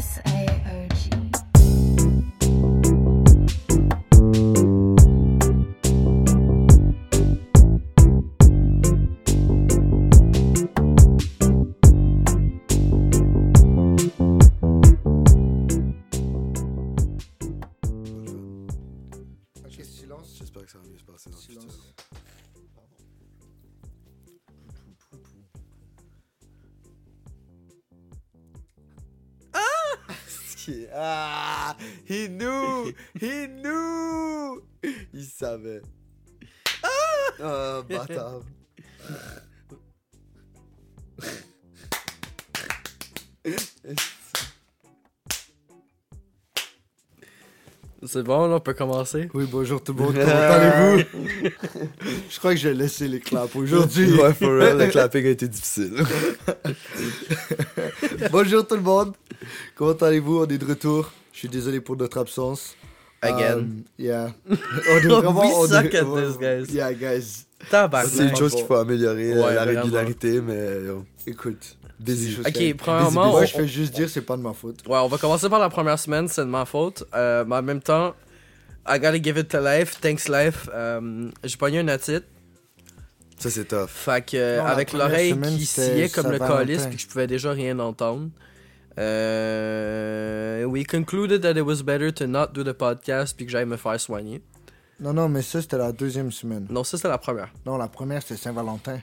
S A knew! He knew! Il savait. Ah! Oh, bâtard. C'est bon, là, on peut commencer? Oui, bonjour tout le monde, comment allez-vous? Je crois que j'ai laissé les claps aujourd'hui. Ouais, for real, le clapping a été difficile. bonjour tout le monde, comment allez-vous? On est de retour. Je suis désolé pour notre absence. Again. Um, yeah. On est vraiment... We on suck est- at this, guys. Yeah, guys. C'est une chose qu'il faut améliorer, Ouais, la vraiment. régularité, mais yo, Écoute. des Ok, premièrement, Moi, je fais juste dire, c'est pas de ma faute. Ouais, on va commencer par la première semaine, c'est de ma faute. Euh, mais en même temps, I gotta give it to life, thanks life. Euh, J'ai pogné une otite. Ça, c'est tough. Fait que, euh, Non, avec l'oreille qui sciait comme le calice, puis que je pouvais déjà rien entendre. Euh, we concluded that it was better to not do the podcast puis que j'aille me faire soigner. Non, non, mais ça, c'était la deuxième semaine. Non, ça c'était la première. Non, la première, c'était Saint-Valentin.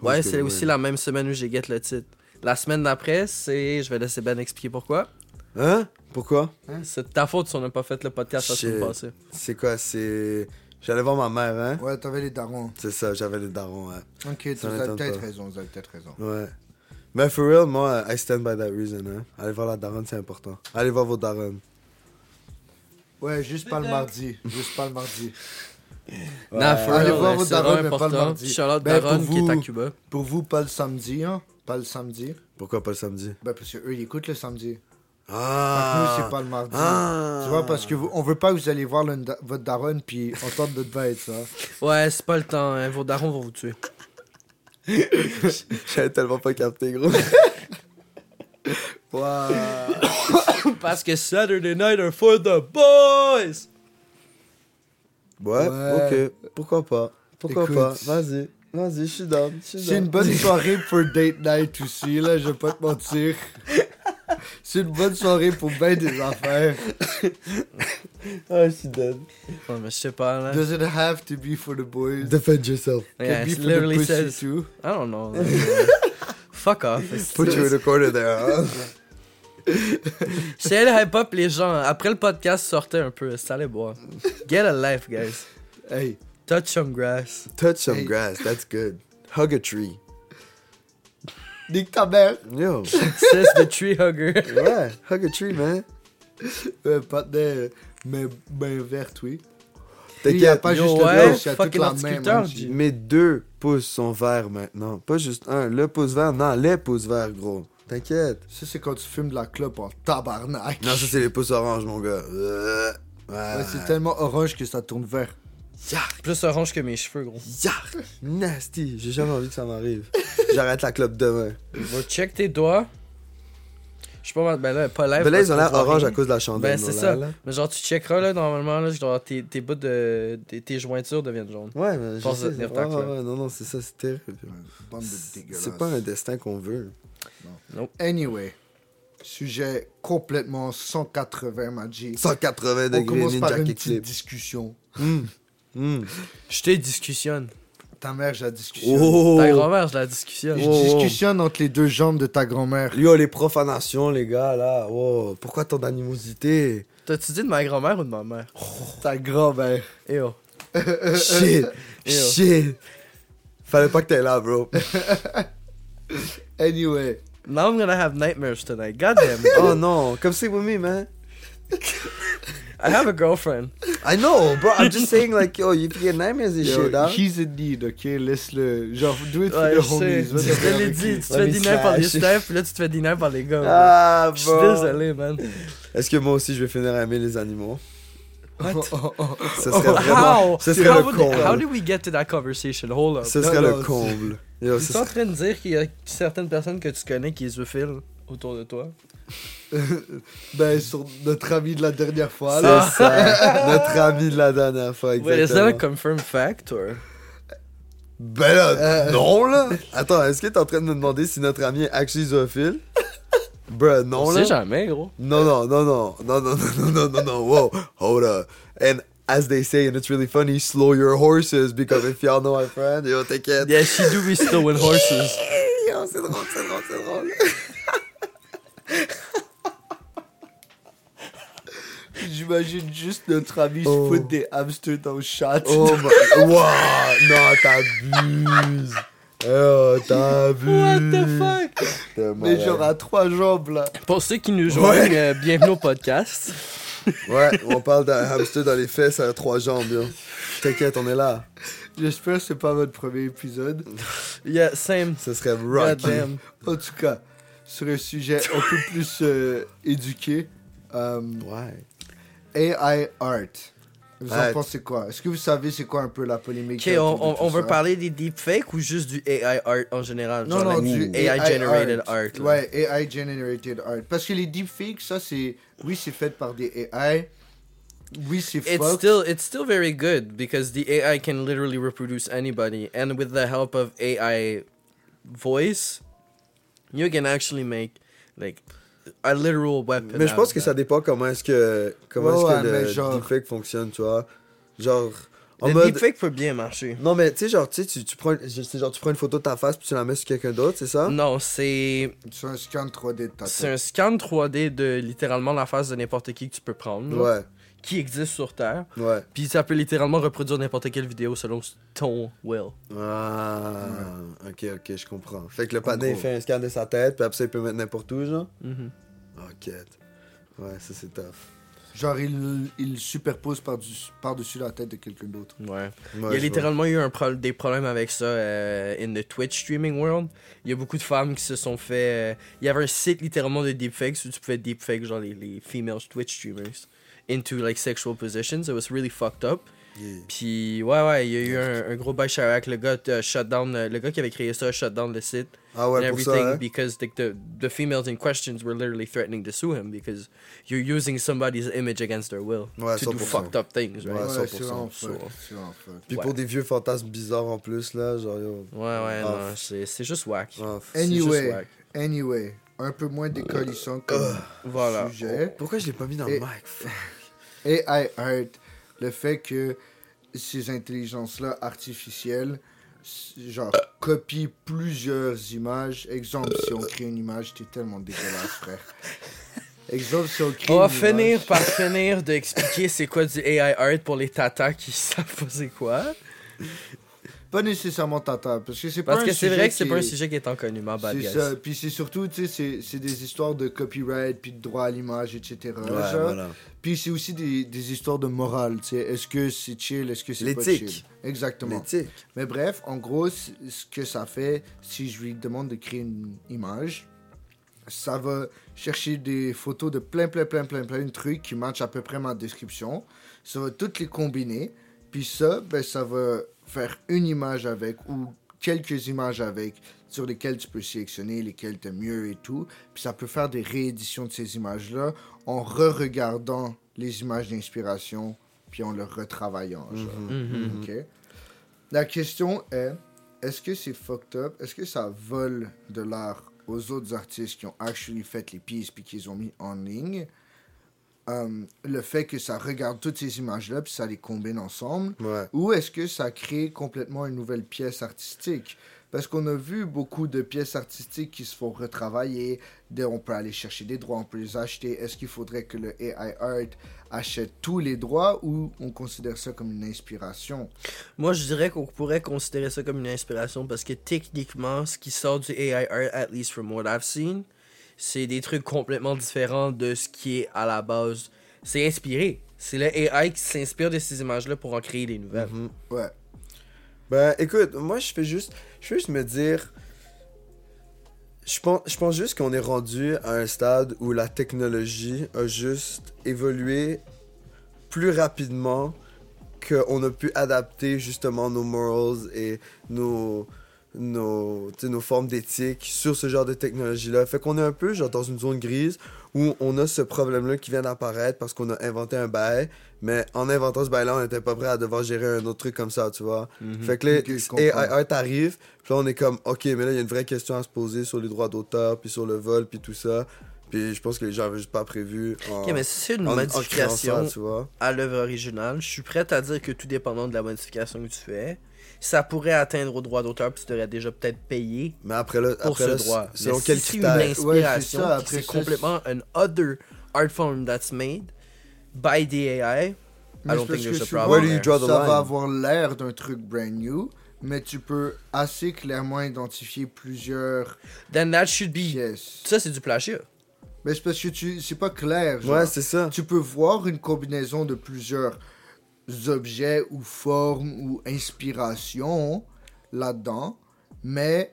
Ouais, Ouais, c'est c'est aussi la même semaine où j'ai get le titre. La semaine d'après, c'est. Je vais laisser Ben expliquer pourquoi. Hein? Pourquoi? C'est de ta faute si on n'a pas fait le podcast la semaine passée. C'est quoi? C'est... J'allais voir ma mère, hein? Ouais, t'avais les darons. C'est ça, j'avais les darons, ouais. Ok, vous avez peut-être raison, vous avez peut-être raison. Ouais. Mais for real, moi, I stand by that reason, hein. Allez voir la daronne, c'est important. Allez voir vos darons. Ouais, juste pas le mardi. Juste pas le mardi. Nah, for Allez real, voir ouais, vos c'est darons, vraiment mais pas le important. mardi. Charlotte Ben, Daron pour qui est à vous- Cuba. Pour vous, pas le samedi, hein. Pas le samedi. Pourquoi pas le samedi? Ben, parce que eux, ils écoutent le samedi. Ah! nous, c'est pas le mardi. Ah! Tu vois, parce que vous, on veut pas que vous allez voir le- votre daronne puis entendre notre bête, ça. Ouais, c'est pas le temps, hein. vos darons vont vous tuer. J'avais tellement pas capté, gros. Waouh. Parce que Saturday night are for the boys! Ouais, Ouais. ok. Pourquoi pas? Pourquoi Écoute. pas? Vas-y. Vas-y, je suis down. C'est une bonne soirée pour date night aussi, là, je vais pas te mentir. C'est une bonne soirée pour bien des affaires. Je suis dead. Ouais, mais je sais pas, là. Does it have to be for the boys? Defend yourself. Yeah, Can be it for literally the pussy says. too? I don't know. Fuck off. Put you in the corner there, hein? J'essayais de hype up les gens. Après le podcast, sortez un peu. Ça allait boire. Get a life, guys. Hey, Touch some grass. Touch some Hey. grass, that's good. Hug a tree. nique ta mère. Yo. Says the tree hugger. Ouais, hug a tree, man. Pas de mais ben verte, oui. Il y a T'inquiète, pas Yo, juste le ouais, gauche, il y a toute fucking la main. horticulteur, man. G. mes deux pouces sont verts maintenant. Pas juste un, le pouce vert, non, les pouces verts, gros. T'inquiète. Ça, c'est quand tu fumes de la clope en tabarnak. Non, ça, c'est les pouces oranges, mon gars. Euh, Ouais, Ouais, c'est tellement orange que ça tourne vert. Yark, Plus orange que mes cheveux, gros. yark, nasty. J'ai jamais envie que ça m'arrive. J'arrête la clope demain. Va check tes doigts. Je sais pas, mal- ben là, pas live. Mais là, ils ont l'air orange à cause de la chandelle. Ben, non, c'est ça. là. Mais genre, tu checkeras, là, normalement, là, avoir tes, tes bouts de. Tes, tes jointures deviennent jaunes. Ouais, mais je Pense sais. tenir Ouais, non, non, c'est ça, c'est terrible. C'est pas un destin qu'on veut. Anyway, sujet complètement 180, Magic. 180 On degrés commence par ninja une petite discussion. Hum, hum. Je te discussionne. Ta mère, je la discussion. Oh! Ta grand-mère, je la discussionne. Je Oh, oh. discussionne entre les deux jambes de ta grand-mère. Yo, les profanations, les gars, là. Wow. Pourquoi tant d'animosité? T'as-tu dit de ma grand-mère ou de ma mère? Ta grand-mère. Eh oh. Shit. Ew. Shit. Fallait pas que t'es là, bro. Anyway. Now I'm gonna have nightmares tonight. God damn it. oh non, come sit with me, man. I have a girlfriend. I know, bro. I'm just saying, like, yo, you get nightmares and shit, huh? he's in need, ok? Laisse-le. Genre, do it for Ouais, the homies. Je What the te l'ai dit, tu te fais dîner par les puis là tu te fais dîner par les gars. Ah, Je suis bro. désolé, man. Est-ce que moi aussi je vais finir à aimer les animaux? What? Oh, oh, oh. Ce serait vraiment. How? Ce serait how, le comble. how did we get to that conversation? Hold up. Ce Non, serait non, le comble. Yo, Tu es en train de dire qu'il y a certaines personnes que tu connais qui sont zoophiles autour de toi? ben, sur notre ami de la dernière fois, C'est là. ça. Notre ami de la dernière fois, Wait, is that a exactement. confirmed fact or? Ben là, Euh. non là. Attends, est-ce que t'es en train de me demander si notre ami est actually zoophile? Bruh, non On là. sait jamais, gros. Non, non, non, non, non, non, non, non, non, non, non, wow, hold up. And as they say, and it's really funny, slow your horses, because if y'all know my friend, yo, t'inquiète. Yeah, she do be still with horses. Yo, c'est drôle, c'est drôle, c'est drôle. J'imagine juste notre ami Oh. se foutre des hamsters dans le chat. Oh my, wow, non, t'abuses. Oh, t'abuses. What the fuck? Mais genre à trois jambes, là. Pour ceux qui nous joignent, euh, bienvenue au podcast. Ouais, on parle d'un hamster dans les fesses à trois jambes, yo. T'inquiète, on est là. J'espère que c'est pas votre premier épisode. Yeah, same. Ce serait rocky. damn. En tout cas, sur un sujet un peu plus euh, éduqué, euh, Ouais. AI art. Vous en pensez quoi? Est-ce que vous savez c'est quoi un peu la polémique Ok, on, on, veut parler des deepfakes ou juste du AI art en général? Non, Genre non, du AI, generated art. là. Ouais, AI generated art. Parce que les deepfakes, ça c'est. Oui, c'est fait par des AI. Oui, c'est It's fucked. still it's still very good because the AI can literally reproduce anybody, and with the help of AI voice, you can actually make like a literal weapon. Mais je pense que that. ça dépend comment est-ce que comment Ouais, est-ce ouais, que mais le genre- deepfake fonctionne, tu vois. Genre en Le mode deepfake peut bien marcher. Non mais tu sais genre tu sais tu, prends genre tu prends une photo de ta face puis tu la mets sur quelqu'un d'autre, c'est ça? Non, c'est C'est un scan 3D de ta c'est un scan 3D de littéralement la face de n'importe qui que tu peux prendre, genre, Ouais, qui existe sur Terre. ouais. Puis ça peut littéralement reproduire n'importe quelle vidéo selon ton will. Ah, OK, OK, je comprends. Fait que le patin il fait un scan de sa tête puis après ça il peut mettre n'importe où genre. Mhm. OK. Ouais, ça c'est tough. Genre, il, il superpose par-dessus par-dessus la tête de quelqu'un d'autre. Ouais. Ouais, Il y a littéralement eu un pro- des problèmes avec ça euh, in the Twitch streaming world. Il y a beaucoup de femmes qui se sont fait. euh, il y avait un site littéralement de deepfakes où tu pouvais deepfake genre les, les female Twitch streamers into like sexual positions. It was really fucked up. Yeah. Puis ouais ouais, il y a eu un, un gros bail Chirac. Le gars a shut down, euh, le gars qui avait créé ça a shut down le site Ah and ouais, pour ça. everything Hein? because the, the the females in questions were literally threatening to sue him because you're using somebody's image against their will Ouais, to do 100%. fucked up things, right? Ouais, Ouais, 100%, c'est vraiment so. fuck. C'est vraiment fuck. Puis Ouais. pour des vieux fantasmes bizarres en plus là, genre yo. Ouais, ouais, Ah, non, c'est c'est juste whack. ah, C'est juste Anyway, whack. anyway, un peu moins décollissant comme Voilà. sujet. Pourquoi je l'ai pas mis dans Et- le mic? Fuck. AI art, le fait que ces intelligences-là artificielles, genre, copient plusieurs images. Exemple, si on crée une image, t'es tellement dégueulasse, frère. Exemple, si on crée On va une finir image- par finir d'expliquer c'est quoi du AI art pour les tatas qui savent pas c'est quoi. Pas nécessairement tata, parce que c'est pas Parce un que c'est vrai que c'est pas un sujet qui est tant connu, ma bad C'est guys. ça. Puis c'est surtout, tu sais, c'est- c'est des histoires de copyright, puis de droit à l'image, etc. Ouais, genre. voilà. Puis c'est aussi des, des histoires de morale, tu sais. Est-ce que c'est chill, est-ce que c'est pas L'éthique. chill? Exactement. L'éthique. Mais bref, en gros, ce que ça fait, si je lui demande de créer une image, ça va chercher des photos de plein, plein, plein, plein, plein de trucs qui matchent à peu près ma description. Ça va toutes les combiner. Puis ça, ben, ça va faire une image avec ou quelques images avec sur lesquelles tu peux sélectionner lesquelles t'aimes mieux et tout. Puis ça peut faire des rééditions de ces images-là en re-regardant les images d'inspiration puis en le retravaillant. genre. Ok. La question est est-ce que c'est fucked up? Est-ce que ça vole de l'art aux autres artistes qui ont actually fait les pistes puis qu'ils ont mis en ligne? Euh, Le fait que ça regarde toutes ces images-là puis ça les combine ensemble Ouais. ou est-ce que ça crée complètement une nouvelle pièce artistique? Parce qu'on a vu beaucoup de pièces artistiques qui se font retravailler. de- On peut aller chercher des droits, on peut les acheter. Est-ce qu'il faudrait que le AI art achète tous les droits ou on considère ça comme une inspiration? Moi, je dirais qu'on pourrait considérer ça comme une inspiration parce que techniquement, ce qui sort du AI art, at least from what I've seen, c'est des trucs complètement différents de ce qui est à la base. C'est inspiré. C'est le AI qui s'inspire de ces images-là pour en créer des nouvelles. Mhm. Ouais. Ben, écoute, moi, je fais juste, je fais juste me dire, je pense, je pense juste qu'on est rendu à un stade où la technologie a juste évolué plus rapidement qu'on a pu adapter justement nos morals et nos, nos, nos formes d'éthique sur ce genre de technologie-là. Fait qu'on est un peu genre dans une zone grise où on a ce problème-là qui vient d'apparaître parce qu'on a inventé un bail, mais en inventant ce bail-là, on n'était pas prêt à devoir gérer un autre truc comme ça, tu vois. Fait que là, Ok, je AI puis là, on est comme, ok, mais là, il y a une vraie question à se poser sur les droits d'auteur, puis sur le vol, puis tout ça. Puis je pense que les gens avaient juste pas prévu. En, Ok, mais si c'est une en- en créant modification ça, tu vois. à l'œuvre originale, je suis prêt à dire que tout dépendant de la modification que tu fais, ça pourrait atteindre au droit d'auteur puis tu devrais déjà peut-être payer Mais après, là, pour après ce là, droit. selon Mais quel si c'est une critère? Ouais, c'est inspiration, c'est complètement an other art form that's made by the AI, Mais I don't think parce there's que a problem Where do you draw the ça line? va avoir l'air d'un truc brand new, mais tu peux assez clairement identifier plusieurs Then that should be... pièces. Ça, c'est du plagiat. Mais c'est parce que tu, c'est pas clair. genre. Ouais, c'est ça. tu peux voir une combinaison de plusieurs objets ou formes ou inspirations là-dedans, mais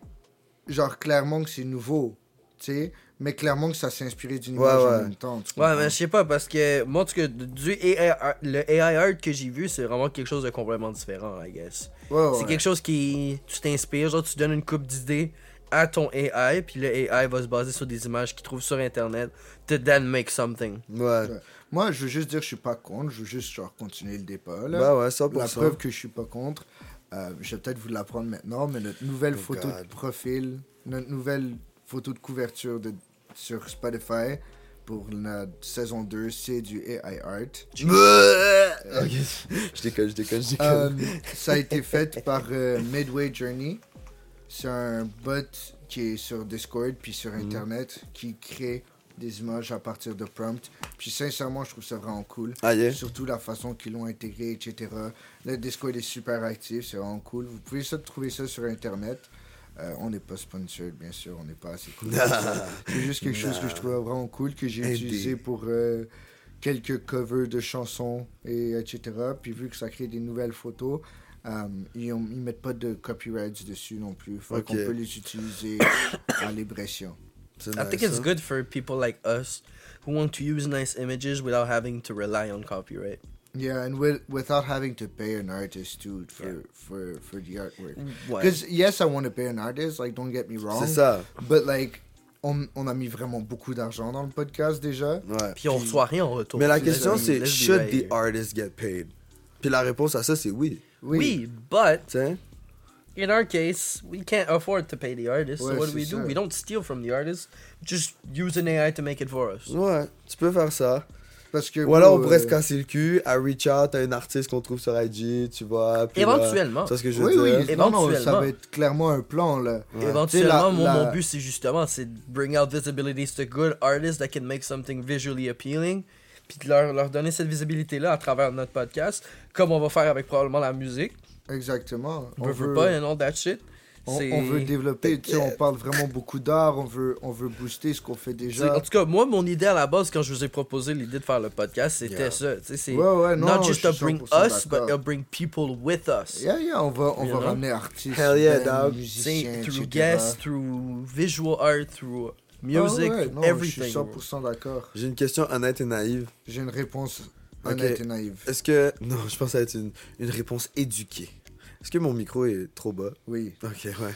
genre clairement que c'est nouveau, tu sais, mais clairement que ça s'est inspiré d'une Ouais, image en ouais. même temps. tu Ouais, mais je sais pas, parce que moi, en tout cas, du AI art- le AI art que j'ai vu, c'est vraiment quelque chose de complètement différent, I guess. Ouais, ouais. C'est quelque chose qui. Tu t'inspires, genre, tu donnes une coupe d'idées à ton AI, puis le AI va se baser sur des images qu'il trouve sur internet, to then make something. Ouais. Moi, je veux juste dire que je suis pas contre, je veux juste genre continuer le débat. Là. Bah ouais, La 100%. preuve que je suis pas contre, euh, je vais peut-être vous l'apprendre maintenant, mais notre nouvelle Oh photo God. de profil, notre nouvelle photo de couverture de, sur Spotify pour la saison 2, c'est du AI art. Ok, Je déconne, je déconne, je Euh, déconne. ça a été fait par euh, Midway Journey. C'est un bot qui est sur Discord puis sur Mhm. Internet qui crée des images à partir de prompts. Puis sincèrement, je trouve ça vraiment cool. Ah, yeah. Surtout la façon qu'ils l'ont intégré, etc. Le Discord est super actif, c'est vraiment cool. Vous pouvez ça, trouver ça sur Internet. Euh, on n'est pas sponsored, bien sûr, on n'est pas assez cool. c'est juste quelque chose que je trouvais vraiment cool, que j'ai utilisé pour euh, quelques covers de chansons, et etc. Puis vu que ça crée des nouvelles photos, euh, ils, ils mettent pas de copyrights dessus non plus. Faut Ok. qu'on peut les utiliser à libération. C'est I think nice, it's hein. good for people like us who want to use nice images without having to rely on copyright. Yeah, and with, without having to pay an artist too for, Yeah. for, for the artwork. Ouais. Because yes, I want to pay an artist, like don't get me wrong. C'est ça. But like, on, on a mis vraiment beaucoup d'argent dans le podcast déjà. Ouais. Puis on reçoit rien en retour. Mais la question, c'est should the artist get paid? Puis la réponse à ça, c'est oui. Oui, but Tu sais? In our case, we can't afford to pay the artist. Ouais, so what do c'est we do? ça. We don't steal from the artist. Just use an AI to make it for us. Ouais, tu peux faire ça. Parce que, Ou alors on pourrait euh, se casser le cul à reach out à une artiste qu'on trouve sur IG, tu vois. puis Éventuellement. Tu vois ce que je veux Oui, dire? oui, non, non, ça Éventuellement. va être clairement un plan là. Ouais. Éventuellement, la- la- mon but, c'est justement, c'est de bring out visibility to good artists that can make something visually appealing, puis de leur, leur donner cette visibilité-là à travers notre podcast, comme on va faire avec probablement la musique, Exactement. on veut pas, and all that shit. on, on veut développer, tu sais, on parle vraiment beaucoup d'art, on veut, on veut booster ce qu'on fait déjà. En tout cas, moi, mon idée à la base, quand je vous ai proposé l'idée de faire le podcast, c'était Yeah. ça. tu sais, C'est Ouais, ouais, non, not je just to bring 100% us, but to bring people with us. Yeah, yeah, on va, on You va know? ramener artistes, Hell yeah. C'est musiciens, through etc. guests, through visual art, through music, Ah ouais, non, Je everything. suis 100% d'accord. J'ai une question honnête et naïve. J'ai une réponse honnête et naïve. Est-ce que. Non, je pense que ça va être une, une réponse éduquée. Est-ce que mon micro est trop bas? Oui, Ok, ouais.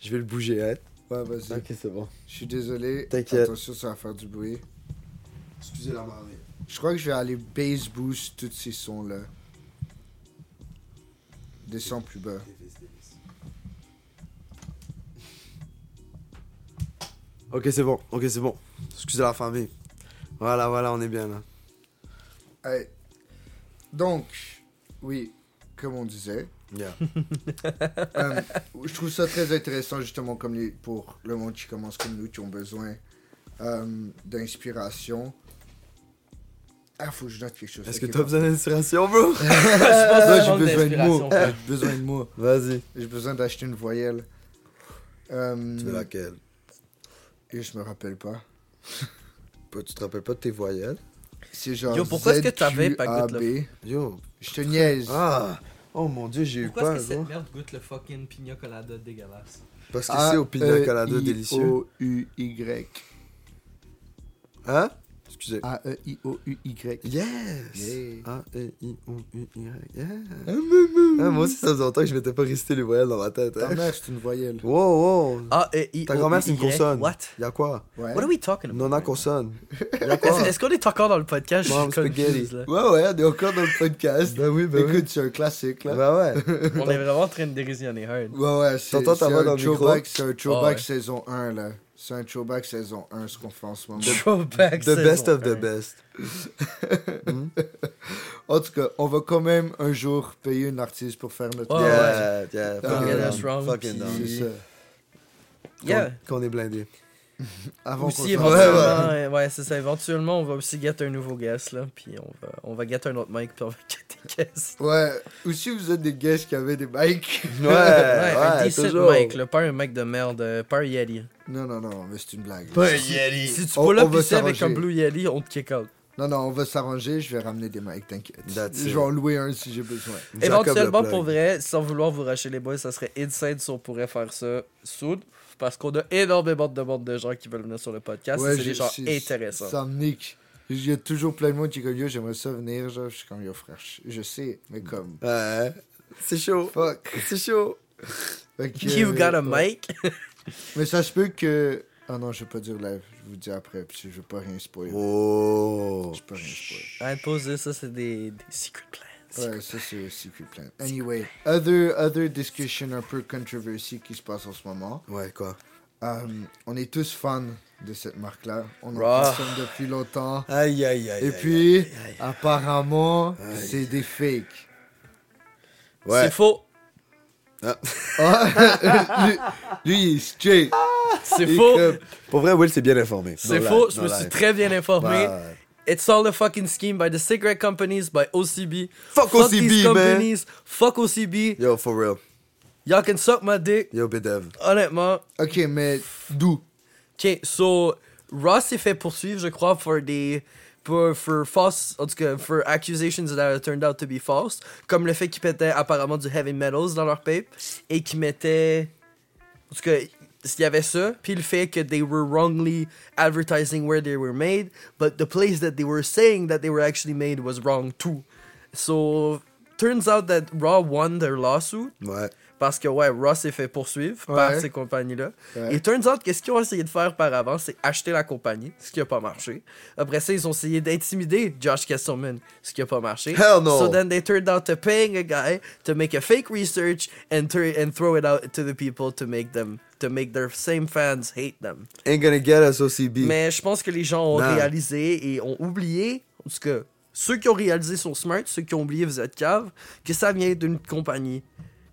Je vais le bouger, hein. ouais, vas-y. Ok, c'est bon. Je suis désolé. T'inquiète. Attention, ça va faire du bruit. Excusez la marée. Je crois que je vais aller bass boost tous ces sons-là. Descends plus bas. Ok, c'est bon. Ok, c'est bon. Excusez la famille. Voilà, voilà, on est bien là. Hey. Donc, oui, comme on disait, Yeah. euh, je trouve ça très intéressant justement comme les, pour le monde qui commence comme nous, qui ont besoin euh, d'inspiration. Ah, faut que je note quelque chose. Est-ce que Ok, t'as besoin d'inspiration, bro? Je pense Ouais, que j'ai manque besoin de mots. J'ai besoin de mots. Vas-y. J'ai besoin d'acheter une voyelle. Euh, Tu veux laquelle? et je me rappelle pas. Pas- Tu te rappelles pas de tes voyelles? C'est genre. Yo, pourquoi est-ce que t'avais pas Yo. Je te niaise. Ah! Oh mon dieu, j'ai eu Pourquoi peur, est-ce que cette merde goûte le fucking pina colada dégueulasse? Parce que c'est au pina colada délicieux. O-U-Y. Hein? Excusez. A-E-I-O-U-Y. Yes! Yeah. A-E-I-O-U-Y. Yeah. Ah, moi aussi, ça faisait longtemps que je m'étais pas récité les voyelles dans ma tête. Ta Hein. mère, c'est une voyelle. Wow, wow. A, E, I, Ta grand-mère, c'est une consonne. What? Y'a quoi? Ouais. What are we talking about? Non, en consonne. Est-ce qu'on est encore dans le podcast? Je Mom spaghetti. là. Ouais, ouais, on est encore dans le podcast. Ben oui, ben Écoute, oui. c'est un classique, là. Ben ouais. On est vraiment en train de dérisionner hard. Ouais, ouais, c'est T'entends ta voix dans un le micro? throwback, c'est un throwback Ah saison 1, là. C'est un throwback saison 1, ce qu'on fait en ce moment. Throwback The saison best of the un. best. En tout cas, on va quand même un jour payer une artiste pour faire notre... Ouais, Yeah, yeah. Don't fucking us wrong, Fucking. C'est ça. Yeah. Qu'on qu'on est blindé. Avant Aussi, éventuellement, euh, ouais, c'est ça. Éventuellement, on va aussi get un nouveau guest, là. Puis on va, on va get un autre mic, puis on va get des guests. Ouais, ou si vous êtes des guests qui avaient des mics. Ouais, Ouais, un ouais, decent toujours. mic, là. Pas un mic de merde, euh, pas un Yeti. Non, non, non, mais c'est une blague. Yeti. Si tu On- pull on up va ici avec un s'arranger. Blue Yeti, on te kick out. Non, non, on va s'arranger, je vais ramener des mics, t'inquiète. Je vais en louer un si j'ai besoin. Éventuellement, pour vrai, sans vouloir vous racher les boys, ça serait insane si on pourrait faire ça soon. Parce qu'on a énormément de demandes de gens qui veulent venir sur le podcast. c'est des gens intéressants. Ça me nique. Il y a toujours plein de monde qui est comme yo, j'aimerais ça venir. Genre, je suis comme yo, frère, je, je sais, mais comme. Ouais. C'est chaud. Fuck. C'est chaud. Que, You got a ouais. mic? Mais ça se peut que. Ah non, je vais pas dire live. Je vous dis après, que je veux pas rien spoiler. Oh. Je peux rien spoiler. Arrête de poser ça, c'est des, des secret plans. Ouais, ça c'est secret plan. Anyway, other, other discussion un peu controversy qui se passe en ce moment. Ouais, quoi? Euh, on est tous fans de cette marque-là. On en Ah. consomme depuis longtemps. Aïe, aïe, aïe. Et puis, aïe, aïe. apparemment, c'est des fakes. Ouais. C'est faux. Ah, lui, lui, il est straight. C'est Il est faux. Pour vrai, Will, c'est bien informé. C'est faux. Je me suis très bien informé. Ouais. It's all a fucking scheme by the cigarette companies, by OCB. Fuck these OCB, man. companies. Fuck OCB. Yo, for real. Y'all can suck my dick. Yo, Bedev. Honnêtement. Ok, mais d'où? Ok, so Ross s'est fait poursuivre, je crois, for des pour for false, en tout cas, for accusations that turned out to be false, comme le fait qu'ils mettaient apparemment du heavy metals dans leur pape et qu'ils mettaient, en tout cas, il y avait ça, puis le fait que they were wrongly advertising where they were made, but the place that they were saying that they were actually made was wrong too. So turns out that Raw won their lawsuit Ouais. Parce que ouais, Ross s'est fait poursuivre Ouais. par ces compagnies-là. Ouais. Et turns out que ce qu'ils ont essayé de faire par avant, c'est acheter la compagnie, ce qui a pas marché. Après ça, ils ont essayé d'intimider Josh Kesselman, ce qui a pas marché. Hell no. So then they turned out to paying a guy to make a fake research and and throw it out to the people to make them to make their same fans hate them. Ain't gonna get us, OCB. Mais je pense que les gens ont réalisé et ont oublié, en tout cas, ceux qui ont réalisé sont smart, ceux qui ont oublié vous êtes cave, que ça vient d'une compagnie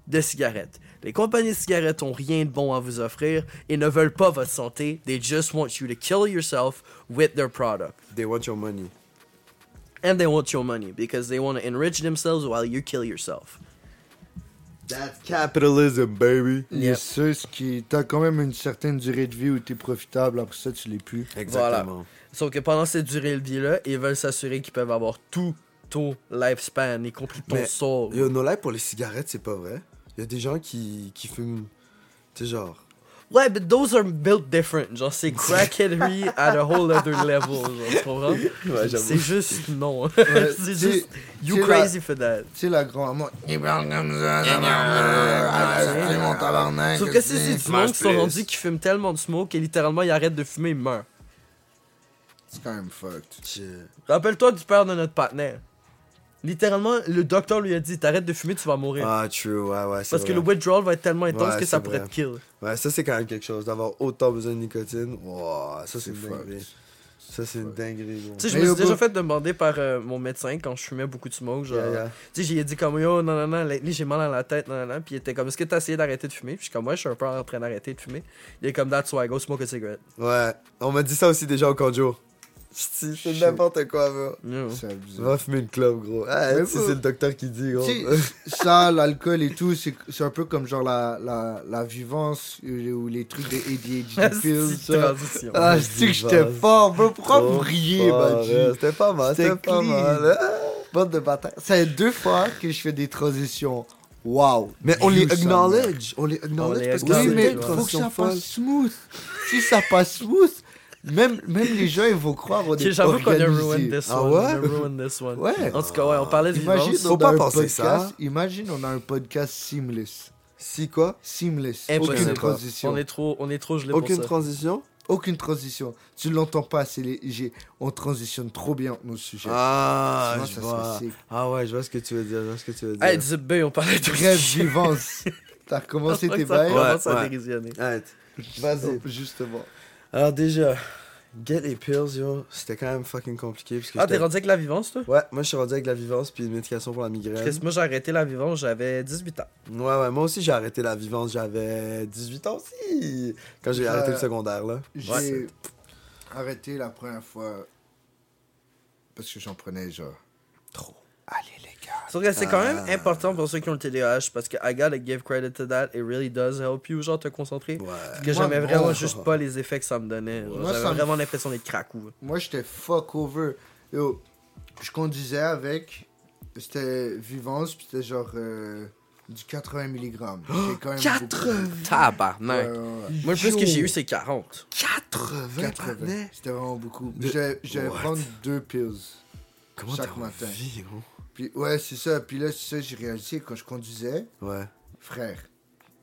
de cigarettes. Les compagnies de cigarettes ont rien de bon à vous offrir et ne veulent pas votre santé. They just want you to kill yourself with their product. They want your money. And they want your money because they want to enrich themselves while you kill yourself. That's capitalism, baby. Yep. Yes, sir, ce qui t'as quand même une certaine durée de vie où t'es profitable, après ça tu l'es plus. Exactement. Sauf que pendant cette durée de vie-là, ils veulent s'assurer qu'ils peuvent avoir tout ton lifespan, y compris ton Mais, soul. Yo, no lie pour les cigarettes, c'est pas vrai. Il y a des gens qui, qui fument. Tu sais, genre. Ouais, but those are built different. Genre, c'est crackheadery at a whole other level. Genre, tu comprends? Ouais, c'est juste non. Ouais, c'est juste. You crazy for that. Tu sais, la grand-maman, il parle comme ça, tabarnak, c'est mon tabarnak. Sauf que c'est du monde qui sont rendus qui fument tellement de smoke que littéralement ils arrêtent de fumer, ils meurent. C'est quand même fucked. Rappelle-toi du père de notre partenaire. Littéralement, le docteur lui a dit T'arrêtes de fumer, tu vas mourir. Ah, true, ouais, ouais. Parce que le withdrawal va être tellement intense Ouais, que ça pourrait vrai. te kill. Ouais, ça, c'est quand même quelque chose. D'avoir autant besoin de nicotine. Wow, ça, c'est fucked. Ça, c'est une dinguerie. Tu sais, je me suis déjà fait demander par euh, mon médecin quand je fumais beaucoup de smoke. Genre, Yeah, yeah. Tu sais, j'ai dit comme yo, non, non, non, j'ai mal à la tête, non, non, non. Puis il était comme, est-ce que t'as essayé d'arrêter de fumer? Puis je suis comme, ouais, je suis un peu en train d'arrêter de fumer. Il est comme, that's why, go smoke a cigarette. Ouais, on m'a dit ça aussi déjà au conjo. C'est n'importe quoi, bro. Yo. C'est abusé. Va fumer une clope, gros. Ah, c'est le docteur qui dit, gros. Ça, l'alcool et tout, c'est c'est un peu comme genre la, la, la vivance ou les trucs de ADHD pills. Transition. Ah, je sais que j'étais fort, bro. Pourquoi Trop vous riez, ouais, C'était pas mal, C'était pas clean. mal. Ah. Bande de bâtards. C'est deux fois que je fais des transitions. Wow. Mais on les acknowledge. On les acknowledge parce que Oui, mais faut que ça passe smooth. Si ça passe smooth, Même, même les gens, ils vont croire Ok, est J'avoue qu'on a ruined this Ah one. ouais? On a ruined this one. Ouais. En tout cas, ouais, on parlait de Imagine, vivance. Faut on pas a un penser podcast, ça. Imagine, on a un podcast seamless. Si quoi? Seamless. Impossible. Aucune transition. On est trop, on est trop gelé Aucune pour ça. transition? Aucune transition. Tu l'entends pas, c'est les... j'ai- on transitionne trop bien nos sujets. Ah, Sinon, je vois. Ah ouais, je vois ce que tu veux dire, je vois ce que tu veux dire. Hey, Zip Bay, on parlait de Bref, vivance. T'as recommencé tes bails? Ouais. Arrête. Vas-y. Justement. Alors déjà, get les pills, yo, c'était quand même fucking compliqué. Parce que Ah, t'es rendu avec la vivance, toi? Ouais, moi je suis rendu avec la vivance puis une médication pour la migraine. Chris, moi j'ai arrêté la vivance, j'avais 18 ans. Ouais, ouais, moi aussi j'ai arrêté la vivance, j'avais 18 ans aussi. Quand j'ai arrêté le secondaire, là. J'ai Ouais. arrêté la première fois parce que j'en prenais genre. Trop. Allez, les gars. Sauf que c'est quand même important pour ceux qui ont le TDAH parce que I gotta give credit to that. It really does help you, genre, te concentrer. Ouais. Que Moi, j'aimais vraiment juste pas les effets que ça me donnait. Moi, J'avais vraiment l'impression d'être cracou. Moi, j'étais fuck over. Yo, je conduisais avec. C'était Vivance, puis c'était genre euh, du 80 mg. Quand même 80 Tabarnak. beaucoup. Ouais, ouais, ouais. Moi, le plus que j'ai eu, c'est 40. 80 80. partners? C'était vraiment beaucoup. De- J'allais j'allais What? prendre deux pills. Comment Chaque t'as matin. envie, gros? Puis ouais, c'est ça. Puis là, c'est ça, j'ai réalisé quand je conduisais, Ouais. frère.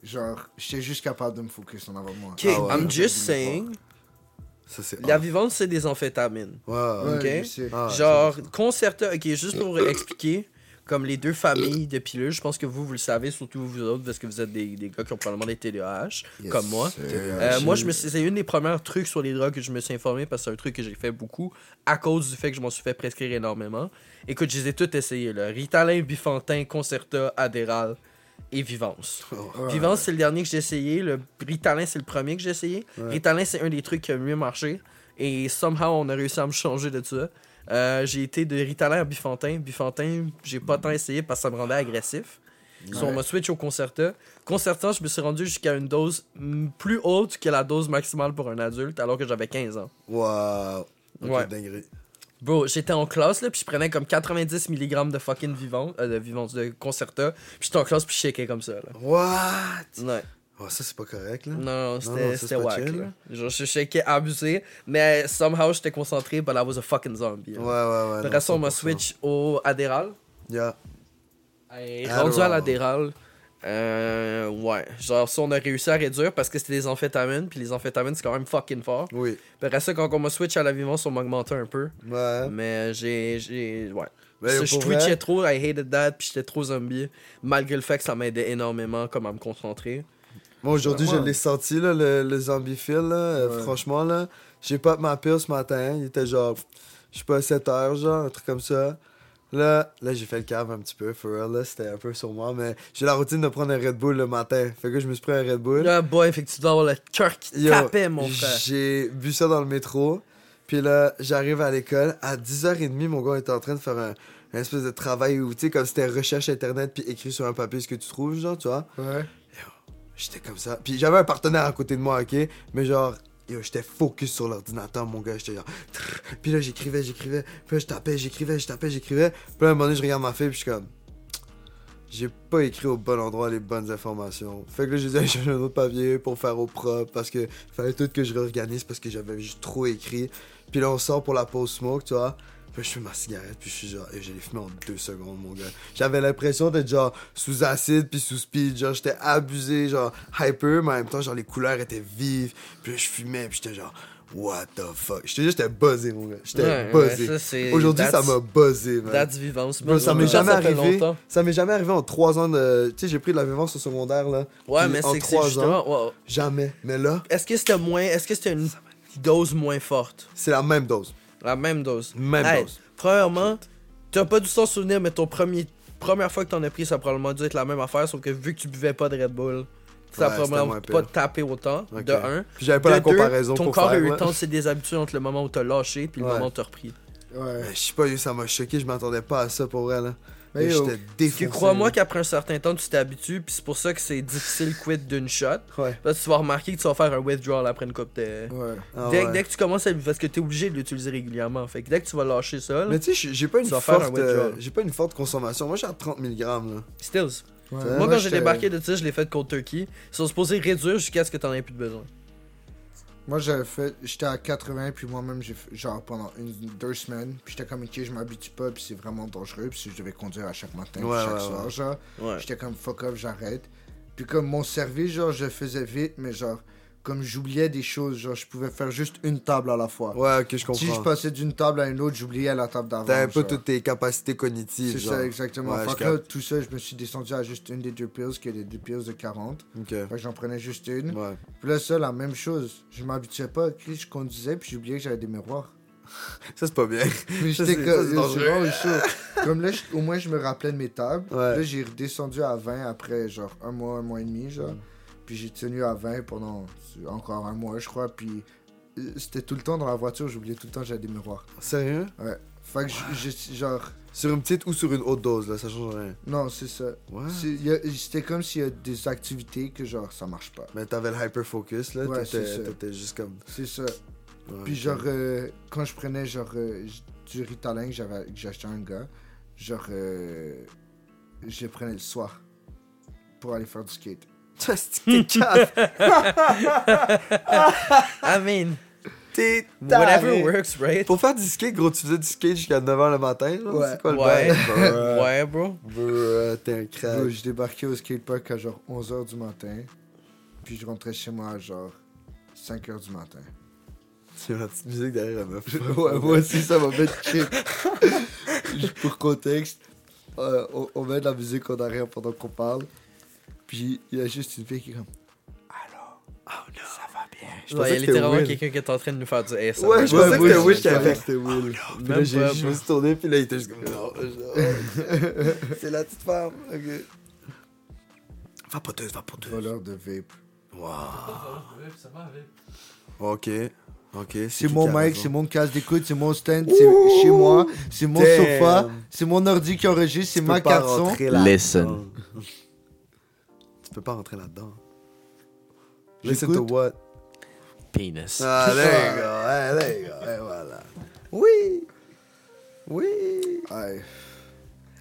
Genre, j'étais juste capable de me focus en avant de moi. Ok, Ah ouais. I'm just saying, Ça, c'est. la vivance, c'est des amphétamines. Ouais, Ouais, ok? je sais. Ah, Genre, Concerta, ok, juste pour expliquer, comme les deux familles de pilules, je pense que vous, vous le savez, surtout vous autres, parce que vous êtes des, des gars qui ont probablement des TDAH, Yes, comme moi. Euh, moi, je me suis- c'est une des premières trucs sur les drogues que je me suis informé parce que c'est un truc que j'ai fait beaucoup à cause du fait que je m'en suis fait prescrire énormément. Écoute, je les ai toutes essayées là. Ritalin, Bifantin, Concerta, Adderall et Vivance. Vivance, c'est le dernier que j'ai essayé. Le Ritalin, c'est le premier que j'ai essayé. Ouais. Ritalin, c'est un des trucs qui a mieux marché. Et somehow, on a réussi à me changer de ça. Euh, j'ai été de Ritalin à Bifantin. Bifantin, j'ai pas tant essayé parce que ça me rendait agressif. So, on Ouais. m'a switch au Concerta. Concerta, je me suis rendu jusqu'à une dose plus haute que la dose maximale pour un adulte alors que j'avais 15 ans. Wow. Ok, Ouais. dinguerie. Bro, j'étais en classe là, puis je prenais comme 90 mg de fucking vivant, euh, de vivance, de Concerta. Puis j'étais en classe, puis je shakeais comme ça là. What? Ouais. Oh, ça, c'est pas correct, là. Non, c'était chill, là. Genre, je shakeais abusé, mais somehow j'étais concentré, but I was a fucking zombie. Ouais, ouais, ouais. Après non, ça, on m'a 100%. switch au Adderall. Yeah. Et rendu à l'Adderall, euh, ouais. Genre, ça, on a réussi à réduire parce que c'était des amphétamines, puis les amphétamines, c'est quand même fucking fort. Oui. Puis après ça, quand on m'a switch à la vivance, on m'a augmenté un peu. Ouais. Mais j'ai. j'ai ouais. Je twitchais trop, I hated that, puis j'étais trop zombie. Malgré le fait que ça m'aidait énormément comme à me concentrer. Moi, aujourd'hui, je l'ai senti, là, le, le zombie feel, là. euh, Ouais. Franchement, là, j'ai pas ma pile ce matin. Il était genre, je sais pas, 7 heures, genre, un truc comme ça. Là, là j'ai fait le cave un petit peu, for real, là, c'était un peu sur moi, mais j'ai la routine de prendre un Red Bull le matin. Fait que je me suis pris un Red Bull. Là, boy, fait que tu dois avoir le cœur qui Yo, tapait, mon frère. J'ai bu ça dans le métro. Puis là, j'arrive à l'école. À 10h30, mon gars était en train de faire un, un espèce de travail où, tu sais, comme c'était recherche internet puis écrit sur un papier ce que tu trouves, genre, tu vois. Ouais. J'étais comme ça. Puis j'avais un partenaire à côté de moi, ok? Mais genre, j'étais focus sur l'ordinateur, mon gars. J'étais genre. Puis là, j'écrivais, j'écrivais. Puis là, je tapais, j'écrivais, je tapais, j'écrivais. Puis là, à un moment donné, je regarde ma fille, puis je suis comme. J'ai pas écrit au bon endroit les bonnes informations. Fait que là, j'ai dit, chercher un autre papier pour faire au propre. Parce que fallait tout que je réorganise parce que j'avais juste trop écrit. Puis là, on sort pour la pause smoke, tu vois. Puis je fume ma cigarette, puis je suis genre, et je l'ai fumé en deux secondes, mon gars. J'avais l'impression d'être genre sous acide, puis sous speed. Genre, j'étais abusé, genre hyper, mais en même temps, genre, les couleurs étaient vives. Puis là, je fumais, puis j'étais genre, what the fuck. Je te dis, j'étais buzzé, mon gars. J'étais Ouais, buzzé. ouais, Aujourd'hui, ça m'a buzzé, man. That's vivance. Ça m'est jamais arrivé. longtemps. Ça m'est jamais arrivé en trois ans de. Tu sais, j'ai pris de la vivance au secondaire, là. Ouais, mais c'est trois ans, justement. ouais. Jamais. Mais là, Est-ce que c'était moins. Est-ce que c'était une dose moins forte? C'est la même dose. La même dose. Même Hey, dose. Premièrement, t'as pas dû s'en souvenir, mais ton premier. Première fois que t'en as pris, ça a probablement dû être la même affaire, sauf que vu que tu buvais pas de Red Bull, ça a Ouais, probablement pas tapé autant, de un. Puis j'avais pas de la deux, comparaison ton pour corps faire. a eu le temps de se déshabituer entre le moment où t'as lâché puis le Ouais. moment où t'as repris. Ouais. Je sais pas, ça m'a choqué, je m'attendais pas à ça pour vrai, là. Mais J'étais Puis défoncé. crois-moi qu'après un certain temps, tu t'habitues, puis c'est pour ça que c'est difficile quit d'une shot. Ouais. Parce que tu vas remarquer que tu vas faire un withdrawal après une coupe de. Ouais. Ah dès, ouais. dès que tu commences à. Parce que t'es obligé de l'utiliser régulièrement. Fait que dès que tu vas lâcher ça, Mais tu sais, j'ai- pas une un forte. euh, pas une forte consommation. Moi, j'ai à 30 mg, là. stills. Ouais. Moi, Moi, quand j'ai débarqué de ça, je l'ai fait cold turkey. Ils sont supposés réduire jusqu'à ce que t'en aies plus de besoin. Moi, j'avais fait. J'étais à 80, puis moi-même, j'ai fait. Genre pendant une, deux semaines. Puis j'étais comme, ok, je m'habitue pas, puis c'est vraiment dangereux. Puis je devais conduire à chaque matin, Ouais, chaque ouais, soir, ouais. genre. J'étais comme, fuck off, j'arrête. Puis comme mon service, genre, je faisais vite, mais genre, comme j'oubliais des choses, genre, je pouvais faire juste une table à la fois. Ouais, ok, je si je comprends. passais d'une table à une autre, j'oubliais la table d'avant. T'avais pas genre. toutes tes capacités cognitives. C'est ça, exactement. Ouais, fait que là, tout ça, je me suis descendu à juste une des deux pills, qui est les deux pills de 40. Ok. Fait que j'en prenais juste une. Ouais. Puis là, ça, la même chose. Je m'habituais pas. Je conduisais, puis j'oubliais que j'avais des miroirs. Ça, c'est pas bien. Mais j'étais c'est- comme. Comme là, au moins, je me rappelais de mes tables. Ouais. Là, j'ai redescendu à 20 après, genre, un mois, un mois et demi, genre. Mm. Puis j'ai tenu à 20 pendant encore un mois, je crois. Puis euh, c'était tout le temps dans la voiture, j'oubliais tout le temps que j'avais des miroirs. Sérieux? Ouais. Fait que je- genre. Sur une petite ou sur une haute dose, là, ça change rien. Non, c'est ça. C'était comme s'il y a des activités que, genre, ça marche pas. Mais t'avais le hyper focus, là. Ouais, t'étais, c'est ça. t'étais juste comme. C'est ça. Ouais, Puis genre, euh, quand je prenais genre euh, du Ritalin que j'ai à un gars, genre, euh, je le prenais le soir pour aller faire du skate. Que t'es calme. I mean, T'es whatever works, right? Pour faire du skate, gros, tu faisais du skate jusqu'à 9h le matin, genre? Ouais. C'est quoi le Ouais. Bruh. Ouais, bro. Bruh, t'es un Bro, crack. je débarquais au skatepark à genre 11h du matin, puis je rentrais chez moi à genre 5h du matin. C'est la petite musique derrière la meuf. ouais, moi aussi, ça m'a fait. Juste pour contexte, euh, on, on met de la musique en arrière pendant qu'on parle, puis il y a juste une fille qui est comme Je Ouais, il y a pensais que c'était littéralement Will. quelqu'un qui est en train de nous faire du ASMR. Ouais, je pensais que c'était Will je qui avait c'était Will. Puis là, j'ai- je suis tourné, puis là, il était juste comme. Non, c'est la petite femme. Ok. Va va pas deux. voleur de vape. Wow. Ok. Ok. C'est mon a mic, c'est mon casque d'écoute, c'est mon stand, c'est chez moi, c'est mon Damn. sofa, c'est mon ordi qui enregistre, c'est ma carte son. Listen. Tu peux pas rentrer là-dedans. Listen to what? Penis. Ah, there you go. There you go. Et voilà. Oui. Oui. Ouais.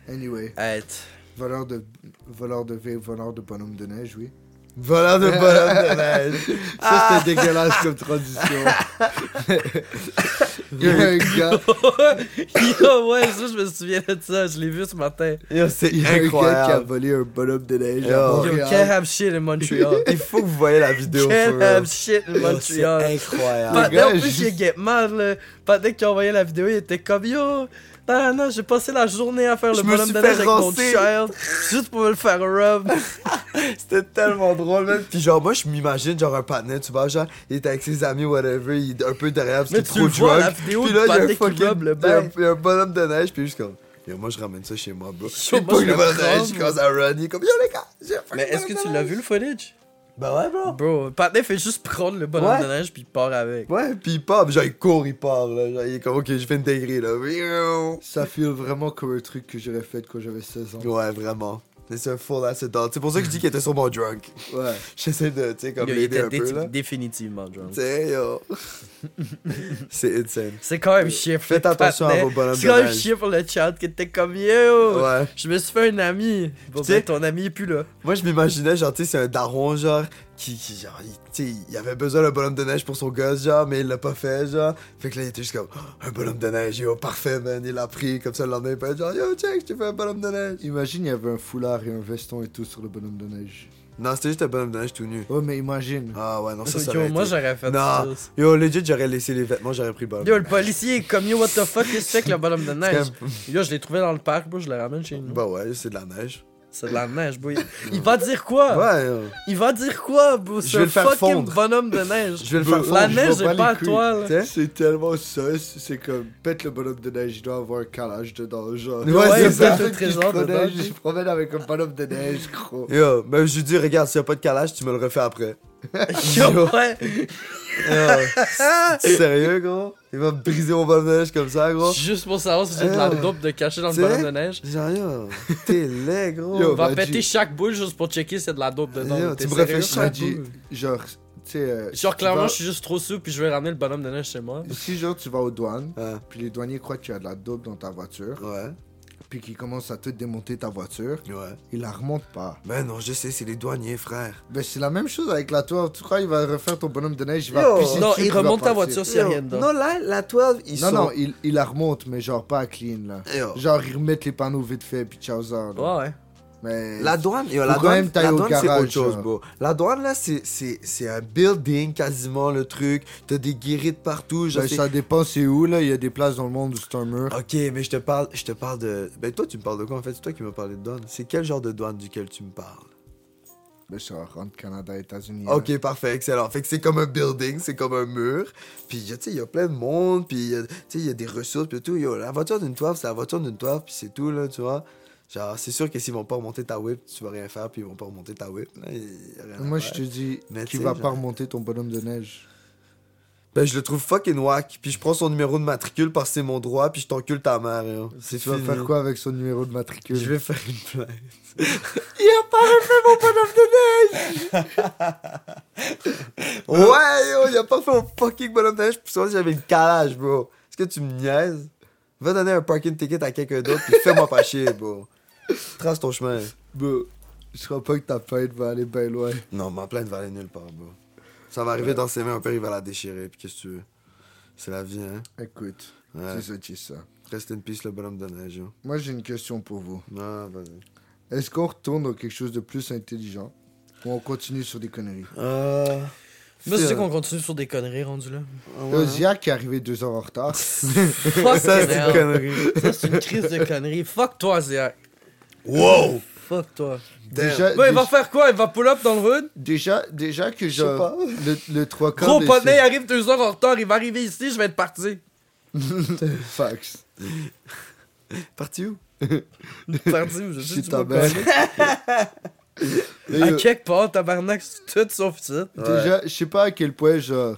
Anyway, Être. voleur de, voleur de vape, voleur de bonhomme de neige, oui. Voleur de bonhomme de neige. Ça, c'était dégueulasse comme transition. Il y a un gars, Yo, ouais, ça, je me souviens de ça. Je l'ai vu ce matin. Yo, c'est il y a un gars qui a incroyable. volé un bonhomme de neige Yo. à Yo, can't have shit in Montreal. Il faut que vous voyez la vidéo. Can't for real. have shit in Yo, C'est Montreal. incroyable. Gars, en plus, juste- il get mad, là. Dès qu'il a envoyé la vidéo, il était comme Yo, non, non, j'ai passé la journée à faire Je le me bonhomme de neige avec mon child, juste pour me le faire rub. C'était tellement drôle, même. Puis genre, moi, je m'imagine, genre, un partenaire, tu vois, genre, il est avec ses amis, whatever, il est un peu derrière parce qu'il est trop drunk. Puis là, il y a un fucking... le il y a un- bonhomme de neige, puis juste comme... Yo, moi, je ramène ça chez moi, bro. Yo, moi, je le le bonhomme de neige, il commence à run, il est comme, yo, les gars, j'ai fait Mais est-ce que tu l'as vu le footage? Ben ouais, bro. Bro, Patney fait juste prendre le bonhomme Ouais. de neige puis il part avec. Ouais, puis il part, puis genre, il court, il part, là. Genre, il est comme, ok, je fais une dinguerie, là. Ça file vraiment comme un truc que j'aurais fait quand j'avais 16 ans. Ouais, vraiment. C'est un full acid dog. C'est pour ça que je dis qu'il était sûrement drunk. Ouais. J'essaie de, tu sais, comme l'aider un peu, là. définitivement drunk. Tu sais, yo. C'est insane. C'est quand même chiant. pour Faites attention à vos bonhommes C'est quand même chiant pour le chat qui était comme Yo! Ouais. Je me suis fait un ami. Bon, Tu sais- ben, ton ami est plus là. Moi, je m'imaginais, genre, tu sais, c'est un daron, genre, qui, qui genre, il, tu sais, il avait besoin d'un bonhomme de neige pour son gosse, genre, mais il l'a pas fait, genre. Fait que là, il était juste comme, Oh, un bonhomme de neige, yo, parfait, man. Il l'a pris, comme ça, le lendemain, il peut être genre, yo, check, je t'ai fait un bonhomme de neige. Imagine, il y avait un foulard et un veston et tout sur le bonhomme de neige. Non, c'était juste un bonhomme de neige tout nu. Oh, mais imagine. Ah ouais, non, ça, ça Yo, aurait moi été- j'aurais fait Non. ça. Yo, legit, j'aurais laissé les vêtements, j'aurais pris le bonhomme. Yo, le policier est comme Yo, what the fuck, qu'est-ce que tu fais avec le bonhomme de C'est neige? Yo, je l'ai trouvé dans le parc, bro, je le ramène chez nous. Bah ouais, c'est de la neige. C'est de la neige, bro. Il, va dire quoi? Ouais. Il va dire quoi, bro? Je C'est vais le faire fucking fondre. bonhomme de neige? Je vais le faire je La fondre. neige vois est pas pas à toi, là. C'est tellement sauce, c'est comme pète le bonhomme de neige, il doit avoir un calage dedans, genre. Ouais, Ouais, c'est il ça. le trésor je dedans. je promène avec un bonhomme de neige, gros. Yo, ben je lui dis, regarde, s'il y a pas de calage, tu me le refais après. Yo, ouais. Sérieux, gros? Il va me briser mon bonhomme de neige comme ça, gros? Juste pour savoir si j'ai de la Euh, dope de cacher dans le bonhomme de neige. Genre, yo, t'es laid, gros. Yo, On va péter chaque boule juste pour checker s'il y a de la dope dedans. Yo, tu me chaque boule. genre, tu sais. euh, si Genre, clairement, vas- je suis juste trop sous puis je vais ramener le bonhomme de neige chez moi. Si, genre, tu vas aux douanes, Ouais, puis les douaniers croient que tu as de la dope dans ta voiture, ouais. Puis qu'il commence à te démonter ta voiture, Ouais. il la remonte pas. Ben non, je sais, c'est les douaniers, frère. Ben, c'est la même chose avec la 12. Tu crois qu'il va refaire ton bonhomme de neige, il va Yo. Non, dessus, il remonte ta voiture s'il y a Yo, rien dedans. Non, là, la 12, ils Non, sont... non, il, il la remonte, mais genre pas clean, là. Yo. Genre, ils remettent les panneaux vite fait, puis ciao, ça. Ouais, ouais. Mais... La douane, yo, la douane, c'est autre chose, bro. La douane, là, c'est- un building, quasiment, le truc. T'as des guérites partout. Genre, Ben, ça dépend c'est où, là. Il y a des places dans le monde où c'est un mur. Ok, mais je te parle, je te parle de... Ben, toi, tu me parles de quoi, en fait? C'est toi qui m'as parlé de douane. C'est quel genre de douane duquel tu me parles? Ben, ça rentre Canada, États-Unis. Ok, parfait, excellent. Fait que c'est comme un building, c'est comme un mur. Puis, tu sais, il y a plein de monde, puis, tu sais, il y a des ressources, puis tout. Yo, la voiture d'une toile, c'est la voiture d'une toile, puis c'est tout, là, tu vois. Genre, c'est sûr que s'ils vont pas remonter ta whip, tu vas rien faire, puis ils vont pas remonter ta whip. Là, Moi, je te dis tu va sais, pas remonter ton bonhomme de neige? Ben, je le trouve fucking whack, puis je prends son numéro de matricule parce que c'est mon droit, puis je t'encule ta mère, yo. C'est Tu vas faire quoi avec son numéro de matricule? Je vais faire une plainte. Il a pas refait mon bonhomme de neige Ouais, yo, il a pas fait un fucking bonhomme de neige, puis ça, j'avais une calage, bro. Est-ce que tu me niaises? Va donner un parking ticket à quelqu'un d'autre, puis fais-moi pas chier, bro. Trace ton chemin. Bon, je crois pas que ta plainte va aller bien loin. Non, ma plainte va aller nulle part, bro. Ça va arriver dans ses mains, un père, il va la déchirer, puis qu'est-ce que tu veux? C'est la vie, hein? Écoute, Ouais. c'est ça, c'est ça. Reste une piste, le bonhomme de neige, yo. Moi, j'ai une question pour vous. Ah, vas-y. Est-ce qu'on retourne dans quelque chose de plus intelligent ou on continue sur des conneries? Euh. Moi, c'est sûr qu'on continue sur des conneries rendues là. Le Euh, Zia qui est arrivé deux heures en retard. Fuck Ça, c'est une connerie. Ça, c'est une crise de conneries. Fuck toi, Zia. Wow! Fuck toi. déjà, Ouais, il va faire quoi? Il va pull up dans le hood? Déjà, déjà que Je sais le, le trois quarts Gros poney, il arrive deux heures en retard. Il va arriver ici, je vais être parti. Fax. Parti où? Parti, je sais Chez tu ta mère. À quelque part, tabarnak, c'est tout sauf ça. Déjà, je sais pas à quel point, genre.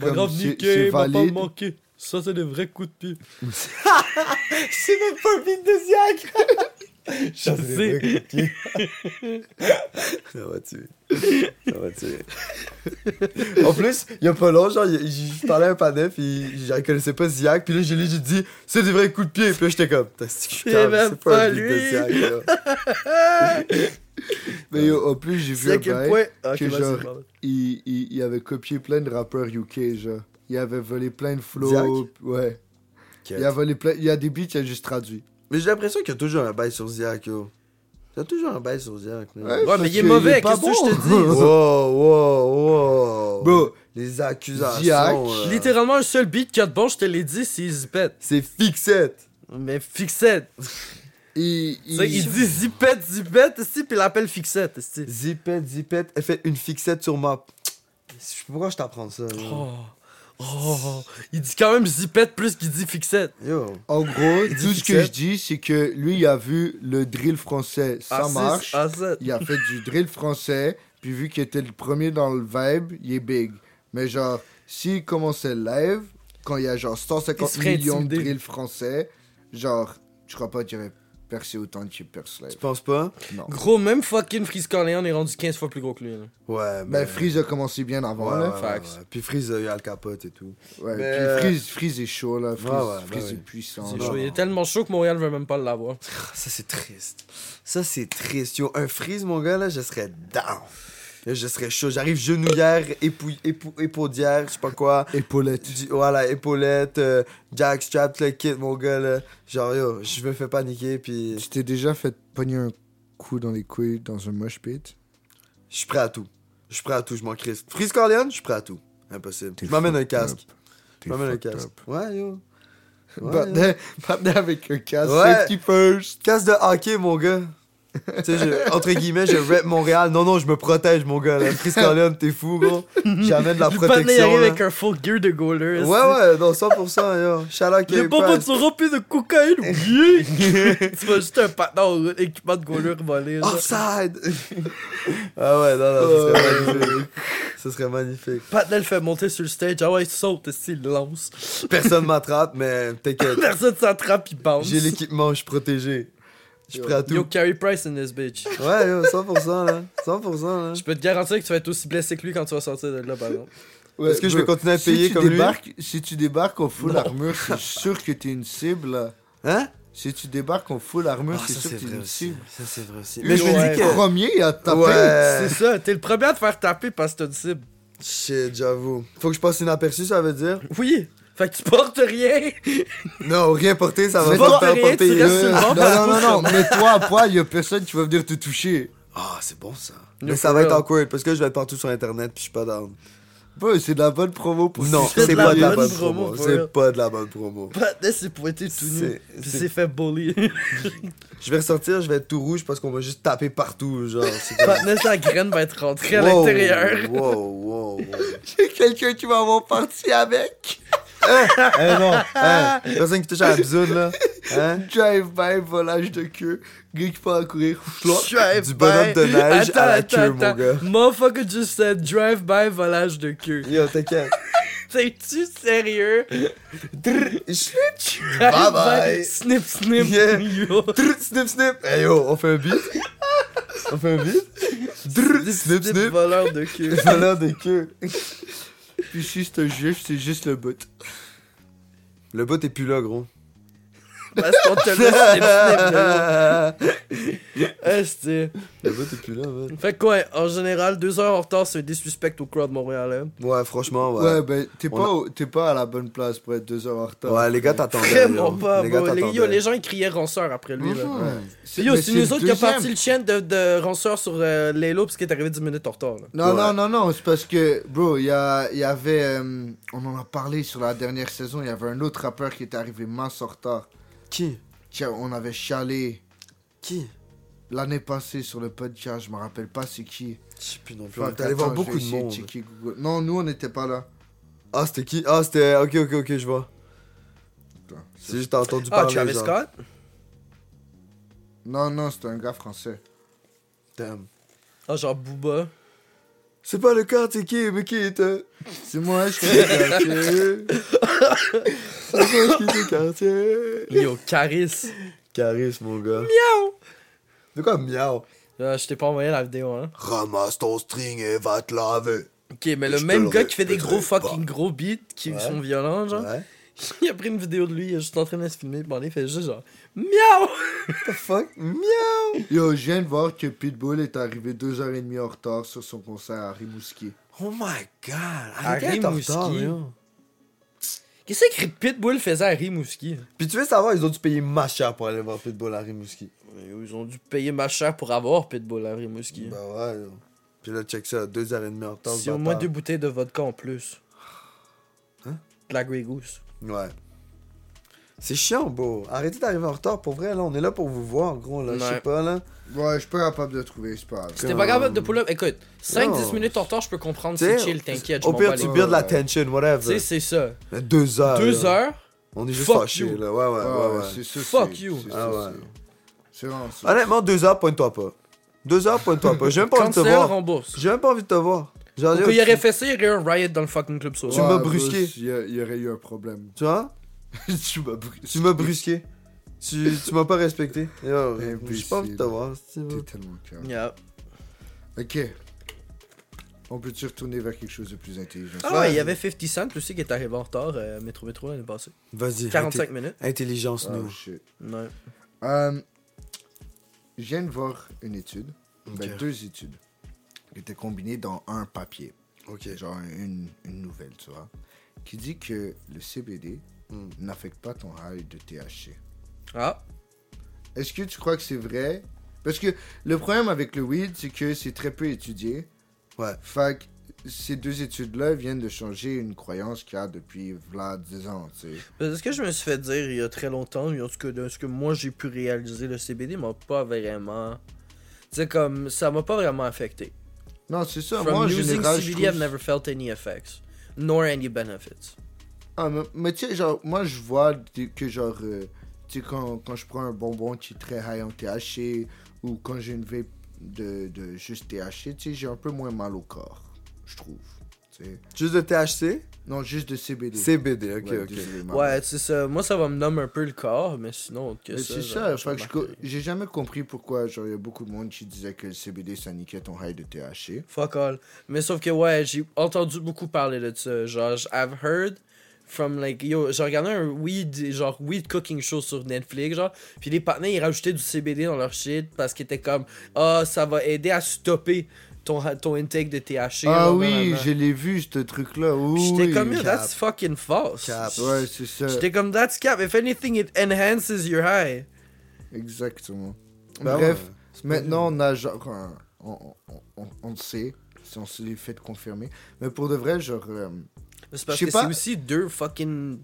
Comme grave, niqué, va pas manquer. Ça, c'est des vrais coups de pied. C'est même pas un beat de! Je sais. Ça va tuer. Ça va tuer. en plus, il y a pas long, genre, il- il- je parlais à un panel, puis je reconnaissais pas Ziak, puis là, j'ai lu, j'ai dit, c'est des vrais coups de pied, puis là, j'étais comme, T'as- c'est C'est pas pas beat de lui. Ziak, là. Mais yo, en plus, j'ai vu un bail, point? Ok, que genre- il, il, il avait copié plein de rappeurs UK, genre. Il avait volé plein de flows. Ouais. Il a volé plein. Il y a des beats, il a juste traduit. Mais j'ai l'impression qu'il y a toujours un bail sur Ziak, yo. Il y a toujours un bail sur Ziak. Ouais, Ouais, mais il est mauvais, qu'est-ce que je te dis? Wow, wow, wow. Bro, Les accusations. Ziak, là. Littéralement, un seul beat qu'il y a de bon, je te l'ai dit, c'est Zipette. C'est fixette. Mais Fixette. il, il, il dit Zipette, Zipette, ici, puis il l'appelle Fixette. Zipette, Zipette, elle fait une fixette sur ma. Pourquoi je t'apprends ça? Oh. Oh. Il dit quand même Zipette plus qu'il dit Fixette. Yo. En gros, tout ce que je dis, c'est que lui, il a vu le drill français. Ça À six, marche. Il a fait du drill français. Puis vu qu'il était le premier dans le vibe, il est big. Mais genre, s'il commençait le live, quand il y a genre 150 Il serait millions de drills français, genre, je crois pas qu'il aurait percé autant perce live. Tu penses pas? Non. Gros, même fucking Freeze Corleone est rendu 15 fois plus gros que lui. là. Ouais, Ben, Freeze a commencé bien avant, Ouais, là. ouais, Facts. ouais, ouais. Puis Freeze, euh, il y a le capote et tout. Ouais, Mais- puis Freeze, Freeze est chaud, là. Freeze, Ouais, ouais, Freeze bah est puissant. C'est là. chaud. Il est tellement chaud que Montréal veut même pas l'avoir. Ah, Ça, c'est triste. Ça, c'est triste. Yo, un Freeze, mon gars, là, je serais down. Je serais chaud. J'arrive genouillère, épou, épou, épaudière, je sais pas quoi. Épaulette. Du- Voilà, épaulette, euh, jackstrap, le kit, mon gars, là. Genre, yo, je me fais paniquer, puis Tu t'es déjà fait pogner un coup dans les couilles dans un mosh pit? je suis prêt à tout. Je suis prêt à tout, je m'en crisse. Freeze Corleone, je suis prêt à tout. Impossible. Je m'emmène un casque. Je T'es m'emmène un casque. up. Ouais, yo. Ouais, avec un casque. Ouais. Safety first. Casque de hockey, mon gars. Tu sais, je- entre guillemets, je rap Montréal. Non, non, je me protège, mon gars. Là. Corleone, t'es fou, gros. J'amène de la protection. là. avec un full gear de goaler. Ouais, ouais, non, 100%, yo. Shout out Il a K. pas de remplir de cocaïne, oui! tu vas juste un patin au équipement de goaler volé. Offside! ah ouais, non, non, ce serait magnifique. Ce serait magnifique. Le fait monter sur le stage. Ah ouais, il saute, il lance? Personne m'attrape, mais t'inquiète. Personne s'attrape, il bounce. J'ai l'équipement, je suis protégé. Je suis prêt à tout. Yo, Carey Price in this bitch. Ouais, yo, 100%, là. 100%, là. Je peux te garantir que tu vas être aussi blessé que lui quand tu vas sortir de là, par exemple. Ouais, Est-ce que je vais continuer à si payer tu comme lui? débarques, Si tu débarques en full Non. armure, c'est sûr que t'es une cible. là. Hein? Si tu débarques en full armure, Ah, c'est sûr que t'es vrai une cible. Ça, c'est vrai aussi. Mais je me dis que. premier à taper. Ouais. C'est ça, t'es le premier à te faire taper parce que t'as une cible. Shit, j'avoue. Faut que je passe inaperçu, ça veut dire? Oui. Fait que tu portes rien. Non, rien porter, ça va Mais pas toi, te faire porter. tu restes sur le euh, bord. Non, non, non, non, mais toi à poil, y a personne qui va venir te toucher. Ah, c'est bon ça. No, Mais ça va être awkward parce que je vais être partout sur internet puis je suis pas down. Bon, c'est de la bonne promo pour Non, c'est de la pas de la bonne bonne promo. C'est pas de la bonne promo. Patnais s'est pointé tout nu. C'est- Puis s'est fait bully. Je vais ressortir, je vais être tout rouge parce qu'on va juste taper partout, genre. Patnais, sa graine va être rentrée à l'intérieur. Wow, wow, wow. J'ai quelqu'un qui va avoir parti avec. Eh non, hein, personne qui touche à la bisoune là. Hein? Drive-by, volage de queue. Gars qui part à courir. Drive Du bonhomme de neige Attends, à la attends, queue, mon attends. gars. Motherfucker just said drive-by volage de queue. Yo, t'inquiète. T'es-tu sérieux? Bye bye. Snip, snip. Yeah. Yo. Drrr, Snip, snip. Hey yo, on fait un beat? On fait un beat? Drrr, Snip, snip. voleur de queue. Valeur de queue. Si c'est un juif, c'est juste le bout. Le bot est plus là, gros. Parce qu'on te laisse snip, snip. Le bot est plus là, man. Fait que ouais, en général, deux heures en retard, c'est des suspects au crowd montréalais. Ouais, franchement, Ouais, ouais. ben, t'es pas, a- t'es pas à la bonne place pour être deux heures en retard. Ouais, les gars t'attendaient. Vraiment pas, Les gars bro. Les, yo, les gens ils criaient ranceur après lui. là. Mhm. Yo, c'est c'est nous autres qui a parti le chien de, de ranceur sur euh, Lalo parce qu'il est arrivé 10 minutes en retard. Là. Non, Ouais. non, non, non, c'est parce que, bro, il y, a- il y avait. euh, on en a parlé sur la dernière saison, il y avait un autre rappeur qui était arrivé masse en retard. Qui? Tiens, on avait chialé Qui? L'année passée sur le podcast, je me rappelle pas c'est qui. Je sais plus non plus. Allé voir beaucoup de monde. checker Google. Non, nous on n'était pas là. Ah, c'était qui? Ah, c'était. Ok, ok, ok, je vois. C'est juste t'as entendu Ah, parler. Travis genre. Scott? Non, non, c'était un gars français. Damn. Ah, genre Booba. C'est pas le cas, c'est qui Mais qui est euh, C'est moi, je suis le quartier. C'est moi qui est le quartier. Yo, Caris. Caris, mon gars. Miaou De quoi miaou? Ah, je t'ai pas envoyé la vidéo, hein. Ramasse ton string et va te laver. Ok, mais le Je même gars qui fait des gros fucking gros beats qui Ouais. sont violents, genre. Ouais. Il a pris une vidéo de lui, il est juste en train de se filmer, puis il fait juste genre Miaou What the fuck? Miaou Yo, je viens de voir que Pitbull est arrivé deux heures et demie en retard sur son concert à Rimouski. Oh my god. Arrêtez en Rimouski. Qu'est-ce que Pitbull faisait à Rimouski? Puis tu veux savoir, ils ont dû payer ma cher pour aller voir Pitbull à Rimouski. Ils ont dû payer ma cher pour avoir Pitbull à Rimouski. Bah ouais, yo. Puis là, check ça, deux heures et demie en retard. C'est ce au moins deux bouteilles de vodka en plus. Hein? De la Grey Goose. Ouais. C'est chiant, beau. Arrêtez d'arriver en retard, pour vrai, là. On est là pour vous voir, gros, là. Je sais Ouais. pas, là. Ouais, je suis pas capable de trouver, c'est pas grave. Si t'es pas capable de pull up, écoute, 5-10 Non. minutes en retard, je peux comprendre, T'sais, c'est chill, t'inquiète, je Au m'en pire, bats tu builds la tension, Tu whatever. sais, c'est ça. Mais deux heures. Deux là. heures, On est juste Fuck fâchés, you. là. Ouais, ouais, ouais, ouais. c'est ça. Fuck c'est- you. c'est Ah ça, ouais. c'est- C'est vraiment ça. Honnêtement, deux heures, pointe-toi pas. Deux heures, pointe-toi pas. J'ai même pas envie de te cancel, voir. rembourse. J'ai même pas envie de te voir. Genre, Quand il aurait fait ça, il y aurait eu un riot dans le fucking club Tu social. m'as brusqué. boss, Il y, a- il y aurait eu un problème. Tu vois? tu m'as brusqué. Tu m'as brusqué. Tu, tu m'as pas respecté. Yo, Imbécile. pas envie de te voir. si tu veux. T'es tellement calme. Yeah. Ok. On peut-tu retourner vers quelque chose de plus intelligent? Ah ouais, il y avait 50 Cent aussi qui est arrivé en retard, euh, Métro Métro l'année passée. Vas-y. 45 inté- minutes. Intelligence, Oh nous. shit. Ouais. Euh, je viens de voir une étude, ben, Ok. deux études, qui étaient combinées dans un papier, Ok. genre une, une nouvelle, tu vois, qui dit que le CBD N'affecte pas ton high de THC. Ah, Est-ce que tu crois que c'est vrai? Parce que le problème avec le weed, c'est que c'est très peu étudié. Ouais. Fait que ces deux études-là viennent de changer une croyance qu'il y a depuis v'là 10 ans, tu sais. parce que je me suis fait dire il y a très longtemps, en tout cas de ce que moi j'ai pu réaliser, le CBD m'a pas vraiment. Tu sais, comme, ça m'a pas vraiment affecté. Non, c'est ça. From Moi, en using général, je CBD, I've trouve- never felt any effects. Nor any benefits. Ah, mais, mais tu sais, genre, moi, je vois que, genre, euh, tu sais, quand, quand je prends un bonbon qui est très high en THC, ou quand j'ai une vape de, de juste THC, tu sais, j'ai un peu moins mal au corps, je trouve. tu sais. Juste de THC Non, juste de CBD. CBD, ok, Ouais, ok. désolé, Ouais, c'est ça. Moi, ça va me nommer un peu le corps, mais sinon, que Mais ça. c'est ça, rien. j'ai jamais compris pourquoi, genre, il y a beaucoup de monde qui disait que le CBD, ça niquait ton high de THC. Fuck all. Mais sauf que, ouais, j'ai entendu beaucoup parler de ça. Genre, I've heard from like yo j'ai regardé un weed genre weed cooking show sur Netflix genre puis les partenaires ils rajoutaient du CBD dans leur shit parce qu'ils étaient comme ah ça va aider à stopper ton ton intake de THC Ah là, oui, je l'ai vu, ce truc-là. J'étais oui. comme that's fucking false Cap. Ouais, c'est ça. j'étais comme that's cap if anything it enhances your high Exactement. Ben Bref, ouais, maintenant on a genre. on, on, on, on sait, si on se les fait confirmer. Mais pour de vrai, genre. euh, c'est parce que sais c'est pas. aussi deux fucking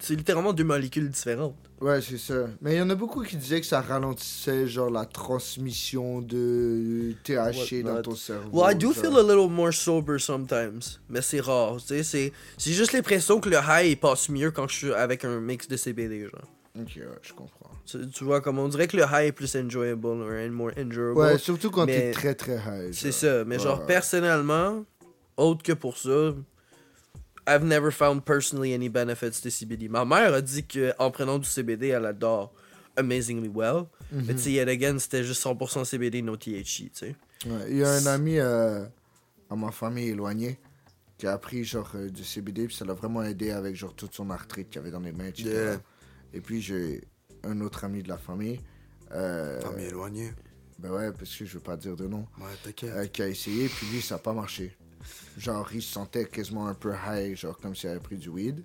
c'est littéralement deux molécules différentes Ouais, c'est ça. Mais il y en a beaucoup qui disaient que ça ralentissait, genre, la transmission de THC dans ton cerveau. Well, I do genre. feel a little more sober sometimes, mais c'est rare, tu sais, c'est c'est juste l'impression que le high il passe mieux quand je suis avec un mix de CBD, genre. Ok, ouais, je comprends. Tu, tu vois, comme on dirait que le high est plus enjoyable or more endurable. Ouais, surtout quand t'es très très high. c'est ça, mais genre personnellement, autre que pour ça, I've never found personally any benefits de CBD. Ma mère a dit que en prenant du CBD, elle adore amazingly well, mais tu sais, yet again, c'était juste 100% CBD, no THC, tu sais. Ouais, Il y a un ami euh, à ma famille éloignée qui a pris genre euh, du CBD puis ça l'a vraiment aidé avec genre toute son arthrite qu'il avait dans les mains, etc. Yeah. Et puis j'ai un autre ami de la famille. euh, Famille éloignée. ben ouais, parce que je veux pas dire de nom. Ouais, t'inquiète. euh, qui a essayé, puis lui, ça a pas marché. Genre, il se sentait quasiment un peu high, genre comme s'il avait pris du weed.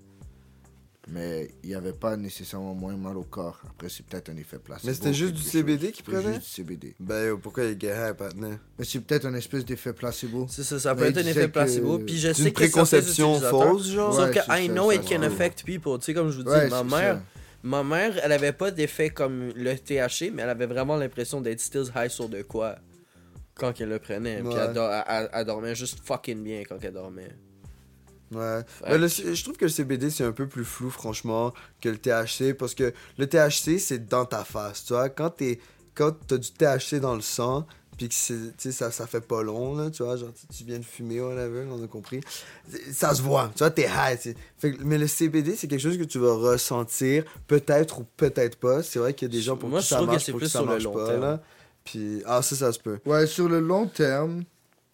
Mais il n'y avait pas nécessairement moins mal au corps. Après, c'est peut-être un effet placebo. Mais c'était juste du CBD qu'il prenait? juste du CBD. Ben, yo, pourquoi il est hype maintenant? Mais c'est peut-être un espèce d'effet placebo. C'est ça, ça peut Mais être un effet placebo. Puis je C'est sais une certains préconception utilisateurs- fausse, genre? Sauf Ouais, que c'est I ça, know ça it can affect people. Tu sais, comme je vous dis, Ouais, ma c'est mère, ça. ma mère, elle avait pas d'effet comme le THC, mais elle avait vraiment l'impression d'être still high sur de quoi quand elle le prenait. Puis elle, dor- elle- elle- elle dormait juste fucking bien quand elle dormait. Ouais. Le- que- je trouve que le CBD, c'est un peu plus flou, franchement, que le THC. Parce que le THC, c'est dans ta face. Tu vois, quand t'es quand t'as du THC dans le sang, puis que ça, ça fait pas long, là, tu vois, genre, tu- viens de fumer, whatever, on a compris. Ça se voit, tu vois, t'es high. Fait que- mais le CBD, c'est quelque chose que tu vas ressentir, peut-être ou peut-être pas. C'est vrai qu'il y a des gens pour Moi, qui je ça trouve que marche, c'est pour plus qui ça sur le marche long pas, terme. là. Puis, ah, ça, ça se peut. Ouais, sur le long terme,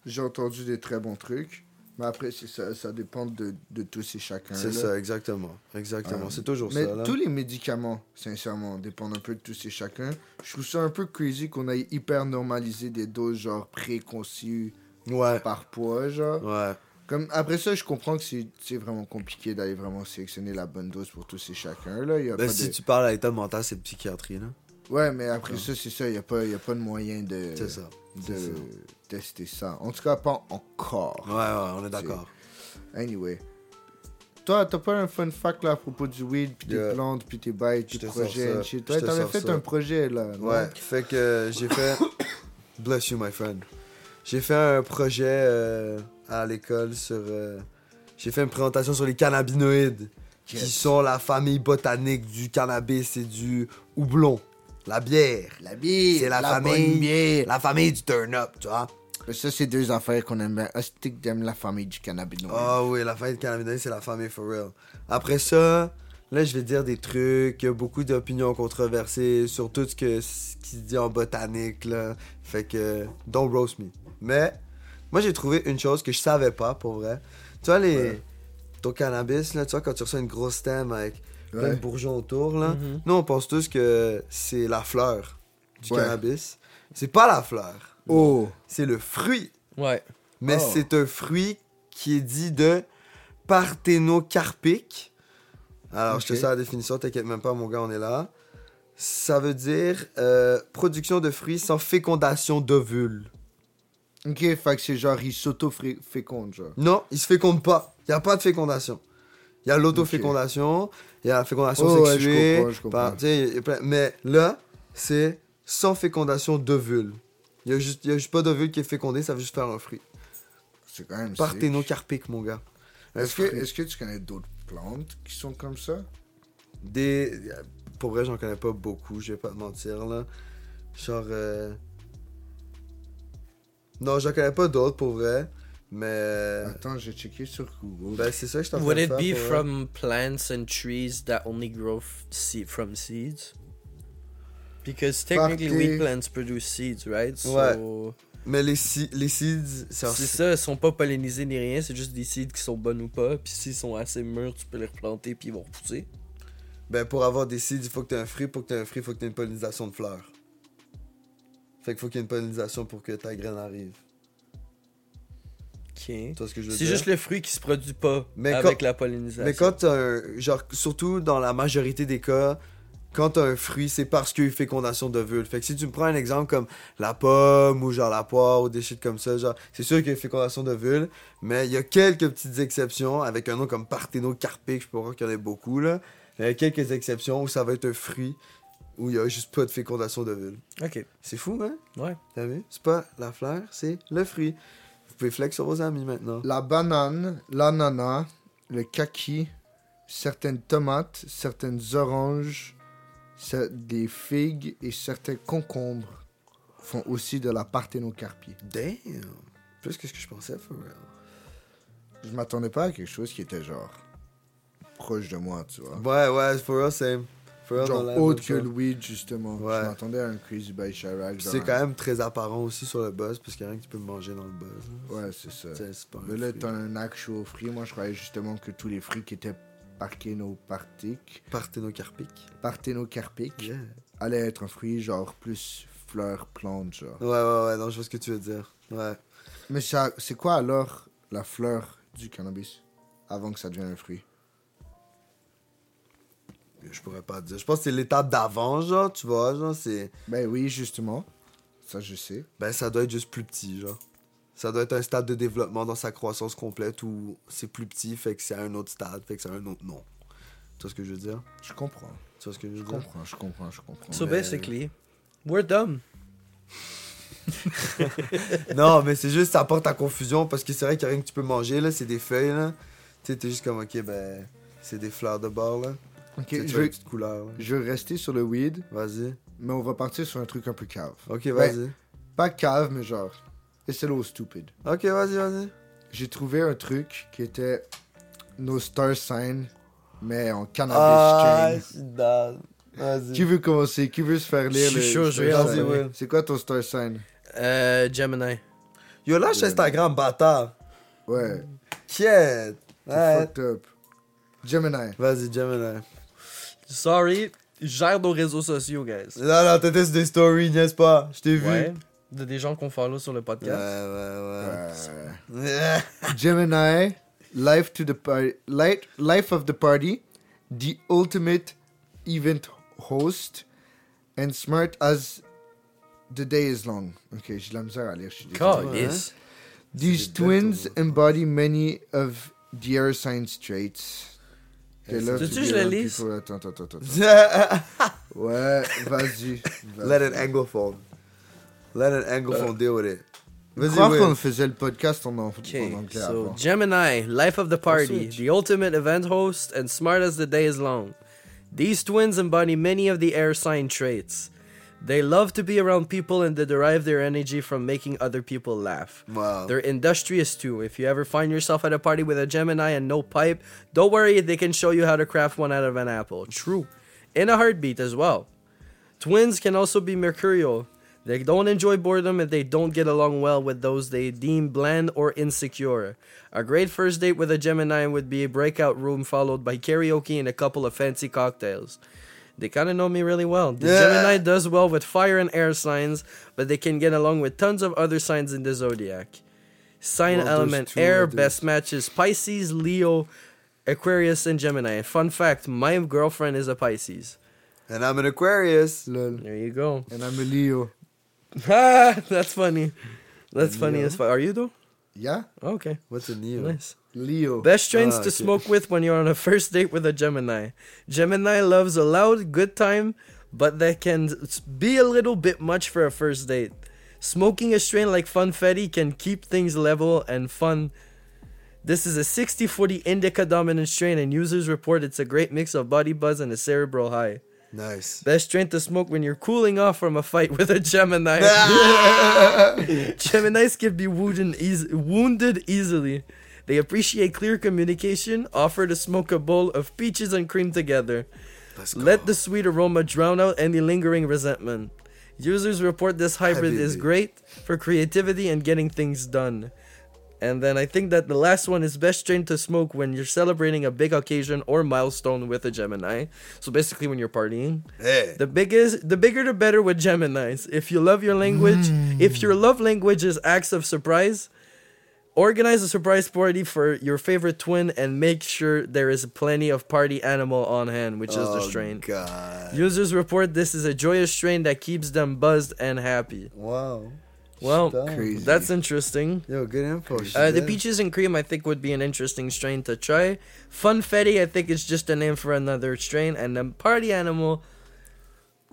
j'ai entendu des très bons trucs. Mais après, ça, ça dépend de, de tous et chacun. C'est ça, exactement. Exactement. Ouais. C'est toujours Mais ça, là. tous les médicaments, sincèrement, dépendent un peu de tous et chacun. Je trouve ça un peu crazy qu'on ait hyper normalisé des doses genre préconçues Ouais. par poids, genre. Ouais. Comme, après ça, je comprends que c'est c'est vraiment compliqué d'aller vraiment sélectionner la bonne dose pour tous et chacun. Là. Il y a Ben, pas si de... tu parles à l'état mental, c'est psychiatrie, là. Ouais, mais après ça, c'est ça. Il n'y a, pas- y a pas de moyen de, ça. de ça. tester ça. En tout cas, pas encore. Ouais, ouais, on est d'accord. Anyway. Toi, t'as pas un fun fact là à propos du weed, puis Yeah. tes plantes, puis tes bails, tes projets. shit. Ouais, t'avais fait ça. un projet là. Ouais, fait que j'ai fait. Bless you, my friend. J'ai fait un projet euh, à l'école sur. euh, J'ai fait une présentation sur les cannabinoïdes, qui sont la famille botanique du cannabis et du houblon. La bière. La bière. C'est la, bonne famille. bière. La famille du turn-up, tu vois. Ça, c'est deux affaires qu'on aime bien. Astic d'aime la famille du cannabinoïde. Ah oui, la famille de cannabinoïdes, c'est la famille for real. Après ça, là, je vais dire des trucs. Il y a beaucoup d'opinions controversées sur tout ce, que, ce qui se dit en botanique, là. Fait que, don't roast me. Mais, moi, j'ai trouvé une chose que je savais pas, pour vrai. Tu vois, les... Ouais. ton cannabis, là, tu vois, quand tu reçois une grosse stem avec plein Ouais. de bourgeons autour, là. Mhm. Nous, on pense tous que c'est la fleur du Ouais. cannabis. C'est pas la fleur. Oh. C'est le fruit. Ouais. Mais Oh. c'est un fruit qui est dit de parthénocarpique. Alors, je te sers la définition, t'inquiète même pas, mon gars, on est là. Ça veut dire euh, production de fruits sans fécondation d'ovules. Ok, fait que c'est genre, il s'auto-féconde, genre. Non, il se féconde pas. Il n'y a pas de fécondation. Il y a l'autofécondation, il y a la fécondation Oh, ouais, je sexuée. comprends, je comprends. par- plein- mais là, c'est sans fécondation d'ovules. Il n'y a, juste- y a juste pas d'ovule qui est fécondé, ça veut juste faire un fruit. C'est quand même. Parthénocarpique, mon gars. Est-ce que, est que tu connais d'autres plantes qui sont comme ça? Des. Pour vrai, j'en connais pas beaucoup, je vais pas te mentir, là. Genre. euh, Non, j'en connais pas d'autres pour vrai, mais. Attends, j'ai checké sur Google. Ben, c'est ça que je t'en Would it be pour vrai. from plants and trees that only grow f- se- from seeds? Because technically Partez- wheat plants produce seeds, right? So Mais les, si- les seeds, c'est C'est ça, ils sont pas pollinisés ni rien, c'est juste des seeds qui sont bonnes ou pas. Puis s'ils sont assez mûrs, tu peux les replanter puis ils vont repousser. Ben, pour avoir des seeds, il faut que tu aies un fruit. Pour que tu aies un fruit, il faut que tu aies une pollinisation de fleurs. Fait qu'il faut qu'il y ait une pollinisation pour que ta graine arrive. Ce C'est juste le fruit qui se produit pas Mais avec quand- la pollinisation. Mais quand un. Genre, surtout dans la majorité des cas, quand t'as un fruit, c'est parce qu'il y a eu fécondation d'ovules. Fait que si tu me prends un exemple comme la pomme ou genre la poire ou des shit comme ça, genre, c'est sûr qu'il y a eu fécondation d'ovules, mais il y a quelques petites exceptions avec un nom comme parthénocarpique, je peux croire qu'il y en ait beaucoup là. Il y a quelques exceptions où ça va être un fruit où il y a juste pas de fécondation d'ovules. Ok. C'est fou, hein? Ouais. T'as vu? C'est pas la fleur, c'est le fruit. Pouvez flex sur vos amis maintenant. La banane, l'ananas, le kaki, certaines tomates, certaines oranges, des figues et certains concombres font aussi de la parthénocarpie. Damn! Plus que ce que je pensais, for real. Je m'attendais pas à quelque chose qui était genre proche de moi, tu vois. Ouais, ouais, for real, same. Dans Genre la autre que le weed, justement. Ouais. Je m'attendais à un Crazy by Chirac. C'est un- quand même très apparent aussi sur le buzz, parce qu'il y a rien que tu peux manger dans le buzz. là. Ouais, c'est ça. Pas un Mais là, fruit. t'as un actual fruit. Moi, je croyais justement que tous les fruits qui étaient parthénopartiques, Parthénocarpique. parthénocarpiques, Yeah. allaient être un fruit genre plus fleur, plante, genre. Ouais, ouais, ouais, non, je vois ce que tu veux dire. Ouais. Mais ça, c'est quoi alors la fleur du cannabis avant que ça devienne un fruit? Je pourrais pas dire. Je pense que c'est l'étape d'avant, genre, tu vois, genre, c'est. Ben oui, justement. Ça, je sais. Ben, ça doit être juste plus petit, genre. Ça doit être un stade de développement dans sa croissance complète où c'est plus petit, fait que c'est un autre stade, fait que c'est un autre nom. Tu vois ce que je veux dire? Je comprends. Tu vois ce que je veux Je dire? comprends, je comprends, je comprends. So Mais- basically, we're dumb. non, mais c'est juste, ça apporte à confusion parce que c'est vrai qu'il y a rien que tu peux manger, là, c'est des feuilles, là. Tu sais, t'es juste comme, ok, ben, c'est des fleurs de bord, là. Ok, je petites couleurs, là. je vais rester sur le weed, Vas-y. mais on va partir sur un truc un peu cave. Ok, vas-y. Pas cave, mais genre. Et c'est little stupid. Ok, vas-y, vas-y. J'ai trouvé un truc qui était nos star signs, mais en cannabis Ah. Vas-y. Qui veut commencer? Qui veut se faire lire Je suis chaud, je vais. C'est quoi ton star sign? Euh, Gemini. Yo, lâche Instagram, bâtard. Ouais, Ouais. fucked up. Gemini. Vas-y, Gemini. Sorry, je gère nos réseaux sociaux, guys. Non, non, t'étais sur des stories, n'est-ce pas? Je t'ai vu. Ouais. De des gens qu'on follow sur le Ouais, podcast. ouais, ouais. Euh, Gemini, life to the party, life, life of the party, the ultimate event host, and smart as the day is long. Ok, j'ai de la misère à lire. God, yes. These twins embody many of the air signs traits. Eh, love tu to veux que be je le lise? people- Attends, attends, attends. attends. Let Ouais, vas-y. vas-y. an anglophone. Let an anglophone deal with it. Je Vas-y, crois Will. qu'on faisait le podcast en, en, Okay, en anglais so avant. Gemini, life of the party, the ultimate event host, and smart as the day is long. These twins embody many of the air sign traits. They love to be around people and they derive their energy from making other people laugh. Wow. They're industrious too. If you ever find yourself at a party with a Gemini and no pipe, don't worry, they can show you how to craft one out of an apple. True. In a heartbeat as well. Twins can also be mercurial. They don't enjoy boredom and they don't get along well with those they deem bland or insecure. A great first date with a Gemini would be a breakout room followed by karaoke and a couple of fancy cocktails. They kind of know me really well. The Yeah. Gemini does well with fire and air signs, but they can get along with tons of other signs in the zodiac. Sign Well, element air the- best matches Pisces, Leo, Aquarius, and Gemini. Fun fact my girlfriend is a Pisces. And I'm an Aquarius. Lol. There you go. And I'm a Leo. Ah, that's funny. That's funny as fuck. Are you though? Yeah? Okay, What's a Neo? nice. Leo. Best strains Ah, to okay. smoke with when you're on a first date with a Gemini. Gemini loves a loud, good time, but that can be a little bit much for a first date. Smoking a strain like Funfetti can keep things level and fun. This is a 60 40 indica dominant strain, and users report it's a great mix of body buzz and a cerebral high. Nice. Best strain to smoke when you're cooling off from a fight with a Gemini. Geminis can be wounded, eas- wounded easily. They appreciate clear communication, offer to smoke a bowl of peaches and cream together. Let the sweet aroma drown out any lingering resentment. Users report this hybrid is great for creativity and getting things done. And then I think that the last one is best strain to smoke when you're celebrating a big occasion or milestone with a Gemini. So basically when you're partying. Hey. The biggest the bigger the better with Geminis. If you love your language, hmm. if your love language is acts of surprise, organize a surprise party for your favorite twin and make sure there is plenty of party animal on hand, which is the Oh, strain. God. Users report this is a joyous strain that keeps them buzzed and happy. Wow. Well, Crazy. that's interesting. Yo, good info. Uh, the peaches and cream, I think, would be an interesting strain to try. Funfetti, I think, is just a name for another strain. And then party animal,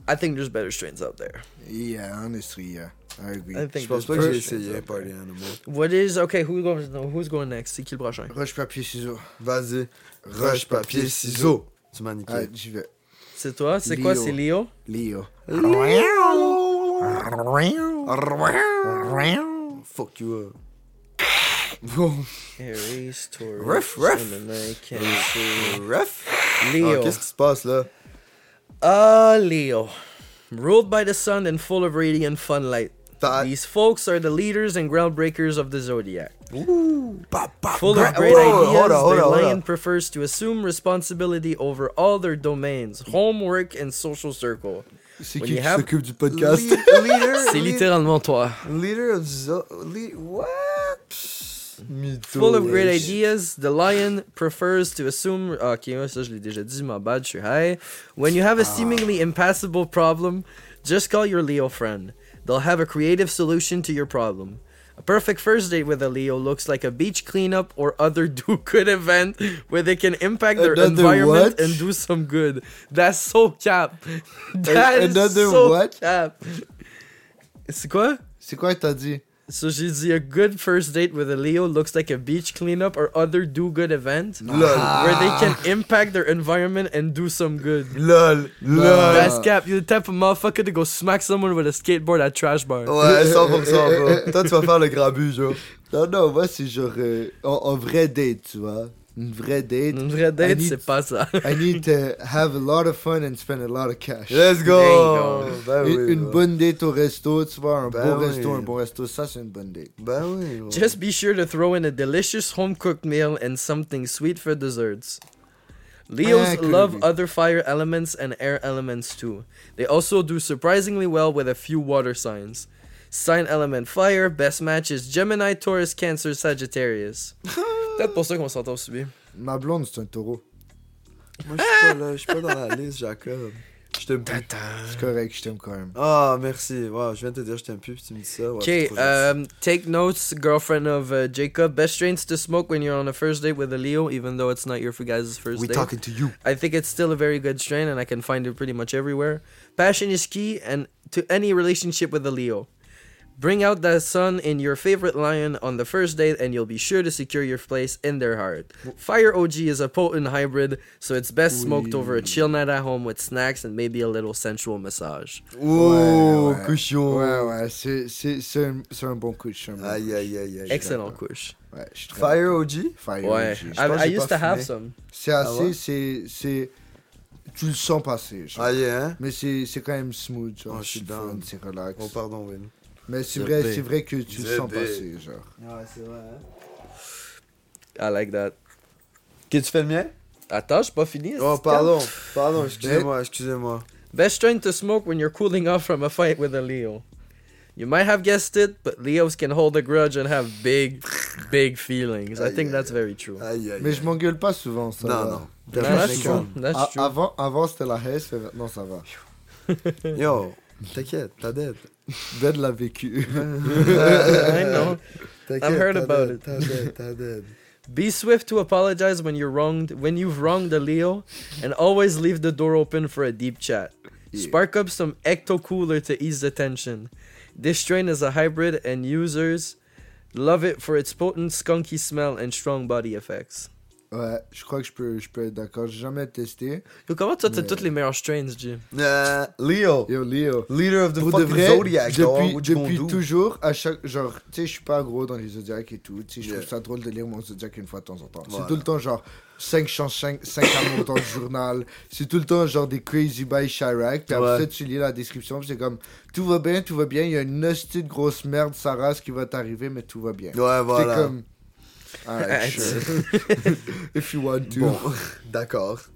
I think there's better strains out there. Yeah, honestly, yeah. I agree. I think Je pense pas que j'ai essayé out. Party Animal. What is okay? Who goes? No, who's going next? C'est qui le prochain? Roche, papier, ciseaux. Vas-y. Roche, papier, ciseaux. Tu m'as niqué. Ah, j'y vais. C'est toi? C'est quoi? C'est Leo. C'est Leo? Leo. Fuck you up. Aries, Taurus, Ruff, ruff. Gemini, Cancer. Leo. Ah, Qu'est-ce qui se passe là? Ah, Leo. Ruled by the sun and full of radiant fun light. T'as- These folks are the leaders and groundbreakers of the zodiac. Pa, Full pa. of great Whoa, ideas, hold on, hold their on, lion on. prefers to assume responsibility over all their domains, homework, and social circle. C'est qui qui have- s'occupe du podcast? C'est littéralement toi. leader of Zo... Le... What? Mytho, Full of great wesh. ideas, the lion prefers to assume. ah, Ok, ça je l'ai déjà dit, my bad, je suis high. When you have a seemingly impassable problem, just call your Leo friend. They'll have a creative solution to your problem. A perfect first date with a Leo looks like a beach cleanup or other do good event where they can impact their Another environment what? and do some good. That's so cap. That is another so what? cap. C'est quoi? C'est quoi t'as dit? So she dit a good first date with a Leo looks like a beach cleanup or other do good event Lol. where they can impact their environment and do some good. Lol. Lol. That's cap. You're the type of motherfucker to go smack someone with a skateboard at trash bar. Ouais, 100%, bro. Toi, tu vas faire le grand but, genre. Non, non, moi, c'est genre euh, un, un vrai date, tu vois. Une vraie date. Une vraie date, I need- c'est pas ça. I need to have a lot of fun and spend a lot of cash. Let's go. There you go. Ben une, oui, une bro. bonne date au resto, tu vois, un Ben beau oui. resto, un bon resto, ça c'est une bonne date. Ben oui, bro. Just be sure to throw in a delicious home cooked meal and something sweet for desserts. Leos Ah, love be. other fire elements and air elements too. They also do surprisingly well with a few water signs. Sign element fire, best match is Gemini, Taurus, Cancer, Sagittarius. Peut-être pour ça qu'on s'entend aussi bien. Ma blonde, c'est un taureau. Moi, je suis pas là. Je suis pas dans la liste, Jacob. Je t'aime plus. C'est correct, je t'aime quand même. Ah, merci. Wow, je viens de te dire je t'aime plus, puis tu me dis ça. Okay, trop gentil. um, take notes, girlfriend of uh, Jacob. Best strains to smoke when you're on a first date with a Leo, even though it's not your guys' first We date. talking to you. I think it's still a very good strain, and I can find it pretty much everywhere. Passion is key, and to any relationship with a Leo. Bring out the sun in your favorite lion on the first date, and you'll be sure to secure your place in their heart. Fire OG is a potent hybrid, so it's best smoked over a chill night at home with snacks and maybe a little sensual massage. Oh, Ouais, ouais. cochon. Ouais, ouais, c'est c'est- c'est un, c'est un bon coup. c'est un bon Aïe, aïe, aïe, aïe. Excellent couche. Ouais, je suis Fire. OG? Fire. Ouais, OG. I, I used pas to have some. C'est Ah assez, ouais? c'est. c'est- Tu le sens passer. genre. Aïe, hein? Mais c'est c'est quand même smooth. Genre, Oh, je suis c'est down. c'est relax. Oh, pardon, Will. Mais c'est vrai, c'est vrai que tu le sens passer. Genre. Ouais, c'est vrai, hein? I like that. Ok, tu fais le mien? Attends, j'ai pas fini. Oh, pardon. Pardon, excusez-moi, excusez-moi. Best strain to smoke when you're cooling off from a fight with a Leo. You might have guessed it, but Leos can hold a grudge and have big, big feelings. I think that's very true. Aïe, aïe. Mais je m'engueule pas souvent, ça Non, non. That's true. That's true. Avant, avant c'était la haisse, mais maintenant ça va. Yo, t'inquiète, t'as dead. Ben l'a vécu. I know. I've heard about it. T'as dead, t'as dead. Be swift to apologize when you're wronged, when you've wronged a Leo, and always leave the door open for a deep chat. Yeah. Spark up some ecto cooler to ease the tension. This strain is a hybrid, and users love it for its potent, skunky smell and strong body effects. Ouais, je crois que je peux, je peux être d'accord. J'ai jamais testé. Yo, comment toi, t'as Mais- toutes les meilleurs strains, Jim? Euh, Leo. Yo, Léo. Leader of the Pour de fucking vrai, Zodiac, depuis, gonna depuis toujours, à chaque. Genre, tu sais, je suis pas gros dans les zodiacs et tout. Tu sais, je Yeah. trouve ça drôle de lire mon zodiac une fois de temps en temps. Voilà. C'est tout le temps genre 5 chances, 5, 5 amours dans le journal. C'est tout le temps genre des crazy by Chirac. Puis après Ouais. tu lis la description. puis c'est comme tout va bien, tout va bien. Il y a une hostie de grosse merde, sa race qui va t'arriver, mais tout va bien. Ouais, voilà. C'est comme. Alright, sure. If you want to. Bon, d'accord.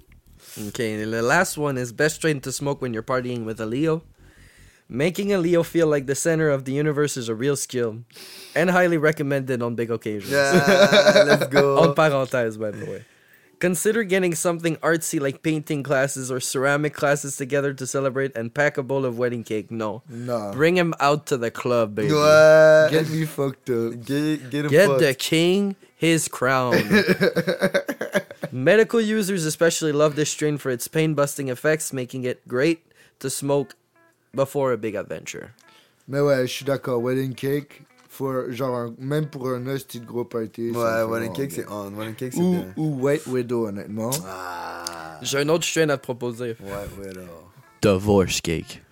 Okay, and the last one is best strain to smoke when you're partying with a Leo. Making a Leo feel like the center of the universe is a real skill, and highly recommended on big occasions. Yeah, let's En go. parenthèse, by the way. Consider getting something artsy like painting classes or ceramic classes together to celebrate and pack a bowl of wedding cake. No. No. Bring him out to the club, baby. Ouais. Get me fucked up. Get, get him Get fucked. the king his crown. Medical users especially love this strain for its pain busting effects, making it great to smoke before a big adventure. Mais ouais, je suis d'accord. Wedding cake, for, genre, un- même pour un hostie de gros party. Ouais, vraiment Cake, c'est on. Cake, c'est Ou, bien. ou White Widow, honnêtement. Ah. J'ai un autre strain à te proposer. Ouais, alors. Divorce cake.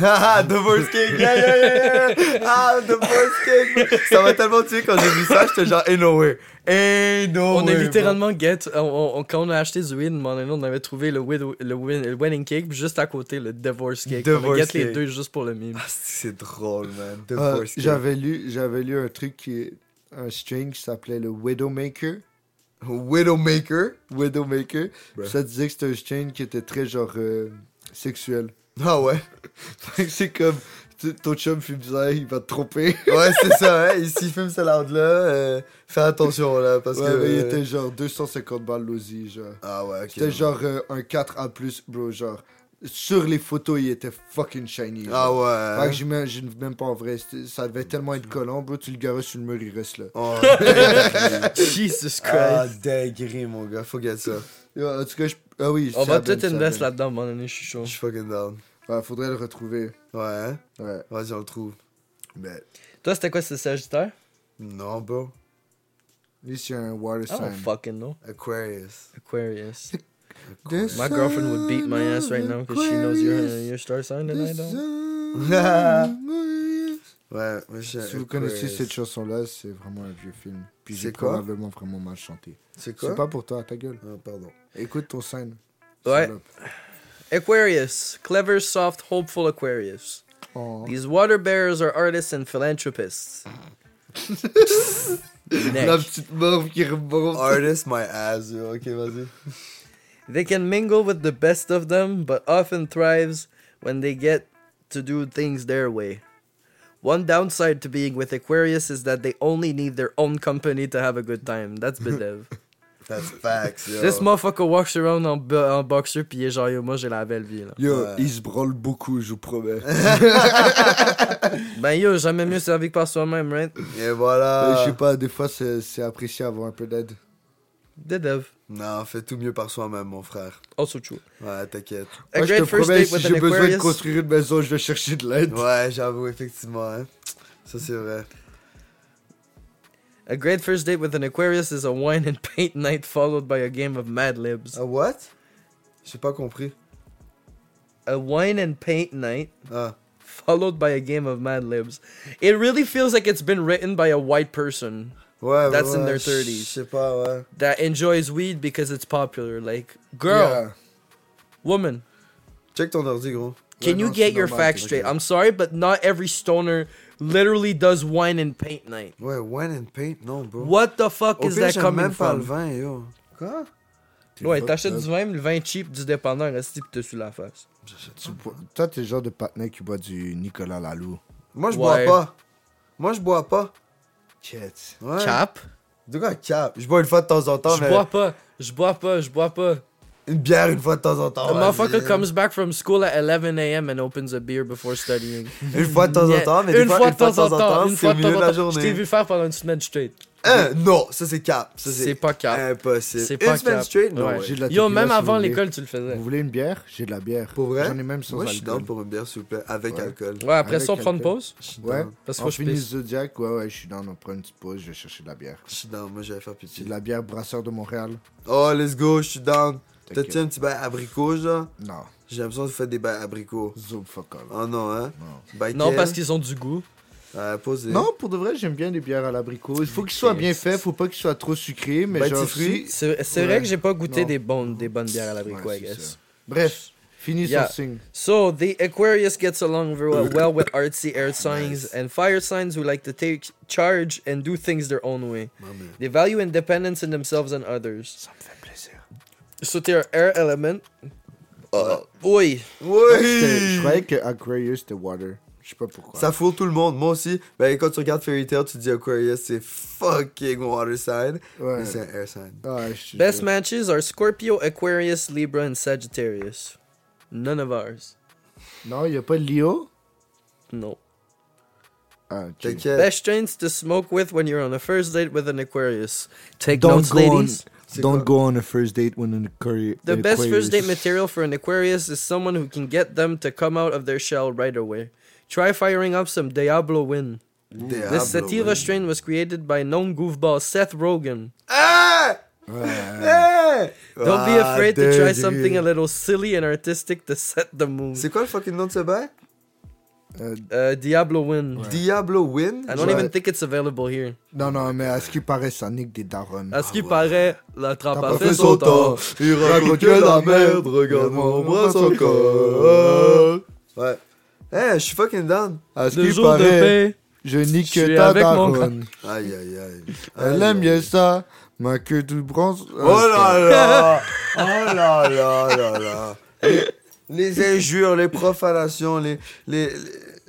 Ah, Divorce Cake, yeah, yeah, yeah, yeah. Ah, Divorce Cake. Ça m'a tellement tué quand j'ai vu ça, j'étais genre, ain't no way. Ain't no On way. a bro. littéralement get, on- on- quand on a acheté du weed, donné, on avait trouvé le, widow- le, win- le wedding cake, juste à côté le divorce cake. on a Divorce get les deux juste pour le meme. Ah, c'est drôle, man. Ah, Divorce Cake. j'avais lu, j'avais lu un truc qui est un string qui s'appelait le Widowmaker. Widowmaker? Widowmaker. Ça disait que c'était un string qui était très genre euh, sexuel. Ah ouais? C'est comme ton chum fume ça, il va te tromper. Ouais, c'est ça, hein. Et s'il fume ce loud là, euh, fais attention là, parce ouais, que. mais il euh, était genre 250 balles l'osi, genre. Ah ouais, ok. C'était genre euh, un 4A+, bro, genre. Sur les photos, il était fucking shiny. Ah genre. ouais. Fait que j'imagine même pas en vrai. Ça devait tellement être collant, bro. Tu le gares sur le mur, il reste là. Oh. Jesus Christ. ah, dinguerie, mon gars. Faut get ça. Yo, en tout cas, je... ah oui. on c'est va tout c'est invest là-dedans, à un moment donné, je suis chaud. Je suis fucking down. Ouais, faudrait le retrouver. Ouais, hein? Ouais. Vas-y, on le trouve. Mais Toi, c'était quoi, ce Sagittaire? Non, bro. lui, c'est un water I don't sign. fucking know. Aquarius. Aquarius. The My girlfriend would beat my ass right now because she knows your, your star sign and I don't. Ouais, je suis Si vous Aquarius. connaissez cette chanson-là, c'est vraiment un vieux film. Puis j'ai C'est quoi? probablement vraiment mal chanté. C'est quoi? C'est pas pour toi, ta gueule. Ah, pardon. Écoute ton scène. Ouais. Salope. Aquarius. Clever, soft, hopeful Aquarius. Oh. These water bearers are artists and philanthropists. La Next. petite morve qui remonte. Artist my ass, yo. Ok, vas-y. They can mingle with the best of them, but often thrives when they get to do things their way. One downside to being with Aquarius is that they only need their own company to have a good time. That's Bidev. That's facts, yo. This motherfucker walks around en, bo- en boxer pis il est genre yo, moi j'ai la belle vie là. Yo, Ouais. il se branle beaucoup, je vous promets. Ben yo, jamais mieux servi que par soi-même, right? Et Euh, voilà. Je sais pas, des fois, c'est c'est apprécié avoir un peu d'aide. Bidev. Non, fais tout mieux par soi-même, mon frère. Also true. Ouais, t'inquiète. A Moi, je great te first promets, si j'ai besoin de construire une maison, je vais chercher de l'aide. Ouais, j'avoue, effectivement, hein. Ça, c'est vrai. A great first date with an Aquarius is a wine and paint night followed by a game of Mad Libs. Ah, what? J'ai pas compris. A wine and paint night Ah. followed by a game of Mad Libs. It really feels like it's been written by a white person Ouais, That's ouais, in their je 30s. sais pas, ouais. that enjoys weed because it's popular. Like, girl, Yeah. woman, Check ton ordi, gros. can you get your facts straight? I'm sorry, but not every stoner literally does wine and paint night. Ouais, wine and paint, non, bro. What the fuck Au is pire, that j'aime coming même pas le vin, yo. Quoi? T'es Ouais, fucked t'achètes up. du vin, le vin cheap du dépanneur, reste pis t'as sur la face. Tu bois- Toi, t'es le genre de patinet qui boit du Nicolas Lalou. Moi, je Ouais. bois pas. Moi, je bois pas. Chet. Ouais. Cap? De quoi, cap? Je bois une fois de temps en temps, Je mais. bois pas, je bois pas, je bois pas. Une bière une fois de temps en temps. The motherfucker comes back from school at 11 a.m. and opens a beer before studying. Une fois de temps en temps, mais une fois, fois une de temps en temps, une c'est fois au de milieu temps de en la temps. Je t'ai journée. vu faire pendant une semaine straight. Hein, non, ça c'est cap. Ça C'est pas cap. Impossible. C'est Une pas semaine cap. straight, non. Ouais. J'ai de la Yo, même avant l'école, tu le faisais. Vous voulez une bière? J'ai de la bière. Pour vrai? J'en ai même sans Moi, je suis alcool. down pour une bière, s'il vous plaît, avec Ouais. alcool. Ouais, après Avec ça, on prend une alcool. pause? Ouais. Parce On que je finit. Zodiac, ouais, ouais, je suis down. On prend une petite pause, je vais chercher de la bière. Je suis down, moi j'allais faire C'est pipi. de la bière brasseur de Montréal. Oh, let's go, je suis down. T'as-tu un petit bail abricot, genre? Non, J'ai l'impression que vous faites des bails abricots. zoom fuck all. Oh non, hein? Non. Bail Non, quel parce qu'ils ont du goût. Euh. Non, pour de vrai, j'aime bien les bières à l'abricot. Il faut qu'ils soient bien faits, faut pas qu'ils soient trop sucrés, mais genre fruits? C'est vrai que j'ai pas goûté Non. des bonnes, des bonnes bières à l'abricot, Ouais, I c'est guess. ça. Bref, fini Yeah. son signe. So, the Aquarius gets along very well, well with artsy air signs and fire signs who like to take charge and do things their own way. They value independence in themselves and others. Ça me fait t'es un air element. Oh. Oui. C'était- Je Oui croyais que Aquarius c'était water. Je sais pas pourquoi. Ça fout tout le monde. Moi aussi. Ben, quand tu regardes Fairy Tail, tu te dis Aquarius, c'est fucking water sign. Ouais. C'est un air sign. Te Best jure. matches are Scorpio, Aquarius, Libra, and Sagittarius. None of ours. Non, y a pas Leo? No. Ah. Best strains to smoke with when you're on a first date with an Aquarius. Take Don't notes, ladies. C'est Don't go on a first date when an Aquarius. The best first date material for an Aquarius is someone who can get them to come out of their shell right away. Try firing up some Diablo Win. Diablo, This sativa man. strain was created by known goofball Seth Rogen. Ah! Ouais. Don't be Ah, afraid to try something a little silly and artistic to set the mood. C'est quoi le fucking nom de ce bail? Euh, Uh, Diablo Win. Diablo Win? I don't Ouais. even think it's available here. Non, non, mais à ce qui paraît, ça nique des darons. À ce qui ouais. paraît, la trappe a fait fait son temps. Il raconte que la merde, regarde mon bras encore. Ouais. Hey, je suis fucking down. À ce qui de paraît, paix. je nique ta daronne. Aïe, aïe, aïe. Elle aime bien ça, ma queue toute bronze. Oh là là! Oh là là là là! Les injures, les profanations, les. les, les-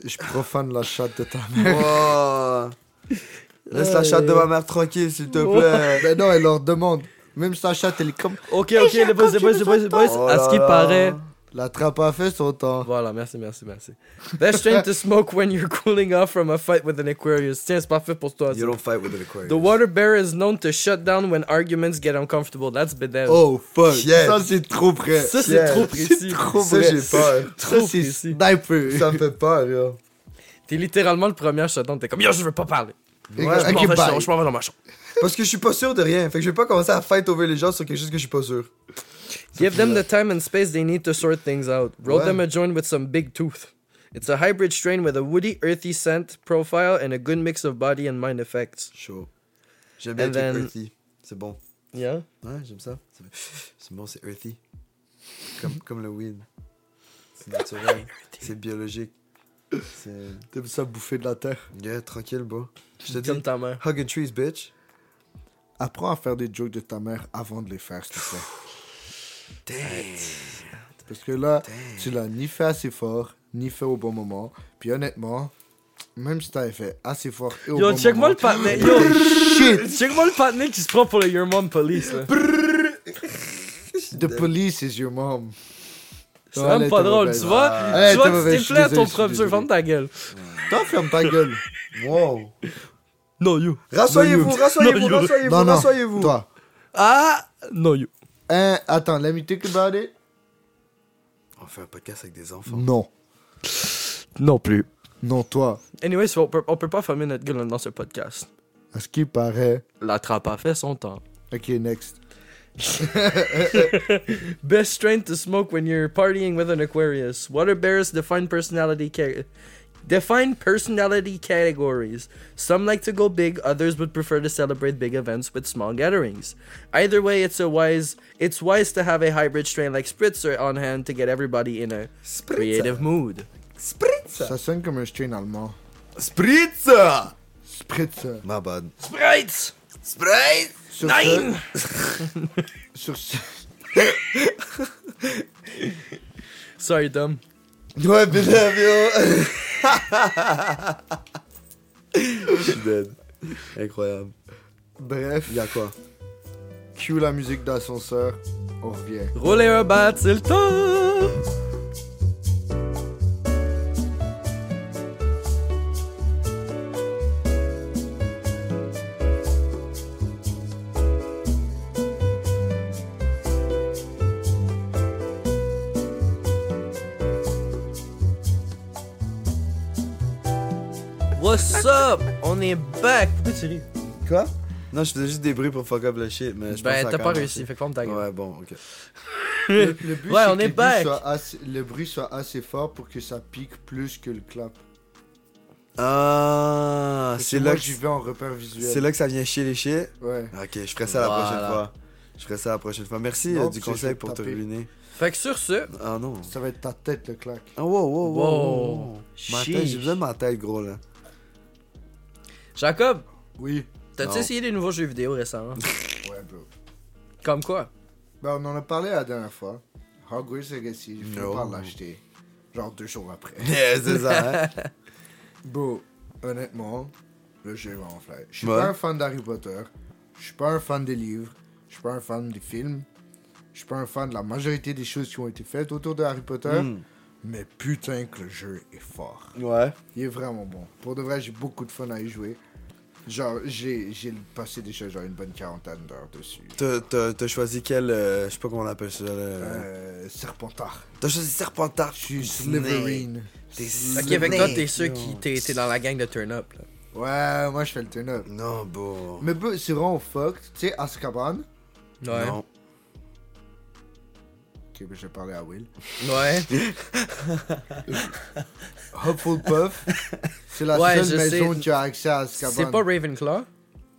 Je profane la chatte de ta mère. Oh. Laisse la chatte de ma mère tranquille, s'il te plaît. Mais non, elle leur demande. Même sa chatte, elle est comme. Ok, ok, les boys, les boys, les boys, les boys. À ce qui paraît. La trappe a fait son temps. Voilà, merci, merci, merci. Best strain to smoke when you're cooling off from a fight with an Aquarius. Tiens, c'est parfait pour toi. ça. You don't fight with an Aquarius. The water bear is known to shut down when arguments get uncomfortable. That's bedel. Oh fuck. Shit. Ça, c'est trop près. ça, c'est yeah, trop C'est précis. trop Ça, vrai. j'ai peur. Ça, Trop c'est précis. sniper. Ça me fait peur, yo. T'es littéralement le premier à shutdown. T'es comme, yo, je veux pas parler. Ouais, Je m'en ok, vais, bye. je m'en vais dans ma chambre. Parce que je suis pas sûr de rien. Fait que je vais pas commencer à fight over les gens sur quelque chose que je suis pas sûr. Give them the time and space they need to sort things out. Roll Ouais. them a joint with some big tooth. It's a hybrid strain with a woody, earthy scent profile and a good mix of body and mind effects. Chaud. J'aime bien then- earthy. C'est bon. Yeah? Ouais, j'aime ça. C'est- bon, c'est earthy. Comme, comme le weed. C'est naturel. C'est biologique. T'aimes ça bouffer de la terre? Yeah, tranquille, bro. Je te dis. Comme ta mère. Hugging trees, bitch. Apprends à faire des jokes de ta mère avant de les faire, s'il te Parce que là, tu l'as ni fait assez fort, ni fait au bon moment. Puis honnêtement, même si t'avais fait assez fort et au Yo, bon check-moi le moment... patiné. Yo, Shit! check-moi le patiné qui se prend pour le Your Mom Police, là. The police is your mom. C'est même pas drôle, tu vois? Elle tu vois, je suis plaît ton professeur, ferme ta gueule. Toi, ferme ta gueule. Wow. No, you. Rassoyez-vous, rassoyez-vous, rassoyez-vous, Non, non. rassoyez-vous. Toi. Ah! No, you. Hein, attends, let me think about it. On fait un podcast avec des enfants. Non. Non plus. Non, toi. Anyway, on peut, on peut pas fermer notre gueule dans ce podcast. À ce qui paraît. La trappe a fait son temps. Ok, next. Best strain to smoke when you're partying with an Aquarius. Water bears define personality define personality categories. Some like to go big, others would prefer to celebrate big events with small gatherings. Either way, it's a wise it's wise to have a hybrid strain like Spritzer on hand to get everybody in a creative mood. Spritzer. Ça sonne comme un strain allemand. Spritzer. Spritzer. My bad. Sprites! Sprite. Sur Nine! ce- sur ce- Sorry, Dom. Ouais, bien yo. Je suis dead. Incroyable. Bref, Y'a quoi? cue la musique d'ascenseur. On revient. Roulez un bat, c'est le temps! What's up? On est back! Pourquoi tu ris? Quoi? Non, je faisais juste des bruits pour fuck up le shit, mais je pense que Ben, t'as pas réussi, fait que ferme ta gueule. Ouais, bon, ok. Le, le but, Ouais, c'est on que est bruit back. soit assez- le bruit soit assez fort pour que ça pique plus que le clap. Ah, c'est là, que- vais en repère visuel. c'est là que ça vient chier les shit? Ouais. Ok, je ferai ça la Voilà. prochaine fois. Je ferai ça la prochaine fois. Merci Non, euh, du conseil pour te ruiner. Fait que sur ce, Ah non. Ça va être ta tête, le claque. Ah wow, wow, wow. Wow. wow. Ma tête, j'ai besoin de ma tête, gros, là. Jacob, Oui. t'as-tu Non. essayé des nouveaux jeux vidéo récemment? Ouais, bro. Comme quoi? Ben, on en a parlé la dernière fois. Hogwarts Legacy, j'ai fini No. par l'acheter. Genre deux jours après. Yeah, c'est ça, hein? Bro, honnêtement, le jeu est vraiment fly. Je suis Ouais. pas un fan d'Harry Potter. Je suis pas un fan des livres. Je suis pas un fan des films. Je suis pas un fan de la majorité des choses qui ont été faites autour de Harry Potter. Hmm. Mais putain que le jeu est fort. Ouais. Il est vraiment bon. Pour de vrai, j'ai beaucoup de fun à y jouer. Genre, j'ai j'ai passé déjà genre une bonne quarantaine d'heures dessus. T'as- T'as t'as choisi quel. euh, je sais pas comment on appelle ça, là. Euh, Serpentard. T'as choisi Serpentard? Je suis. Slytherin. T'es Ok, avec toi, t'es yo. qui. T'es t'es dans la gang de Turn Up, là. Ouais, moi je fais le turn-up. Non, bon. Mais c'est vraiment fucked. Tu sais, Azkaban? Ouais. Non. Ok, je vais parler à Will. Ouais. Hufflepuff. c'est la Ouais, seule maison sais. qui a accès à Azkaban. C'est pas Ravenclaw?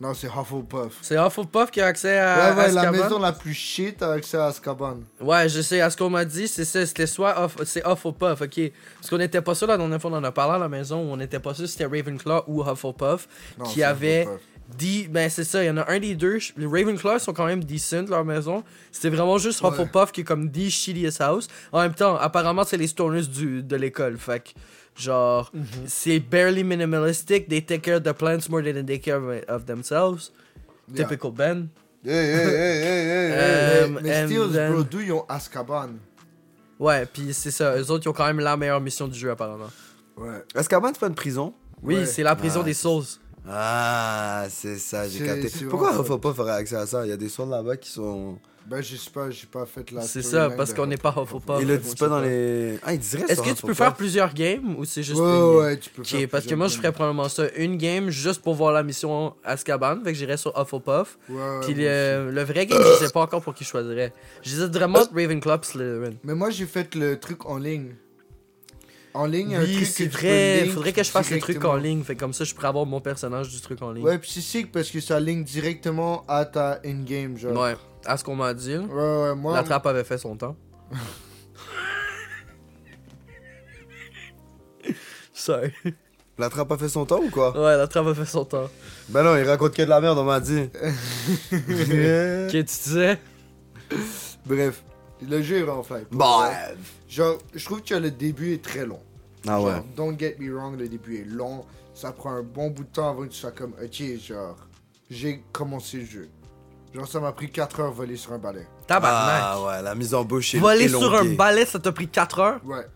Non, c'est Hufflepuff. C'est Hufflepuff qui a accès à Ouais, ouais, la Azkaban? maison la plus shit a accès à Azkaban. Ouais, je sais, à ce qu'on m'a dit, c'est ça, c'était soit off, c'est Hufflepuff, ok. Parce qu'on était pas sûr la dernière fois, on en a parlé à la maison, où on était pas sûr si c'était Ravenclaw ou Hufflepuff Non, qui avait Hufflepuff. Dit, ben c'est ça, il y en a un des deux, les Ravenclaw sont quand même decent leur maison. C'était vraiment juste Ouais. Hufflepuff qui est comme the shittiest house. En même temps, apparemment c'est les stoners du, de l'école, fait que genre, Mhm. c'est barely minimalistic, they take care of the plants more than they take care of, themselves. Yeah. Typical Ben. Hey, hey, hey, hey, hey, Um. Mais Steels, then- bro, d'où ils ont Azkaban? Ouais, puis c'est ça, eux autres ils ont quand même la meilleure mission du jeu apparemment. Ouais. Azkaban, c'est pas une prison? Oui, Ouais. c'est la prison Ah, des Souls. Ah, c'est ça, j'ai capté. Pourquoi vraiment Hufflepuff aurait accès à ça? Il y a des sons là-bas qui sont. Ben, je sais pas, j'ai pas fait la. C'est ça, parce qu'on n'est pas Hufflepuff. Hufflepuff. Il le dit pas dans les. Ah, il dirait Est-ce que tu peux faire plusieurs games ou c'est juste Ouais, une ouais, tu peux Ok, faire parce que moi je ferais probablement ça, une game juste pour voir la mission Azkaban, fait que j'irais sur Hufflepuff. Ouais, Puis le, le vrai game, je sais pas encore pour qui je choisirais. J'hésite vraiment Ravenclaw Slytherin. Mais moi, j'ai fait le truc en ligne. En ligne, un Oui, truc c'est que vrai, link faudrait que je fasse le truc en ligne, fait que comme ça je pourrais avoir mon personnage du truc en ligne. Ouais, puis c'est sick parce que ça link directement à ta in-game, genre. Ouais, à ce qu'on m'a dit, Ouais, ouais, moi. la trappe avait fait son temps. Sorry. La trappe a fait son temps ou quoi? Ouais, la trappe a fait son temps. Ben non, il raconte que de la merde, on m'a dit. Ok, tu disais? Bref, le jeu est vraiment fly. Vrai. Genre, je trouve que le début est très long. Ah ouais. Genre, don't get me wrong, le début est long. Ça prend un bon bout de temps avant que tu sois comme, ok, genre, j'ai commencé le jeu. Genre, ça m'a pris 4 heures voler sur un balai. Tabarnak. Ah ouais, la mise en bouche est Voler sur un balai, ça t'a pris 4 heures? Ouais,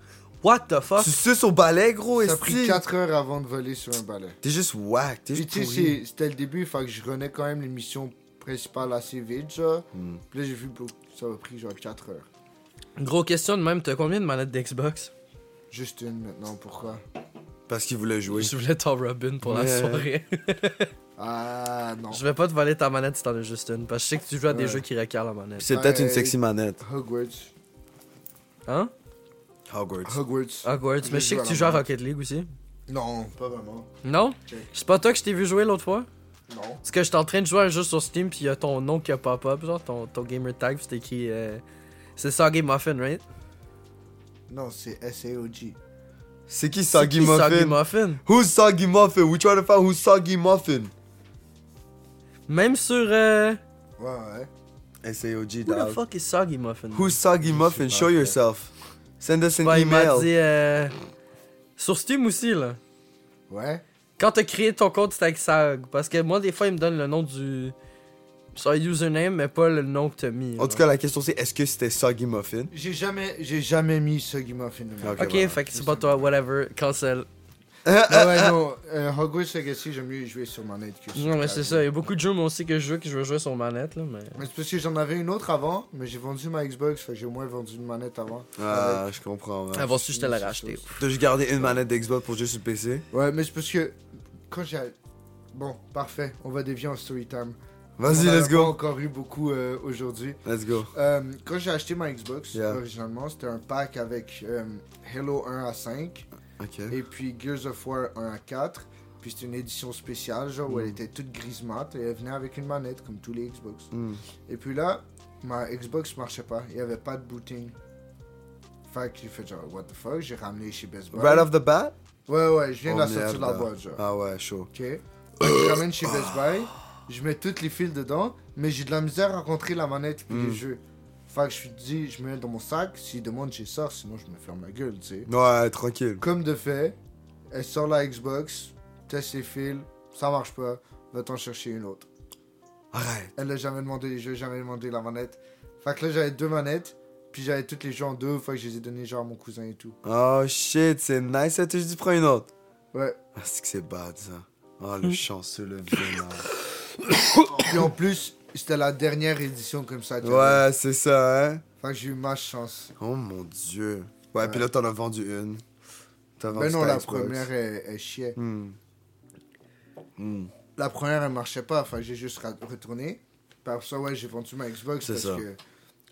What the fuck? Tu suces au balai, gros, ça a pris esti? 4 heures avant de voler sur un balai. T'es juste whack, t'es Puis juste tu sais, c'était le début, il faut que je renais quand même les missions principales assez vite, genre. Hmm. Puis là, j'ai vu que ça m'a pris genre 4 heures. Gros question de même, t'as combien de manettes d'Xbox? Juste une maintenant, pourquoi? Parce qu'il voulait jouer. Je voulais ton Robin pour la soirée. Ah, non. je vais pas te voler ta manette si t'en as juste une, parce que je sais que tu joues à des Ouais. jeux qui requièrent la manette. C'est peut-être une sexy manette. Hogwarts. Hein? Hogwarts. Hogwarts. Hogwarts, mais je sais que tu joues à Rocket League aussi. Non, pas vraiment. Non? C'est pas toi que je t'ai vu jouer l'autre fois? Non. Parce que j'étais en train de jouer un jeu sur Steam, puis il y a ton nom qui a pop-up, genre ton, ton gamer tag, c'est écrit. euh, C'est Soggy Muffin, right? Non, c'est SAOG. C'est qui C'est Soggy qui Soggy Muffin? Muffin? Who's Soggy Muffin? We trying to find who's Soggy Muffin. Même sur. Euh... Ouais, ouais. S-A-O-G, Who the fuck is Soggy Muffin? Who's Soggy Muffin? Show yourself. Send us an il m'a email. dit. Euh... Sur Steam aussi, là. Ouais. Quand t'as créé ton compte, c'était avec Sag. Parce que moi, des fois, il me donne le nom du. Son username, mais pas le nom que t'as mis. En tout cas, la question c'est est-ce que c'était Soggy Muffin? J'ai jamais, j'ai jamais mis Soggy Muffin. Ok. Ok, voilà. fait que c'est pas toi, whatever, cancel. Ah ouais, non. Euh, Hogwarts Legacy, j'aime mieux jouer sur manette que sur Non, mais c'est ça, il y a beaucoup de jeux, moi aussi, que je joue, que je veux jouer sur manette, là, mais. Mais c'est parce que j'en avais une autre avant, mais j'ai vendu ma Xbox, fait que j'ai au moins vendu une manette avant. Ah, je comprends. ouais. Avant ça, je te l'ai racheté. T'as juste gardé une manette d'Xbox pour juste sur PC Ouais, mais c'est parce que quand j'ai. Bon, parfait, on va dévier en story time. Vas-y, On en a let's go. encore eu beaucoup euh, aujourd'hui. Let's go. Euh, quand j'ai acheté ma Xbox, Yeah. originalement, c'était un pack avec euh, Halo 1 à 5 Et puis Gears of War 1 à 4. Puis c'était une édition spéciale, genre où elle Mm. était toute grise mat et elle venait avec une manette comme tous les Xbox. Hmm. Et puis là, ma Xbox marchait pas, il y avait pas de booting. Fait que j'ai fait genre, what the fuck, j'ai ramené chez Best Buy. Right off the bat Ouais, ouais, je viens de la Oh, sortir de la boîte, genre. Ah ouais, chaud. Ok. Je ramène chez Best Buy, je mets toutes les fils dedans, mais j'ai de la misère à rentrer la manette puis Mm. les jeux. Fait que je me dis, je mets dans mon sac, s'il demande, j'ai sors, sinon je me ferme la gueule, tu sais. Ouais, tranquille. Comme de fait, elle sort la Xbox, teste les fils, ça marche pas, va t'en chercher une autre. Arrête. Elle a jamais demandé les jeux, jamais demandé la manette. Fait que là, j'avais deux manettes, puis j'avais toutes les jeux en deux, fait que je les ai donnés genre à mon cousin et tout. Oh shit, c'est nice. Ça, tu dis prends une autre. Ouais. Ah, c'est que c'est bad ça. Oh, le chanceux, le vénard. Puis en plus, c'était la dernière édition comme ça. Ouais, c'est ça, hein. Que j'ai eu ma chance. Oh mon dieu. Ouais, Ouais. puis là, t'en as vendu une. T'as vendu Mais non, ta la Xbox. première, elle, elle chiait. La première, elle marchait pas, enfin, j'ai juste retourné. Ça, ouais, j'ai vendu ma Xbox C'est parce ça. que...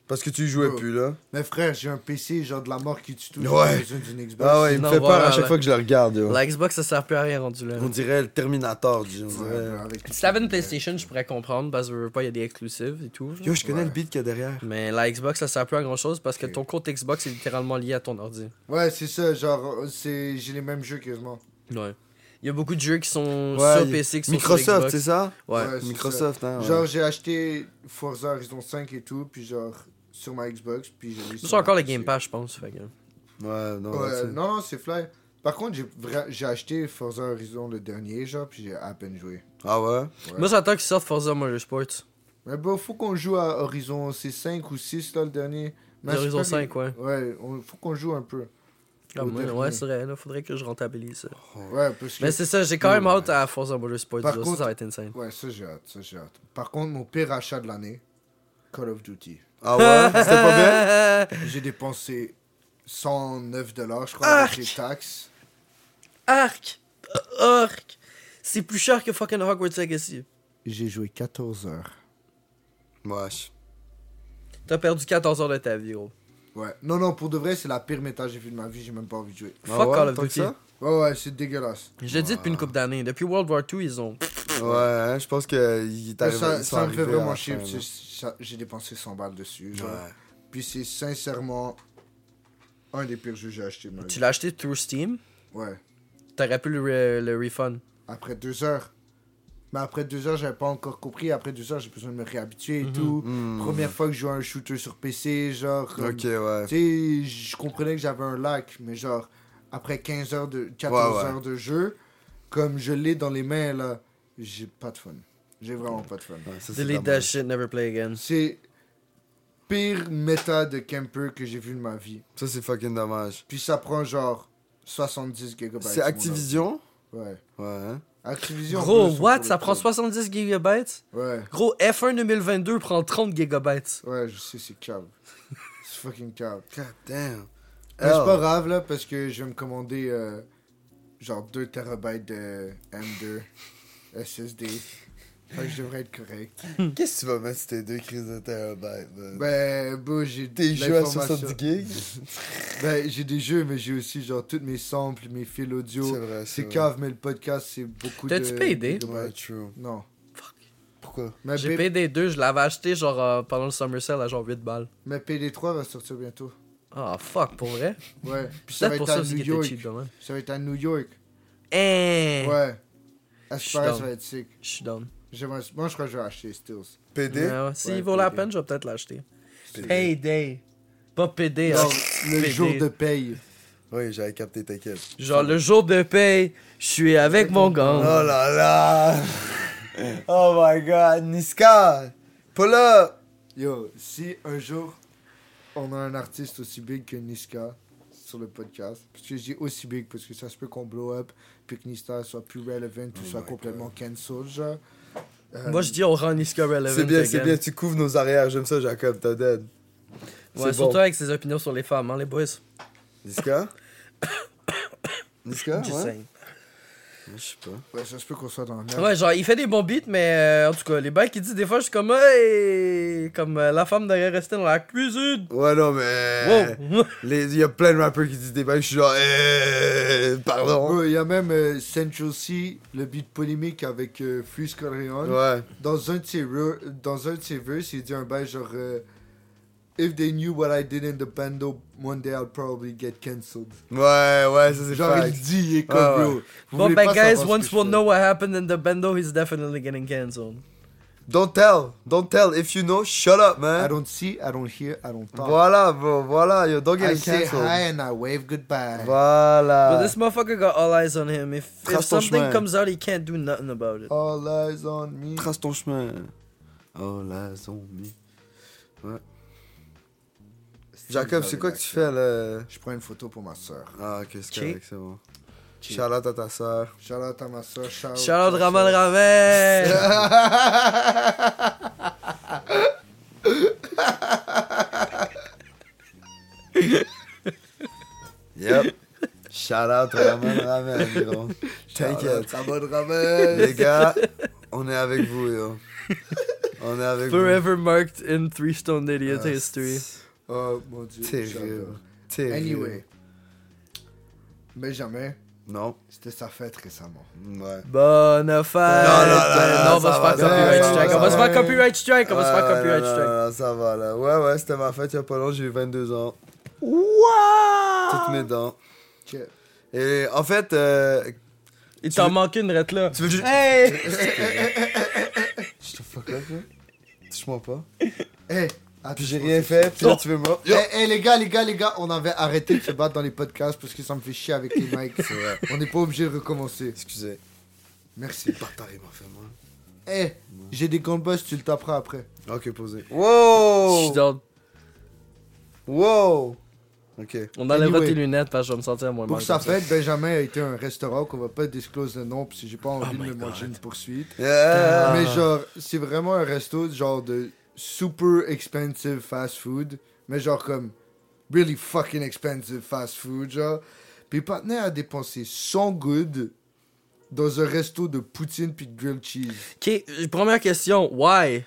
Parce que tu jouais Oh. plus là. Mais frère, j'ai un PC, genre de la mort qui tue tout. Ouais. Xbox. Ah ouais, il me Non, fait peur à chaque fois que je le regarde, yo. La Xbox, ça sert plus à rien rendu là. On dirait le Terminator, du on Ouais, dirait. avec- Si t'avais une PlayStation, je pourrais comprendre, parce que je veux pas, il y a des exclusives et tout. Yo, je connais Ouais. le beat qu'il y a derrière. Mais la Xbox, ça sert plus à grand chose parce que ton compte Xbox est littéralement lié à ton ordi. Ouais, c'est ça, genre, c'est... j'ai les mêmes jeux quasiment. Ouais. Il y a beaucoup de jeux qui sont Ouais, sur PC qui sont Microsoft, c'est ça? Ouais. Microsoft, hein. ouais. Genre, j'ai acheté Forza Horizon 5 et tout, puis genre, sur ma Xbox, puis j'ai mis C'est sur encore le Game. Pass, je pense. Fait que... Ouais, non, Ouais, non, non, c'est fly. Par contre, j'ai acheté Forza Horizon le dernier, genre, puis j'ai à peine joué. Ah ouais? Ouais. Moi, j'attends qu'ils sortent Forza Motorsport. Mais bon, faut qu'on joue à Horizon, c'est 5 ou 6 là, le dernier. Mais je Horizon pas 5, ouais. Ouais, on- faut qu'on joue un peu. Ah, moi, ouais, c'est vrai, là, faudrait que je rentabilise ça. Ouais, parce que. Mais c'est ça, j'ai quand même Ouais. hâte à Forza Motorsport. Par ça, contre- ça va être insane. Ouais, ça j'ai hâte, ça j'ai hâte. Par contre, mon pire achat de l'année, Call of Duty. Ah ouais? C'était pas bien? J'ai dépensé 109 dollars, je crois, Arc! avec les taxes. Arc! Arc! C'est plus cher que fucking Hogwarts Legacy. J'ai joué 14 heures. Wesh. T'as perdu 14 heures de ta vie, gros. Ouais. Non, non, pour de vrai, c'est la pire méta que j'ai vue de ma vie, j'ai même pas envie de jouer. Ah Fuck ouais, Call of Duty. Ouais, ouais, c'est dégueulasse. Je l'ai dit depuis une couple d'années. Depuis World War II, ils ont. Ouais, hein, je pense qu'il est arrivé. ça ça me fait vraiment chier, que j'ai dépensé 100 balles dessus. Genre. Ouais. Puis c'est sincèrement un des pires jeux que j'ai acheté de ma Tu l'as acheté through Steam? Ouais. T'aurais pu le, re- le refund. Après deux heures. Mais après deux heures, j'avais pas encore compris. Après deux heures, j'ai besoin de me réhabituer et Mhm. tout. Hmm. Première fois que je joue à un shooter sur PC, genre. Ok, ouais. Tu sais, je comprenais que j'avais un lac, mais genre, après 15 heures de. 14 Ouais, ouais. heures de jeu, comme je l'ai dans les mains là, j'ai pas de fun. J'ai vraiment pas de fun. Ouais, ça, c'est Delete that shit, never play again. C'est pire méta de camper que j'ai vu de ma vie. Ça, c'est fucking dommage. Puis ça prend genre 70 gigabytes. C'est Activision? Ouais. Ouais, hein. Activision. Gros, what? Ça prend coup. 70 gigabytes? Ouais. Gros, F1 2022 prend 30 gigabytes. Ouais, je sais, c'est cave. c'est fucking cave. God damn. Mais c'est pas Hell. grave là, parce que je vais me commander euh, genre 2 terabytes de M2 SSD. Fait que je devrais être correct. Qu'est-ce que tu vas mettre sur tes deux crises de terabytes, man? Ben, bon, j'ai Tes de jeux à l'information. 70 gigs? Ben, j'ai des jeux, mais j'ai aussi genre toutes mes samples, mes fils audio. C'est vrai, C'est vrai. cave, mais le podcast, c'est beaucoup de. T'as-tu payé? de- Ouais, true. Non. Pourquoi? Mais, J'ai P- payé des deux, je l'avais acheté genre euh, pendant le Summer Sale à genre 8 balles. mais PD3 va sortir bientôt. Ah, fuck, pour vrai? Ouais. Puis ça va pour être à New York. Ça va être à New York. Hein! Ouais. À ce ça va être sick. Je suis down. Moi, je crois que je vais acheter Stills. PD Ouais, ouais. S'il Ouais, vaut la peine, je vais peut-être l'acheter. PD. Payday. Pas PD, Non, hein. le PD. jour de paye. Oui, j'avais capté, t'inquiète. Genre le jour de paye, je suis avec mon gang. Oh là là Oh my god, Niska Pull up! Yo, si un jour on a un artiste aussi big que Niska sur le podcast, parce que je dis aussi big parce que ça se peut qu'on blow up, puis que Niska soit plus relevant ou Oh soit complètement cancel, genre. Euh, Moi, je dis, on rend Niska relevant. C'est bien, c'est bien, tu couvres nos arrières, j'aime ça, Jacob, t'as dead. Ouais, C'est surtout bon. avec ses opinions sur les femmes, hein, les boys. Niska? Niska? Just Ouais? Je sais pas. Ouais, ça se peut qu'on soit dans merde. Ouais, genre, il fait des bons beats, mais euh, en tout cas, les bails qu'il dit, des fois, je suis comme, hey! Comme euh, la femme devrait rester dans la cuisine. Ouais, non, mais. Wow! Les- Il y a plein de rappeurs qui disent des bails, je suis genre, eh, pardon. Il y a même euh, Central C, le beat polémique avec euh, Fuse Corleone. Ouais. Dans un de ses dans un de ses verses, il dit un bail genre euh, If they knew what I did in the bando, one day I'll probably get cancelled. Ouais, ouais, ça c'est Genre fact. il dit, il est comme Ouais, bro. ouais. vous But voulez but pas guys, once we'll know what happened in the bando, he's definitely getting cancelled. Don't tell, don't tell. If you know, shut up, man. I don't see, I don't hear, I don't talk. Voilà, bro, voilà, yo, don't get I get say cancelled. hi and I wave goodbye. Voilà. But this motherfucker got all eyes on him. If, if Trace ton something chemin. comes out, he can't do nothing about it. All eyes on me. Trace ton chemin. Oh la zombie. Ouais. Jacob, c'est quoi que tu fais là? Je prends une photo pour ma soeur. Ah, ok, c'est correct, c'est bon. Out à ta soeur. Shout out à ma soeur. Shout out Shout out à Raman soeur. Raven! Yep. Shout out à Raman Ramen, gros. T'inquiète. Raman Raven. Les gars, on est avec vous, yo. On est avec vous. Forever marked in Three Stone Idiot Ah, history. Oh mon dieu. Terrible. Terrible. Anyway. Mais jamais, Non. c'était sa fête récemment. Ouais. Bonne fête! Non, non, non, non, on va ça se va, faire ça copyright va, strike. On va se faire copyright strike. On va se faire Ouais, ouais, copyright strike. ça va là. Ouais, ouais, c'était ma fête il y a pas longtemps, j'ai eu 22 ans. Toutes mes dents. Ok. Et en fait, euh, Il t'en veux- manquait une rette là. tu veux juste. Hey! Je te fuck up, là. Touche-moi pas. Hey, attends, Puis j'ai rien fait, puis là tu veux moi. Hey, hey, les gars, les gars, les gars, on avait arrêté de se battre dans les podcasts parce que ça me fait chier avec les mics. On n'est pas obligé de recommencer. Excusez. Merci. Bâtard, il m'a fait mal. Hey, j'ai des gants de boss, tu le taperas après. Ok, posé. Je Wow! suis down. Wow! Ok. On enlèvera Anyway. tes lunettes parce que je vais me sentir moins Pour mal. sa fête, Benjamin a été à un restaurant qu'on va pas disclose le nom parce que j'ai pas envie Oh de my me manger une poursuite. Yeah! Mais genre, c'est vraiment un resto genre de super expensive fast food. Mais genre comme really fucking expensive fast food, genre. Puis Patnais a dépensé 100 good dans un resto de poutine puis de grilled cheese. Ok, première question. Why?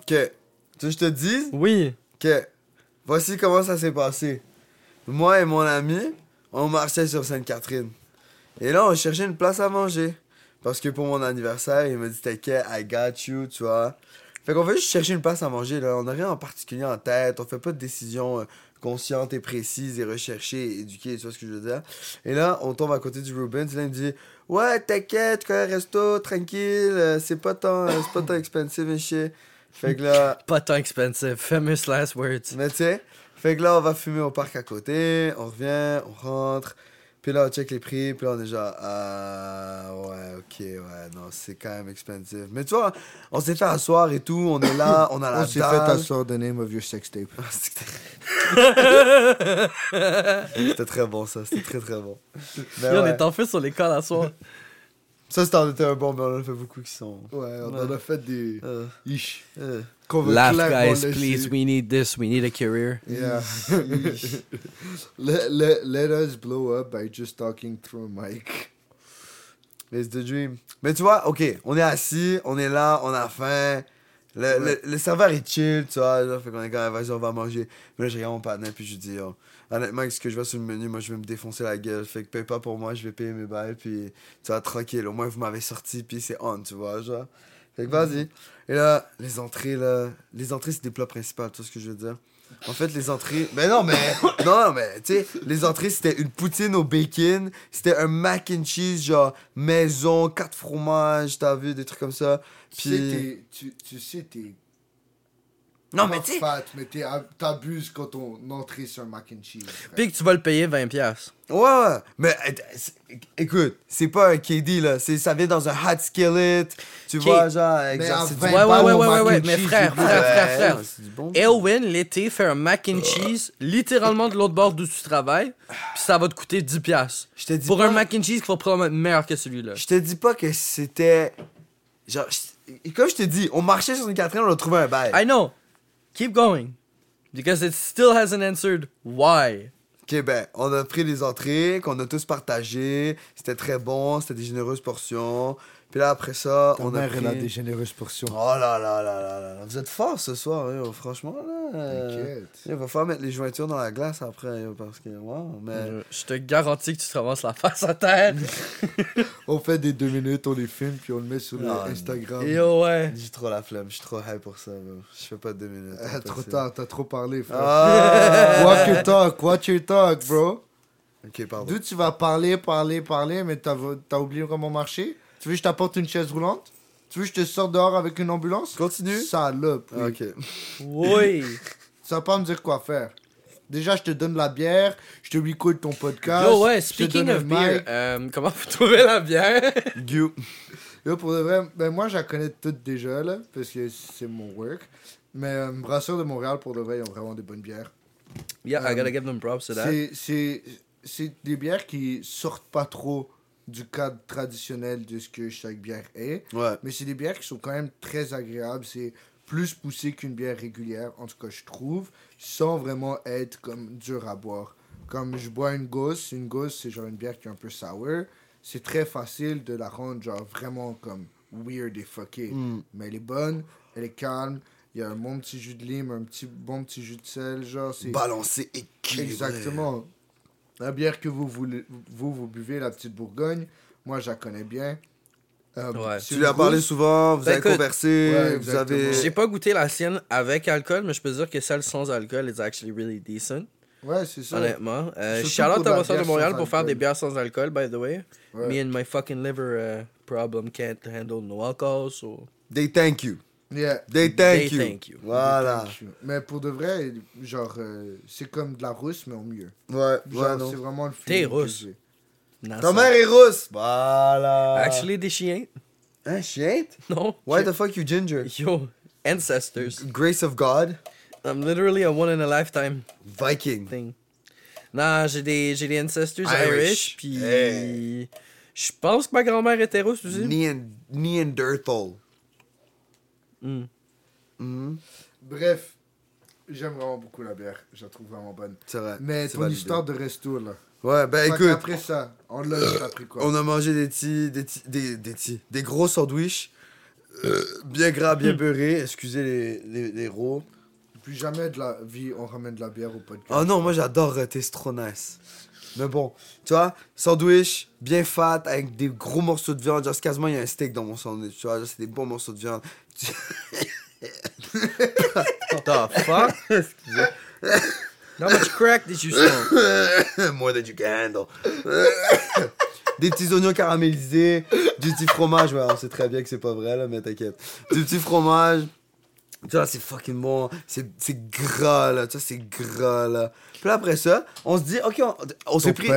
Ok. Tu veux que je te dise? Oui. Ok. Voici comment ça s'est passé. Moi et mon ami, on marchait sur Sainte-Catherine. Et là, on cherchait une place à manger. Parce que pour mon anniversaire, il m'a dit T'inquiète, I got you, tu vois. Fait qu'on veut juste chercher une place à manger, là. On n'a rien en particulier en tête. On fait pas de décision euh, consciente et précise et recherchée et éduquée, tu vois ce que je veux dire. Et là, on tombe à côté du Rubens. Là, il me dit Ouais, t'inquiète, tu connais le resto, tranquille. euh, c'est pas tant, euh, c'est pas tant expensive et shit. Fait que là. Pas tant expensive. Famous last words. Mais tu sais, fait que là, on va fumer au parc à côté, on revient, on rentre, puis là, on check les prix, puis là, on est genre, ah, ouais, ok, ouais, non, c'est quand même expensive. Mais tu vois, on s'est fait asseoir et tout, on est là, on a la On s'est fait asseoir the name of your sex tape. Ah, C'était très bon, ça, c'était très très bon. Mais on ouais. est en fait sur l'école à soir. Ça, c'était un bon, mais on en a fait beaucoup qui sont. Ouais, on Ouais. en a fait des. Euh, Ish. euh. Laugh, guys, please. We need this. We need a career. Yeah. let, let, let us blow up by just talking through a mic. It's the dream. Mais tu vois, ok, on est assis, on est là, on a faim. Le, Ouais. le, le serveur est chill, tu vois. Là, fait qu'on est quand même, vas-y, on va manger. Mais là, je regarde mon partenaire, puis je lui dis, Yo, honnêtement, avec ce que je vois sur le menu, moi, je vais me défoncer la gueule. Fait que paye pas pour moi, je vais payer mes balles, puis tu vois, tranquille. Au moins, vous m'avez sorti, puis c'est on, tu vois, genre. Fait que vas-y. Et là, les entrées, là. Les entrées, c'est des plats principaux, tu vois ce que je veux dire. En fait, les entrées. Mais non, mais. Non, mais, tu sais, les entrées, c'était une poutine au bacon. C'était un mac and cheese, genre, maison, quatre fromages, t'as vu, des trucs comme ça. Tu sais, Puis. tu, tu sais, t'es Non, mais tu sais. fat, mais t'es- t'abuses quand on entrée sur un mac and cheese. frère. Puis que tu vas le payer 20$. piastres. Ouais, ouais. Mais euh, c'est- écoute, c'est pas un KD là. C'est, ça vient dans un hot skillet. Tu Ok. vois, genre, 20 Ouais, ouais, ouais, ouais, ouais, and mais frère, frère, frère, frère. Ouais, c'est du bon. Elwin, l'été, fait un mac and cheese littéralement de l'autre bord d'où tu travailles. Puis ça va te coûter 10$. piastres. Je te dis Pour pas, un mac and cheese qui va probablement être meilleur que celui-là. Je te dis pas que c'était. Genre, et comme je te dis, on marchait sur une quatrième, on a trouvé un bail. I know. Keep going. Because it still hasn't answered why. Ok, ben, on a pris les entrées, qu'on a tous partagées. C'était très bon, c'était des généreuses portions. Puis là, après ça, Ta on a pris... elle a des généreuses portions. Oh là là là là là là. Vous êtes forts ce soir, yo, franchement, là. euh, T'inquiète. Il va falloir mettre les jointures dans la glace après, yo, parce que, wow, mais... Je, je te garantis que tu te ramasses la face à terre. On fait des deux minutes, on les filme, puis on le met sur Ah, Instagram. Yo, ouais. J'ai trop la flemme, je suis trop high pour ça, bro. Je fais pas deux minutes. Ah, trop tard, t'as trop parlé, frère. Ah! Watch your talk, watch your talk, bro. Ok, pardon. D'où tu vas parler, parler, parler, mais t'as t'as oublié comment marcher? Tu veux que je t'apporte une chaise roulante? Tu veux que je te sorte dehors avec une ambulance? Continue. Salope. oui. Ok. Oui. Tu vas pas me dire quoi faire. Déjà, je te donne la bière, je te record ton podcast. Yo, ouais, je te speaking donne of beer, euh, comment vous trouvez la bière? Gu. Yo, pour de vrai, ben moi, je la connais toutes déjà, là, parce que c'est mon work. Mais euh, Brasseur de Montréal, pour de vrai, ils ont vraiment des bonnes bières. Yeah, I gotta give them props to that. C'est- C'est c'est des bières qui sortent pas trop du cadre traditionnel de ce que chaque bière est. Ouais. Mais c'est des bières qui sont quand même très agréables. C'est plus poussé qu'une bière régulière, en tout cas, je trouve, sans vraiment être comme dur à boire. Comme je bois une Ghost, une Ghost, c'est genre une bière qui est un peu sour. C'est très facile de la rendre genre vraiment comme weird et fucké. Mm. Mais elle est bonne, elle est calme. Il y a un bon petit jus de lime, un petit bon petit jus de sel, genre c'est Balancé, équilibré. Exactement. La bière que vous, voulez, vous, vous buvez, la petite Bourgogne, moi, je la connais bien. Euh, Ouais. Tu lui as parlé souvent, vous Ben, avez écoute, conversé, ouais, vous avez... J'ai pas goûté la sienne avec alcool, mais je peux dire que celle sans alcool is actually really decent. Ouais, c'est ça. Honnêtement. Euh, Surtout shout out pour de à la Brasseur de bière Montréal sans pour faire alcool. des bières sans alcool, by the way. Ouais. Me and my fucking liver uh, problem can't handle no alcohol, so. They thank you. Yeah. They thank They you. thank you. Voilà. Thank you. Mais pour de vrai, genre, euh, c'est comme de la rousse, mais en mieux. Ouais, Genre, ouais, non. c'est vraiment le T'es feeling que rousse. j'ai. Nah, Ta ça- mère est rousse. Voilà. Actually, des chiens. Hein, chien? Non. Why the fuck you ginger? Yo, ancestors. Grace of God? I'm literally a one in a lifetime Viking. thing. Non, j'ai des, j'ai des ancestors Irish. Irish, puis Hey. je pense que ma grand-mère était rousse aussi. Nean- Neanderthal. Hmm. Mhm. Bref, j'aime vraiment beaucoup la bière. Je la trouve vraiment bonne. C'est vrai. Mais c'est ton validé. histoire de resto, là. Ouais, ben écoute, Après ça, t'as pris quoi on a mangé des petits, des petits, des, des petits, des gros sandwichs. euh, bien gras, bien beurrés. Excusez les, les, les rots. Plus jamais de la vie, on ramène de la bière au podcast. Oh non, moi j'adore tes trop nice. Mais bon, tu vois, sandwich, bien fat, avec des gros morceaux de viande. Genre, quasiment, il y a un steak dans mon sandwich. Tu vois, c'est des bons morceaux de viande. The fuck? How much crack did you smoke? More than you can handle. des petits oignons caramélisés, du petit fromage. Ouais, on sait très bien que c'est pas vrai, là, mais t'inquiète. Du petit fromage. Tu vois, c'est fucking bon. C'est gras, là. Tu vois, c'est gras, là. Puis là, après ça, on se dit, OK, on, on s'est pris...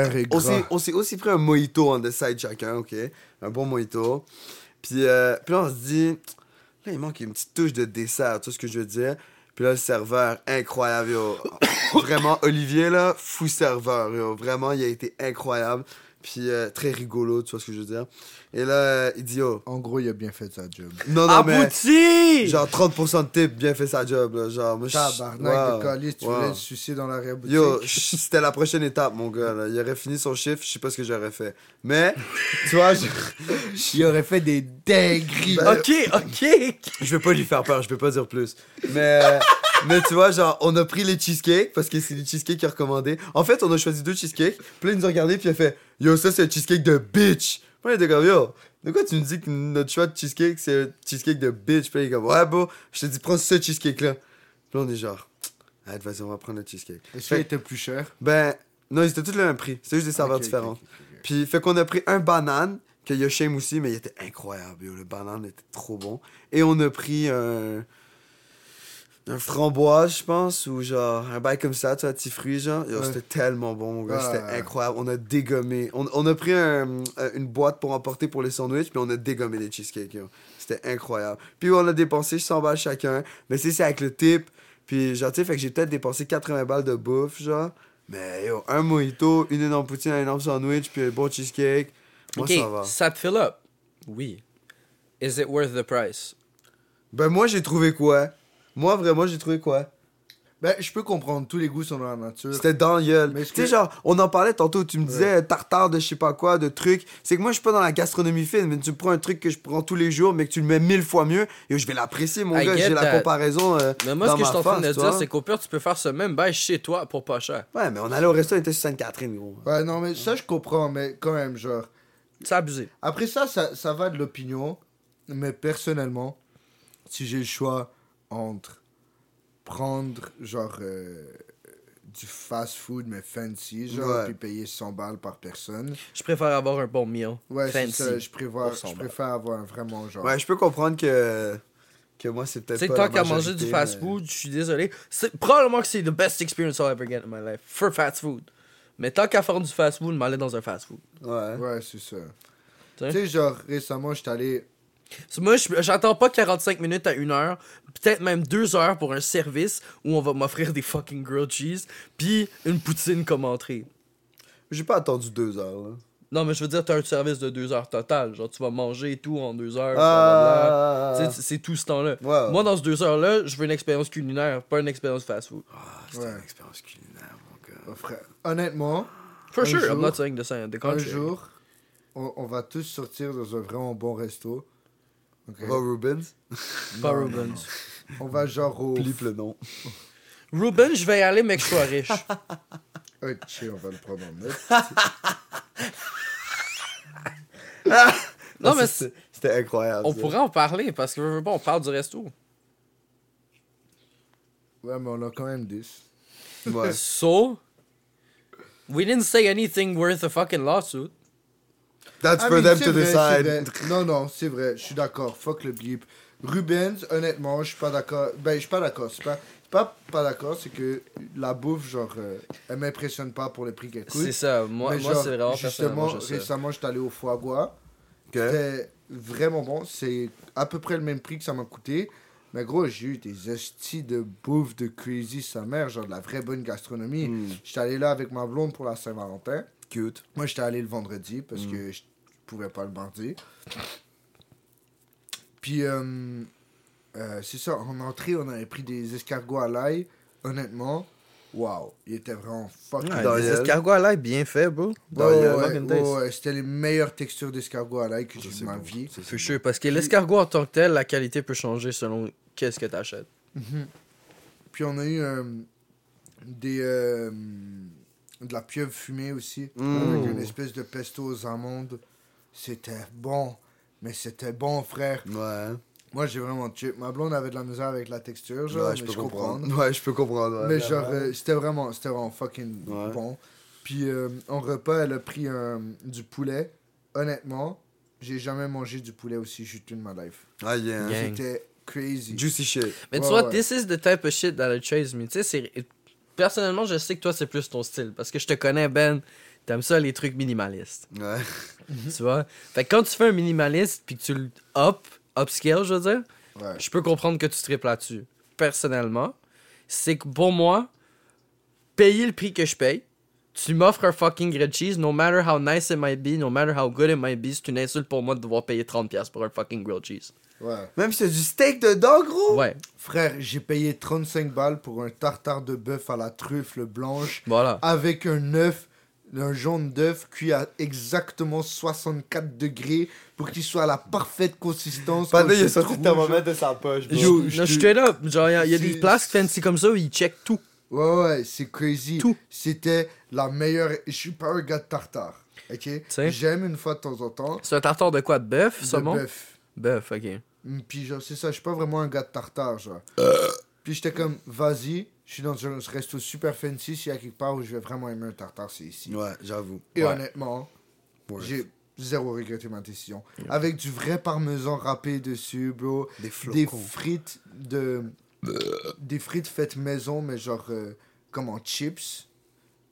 on s'est aussi pris un mojito on the side chacun, OK? Un bon mojito. Puis, euh, puis là, on se dit... Là, il manque une petite touche de dessert, tu vois ce que je veux dire? Puis là, le serveur, incroyable, yo. Vraiment, Olivier, là, fou serveur, yo. Vraiment, il a été incroyable. Puis euh, très rigolo, tu vois ce que je veux dire? Et là, euh, il dit, yo, En gros, il a bien fait sa job. non, non, mais... Abouti! Genre 30% de tip, bien fait sa job, là. Genre, moi. Tabarnak Wow, de calice, tu wow. voulais le sucer dans l'arrière-boutique. Yo, ch- c'était la prochaine étape, mon gars. Là. Il aurait fini son chiffre, je sais pas ce que j'aurais fait. Mais, tu vois, je, il aurait fait des dingueries. Ben, Ok, ok. je vais pas lui faire peur, je vais pas dire plus. Mais, euh, mais tu vois, genre, on a pris les cheesecakes parce que c'est les cheesecakes qu'il a recommandé. En fait, on a choisi deux cheesecakes. Puis là, il nous a regardé, puis il a fait Yo, ça, c'est un cheesecake de bitch. Puis il était comme Yo, de quoi tu me dis que notre choix de cheesecake, c'est un cheesecake de bitch? Puis il est comme Ouais, bon, je te dis, prends ce cheesecake-là. Puis là, on est genre Allez, vas-y, on va prendre le cheesecake. Est-ce qu'il était plus cher Ben, non, ils étaient tous le même prix. C'est juste des saveurs Ok, ok, différentes. ok, ok, ok. Puis, fait qu'on a pris un banane, qu'il y a Shame aussi, mais il était incroyable. yo. Le banane était trop bon. Et on a pris un. Un framboise, je pense, ou genre un bail comme ça, tu vois, petit fruit, genre. Ouais. C'était tellement bon, mon gars. Ouais, C'était incroyable. On a dégommé. On, on a pris un- euh, une boîte pour emporter pour les sandwichs, puis on a dégommé les cheesecakes, yo. C'était incroyable. Puis on a dépensé 100 balles chacun. Mais c'est c'est avec le tip. Puis genre, tu sais, fait que j'ai peut-être dépensé 80 balles de bouffe, genre. Mais yo, un mojito, une énorme poutine, un énorme sandwich, puis un bon cheesecake. Moi, ok, ça va. ça te fill up? Oui. Is it worth the price? Ben, moi, j'ai trouvé quoi? Moi, vraiment, j'ai trouvé quoi? Ben, je peux comprendre, tous les goûts sont dans la nature. C'était dans la gueule. Tu sais, que- genre, on en parlait tantôt, tu me disais tartare de je sais pas quoi, de trucs. C'est que moi, je suis pas dans la gastronomie fine, mais tu me prends un truc que je prends tous les jours, mais que tu le mets mille fois mieux, et je vais l'apprécier, mon I gars. J'ai la that. comparaison. euh, Mais moi, dans ce que je ma suis en train de face, tu dire, c'est qu'au pire, tu peux faire ce même bail chez toi pour pas cher. Ouais, mais on allait au resto, on était sur Sainte-Catherine, gros. Ouais, non, mais ça, je comprends, mais quand même, genre. C'est abusé. Après ça, ça, ça va de l'opinion, mais personnellement, si j'ai le choix entre prendre, genre, euh, du fast-food, mais fancy, genre, Ouais. puis payer 100 balles par personne, Je préfère avoir un bon meal. ouais, fancy. ça, je préfère, pour 100 je balles. préfère avoir un vraiment, genre... Ouais, je peux comprendre que. que moi, c'est Tu peut-être sais, pas. tant qu'à manger du fast mais- food, je suis désolé. C'est probablement que c'est the best experience I'll ever get in my life. For fast food. Mais tant qu'à faire du fast food, m'aller dans un fast food. Ouais. Ouais, c'est ça. Tu sais? Tu sais, genre, récemment, j'étais allé... Moi, je- j'attends pas 45 minutes à 1 heure, peut-être même 2 heures pour un service où on va m'offrir des fucking grilled cheese, puis une poutine comme entrée. J'ai pas attendu deux heures, là. Non, mais je veux dire, t'as un service de 2 heures total. Genre, tu vas manger et tout en 2 heures. Ah. Tu sais, c'est- C'est tout ce temps-là. Moi, dans ce 2 heures-là, je veux une expérience culinaire, pas une expérience fast food. Ah, c'était Ouais. une expérience culinaire, mon gars. Oh, frère, honnêtement, For Un sure, I'm jour- not saying the same. The un jour, on, on va tous sortir dans un vraiment bon resto. Ok? Va Rubens? Pas Non, Rubens. non, non. On va genre au... Le nom. Ruben, je vais y aller, mais que je sois riche. Ouais, chill, on va le prendre en note. non, Ah, mais c'était- C'était incroyable. on ça. pourrait en parler parce que bon, on parle du resto. Ouais, mais on a quand même 10. Ouais. So, we didn't say anything worth a fucking lawsuit. That's Ah, for mais them to vrai, decide. Non, non, c'est vrai, je suis d'accord. Fuck le blip. Rubens, honnêtement, je suis pas d'accord. Ben, je suis pas d'accord. C'est pas, pas, pas d'accord, c'est que la bouffe, genre, euh, elle m'impressionne pas pour le prix qu'elle coûte. C'est ça. Moi, moi c'est vraiment Justement, récemment, j'étais allé au foie gras. Ok. C'était vraiment bon. C'est à peu près le même prix que ça m'a coûté. Mais gros, j'ai eu des hosties de bouffe de crazy sa mère, genre de la vraie bonne gastronomie. Mm. J'étais allé là avec ma blonde pour la Saint-Valentin. Cute. Moi, j'étais allé le vendredi parce Mm. que je pouvais pas le mardi. Puis, euh, euh, c'est ça, en entrée, on avait pris des escargots à l'ail. Honnêtement, waouh, il était vraiment fucking Ouais, bon. des Les escargots à l'ail, bien fait, bro. Ouais, Dans le- ouais, c'était les meilleures textures d'escargots à l'ail que j'ai Ça, vues c'est de ma bon. vie. C'est sure, parce que l'escargot en tant que tel, la qualité peut changer selon qu'est-ce que t'achètes. Puis on a eu euh, des, euh, de la pieuvre fumée aussi, Mm. avec une espèce de pesto aux amandes. C'était bon, mais c'était bon, frère. Ouais. Moi, j'ai vraiment tué. Ma blonde avait de la misère avec la texture, genre, Ouais, je peux comprends. comprendre. Ouais, je peux comprendre. ouais. mais genre, euh, c'était vraiment, c'était vraiment fucking Ouais. bon. Puis euh, en repas, elle a pris euh, du poulet. Honnêtement, j'ai jamais mangé du poulet aussi juteux de ma life. Ah, yeah. C'était crazy. Juicy shit. Mais tu vois, ouais. this is the type of shit that I chase me. Tu sais, c'est. Personnellement, je sais que toi, c'est plus ton style. Parce que je te connais, Ben. T'aimes ça, les trucs minimalistes. Ouais. tu vois? Fait que quand tu fais un minimaliste, puis que tu le up, upscale, je veux dire, Ouais. je peux comprendre que tu tripes là-dessus. Personnellement, c'est que pour moi, payer le prix que je paye, tu m'offres un fucking grilled cheese, no matter how nice it might be, no matter how good it might be, c'est une insulte pour moi de devoir payer 30$ pour un fucking grilled cheese. Ouais. Même si c'est du steak dedans, gros? Ouais, Frère, j'ai payé 35 balles pour un tartare de bœuf à la truffe blanche voilà. avec un œuf, un jaune d'œuf cuit à exactement 64 degrés pour qu'il soit à la parfaite consistance. Pendant, il a je sorti le thermomètre de sa poche, bro. Yo, Non, je straight up. Genre, il y a, y a des C'est- places fancy comme ça où ils checkent tout. Ouais, ouais, c'est crazy. Tout. C'était la meilleure. Je suis pas un gars de tartare. Ok? J'aime une fois de temps en temps. C'est un tartare de quoi? De bœuf, de saumon? bœuf. Bœuf, ok. Mm, Puis genre, c'est ça, je suis pas vraiment un gars de tartare, genre. Puis j'étais comme, vas-y, je suis dans un resto super fancy, s'il y a quelque part où je vais vraiment aimer un tartare, c'est ici. Ouais, j'avoue. Et Ouais. honnêtement, Ouais. j'ai zéro regretté ma décision. Avec du vrai parmesan râpé dessus, bro. Des frites de des frites faites maison, mais genre euh, comme en chips.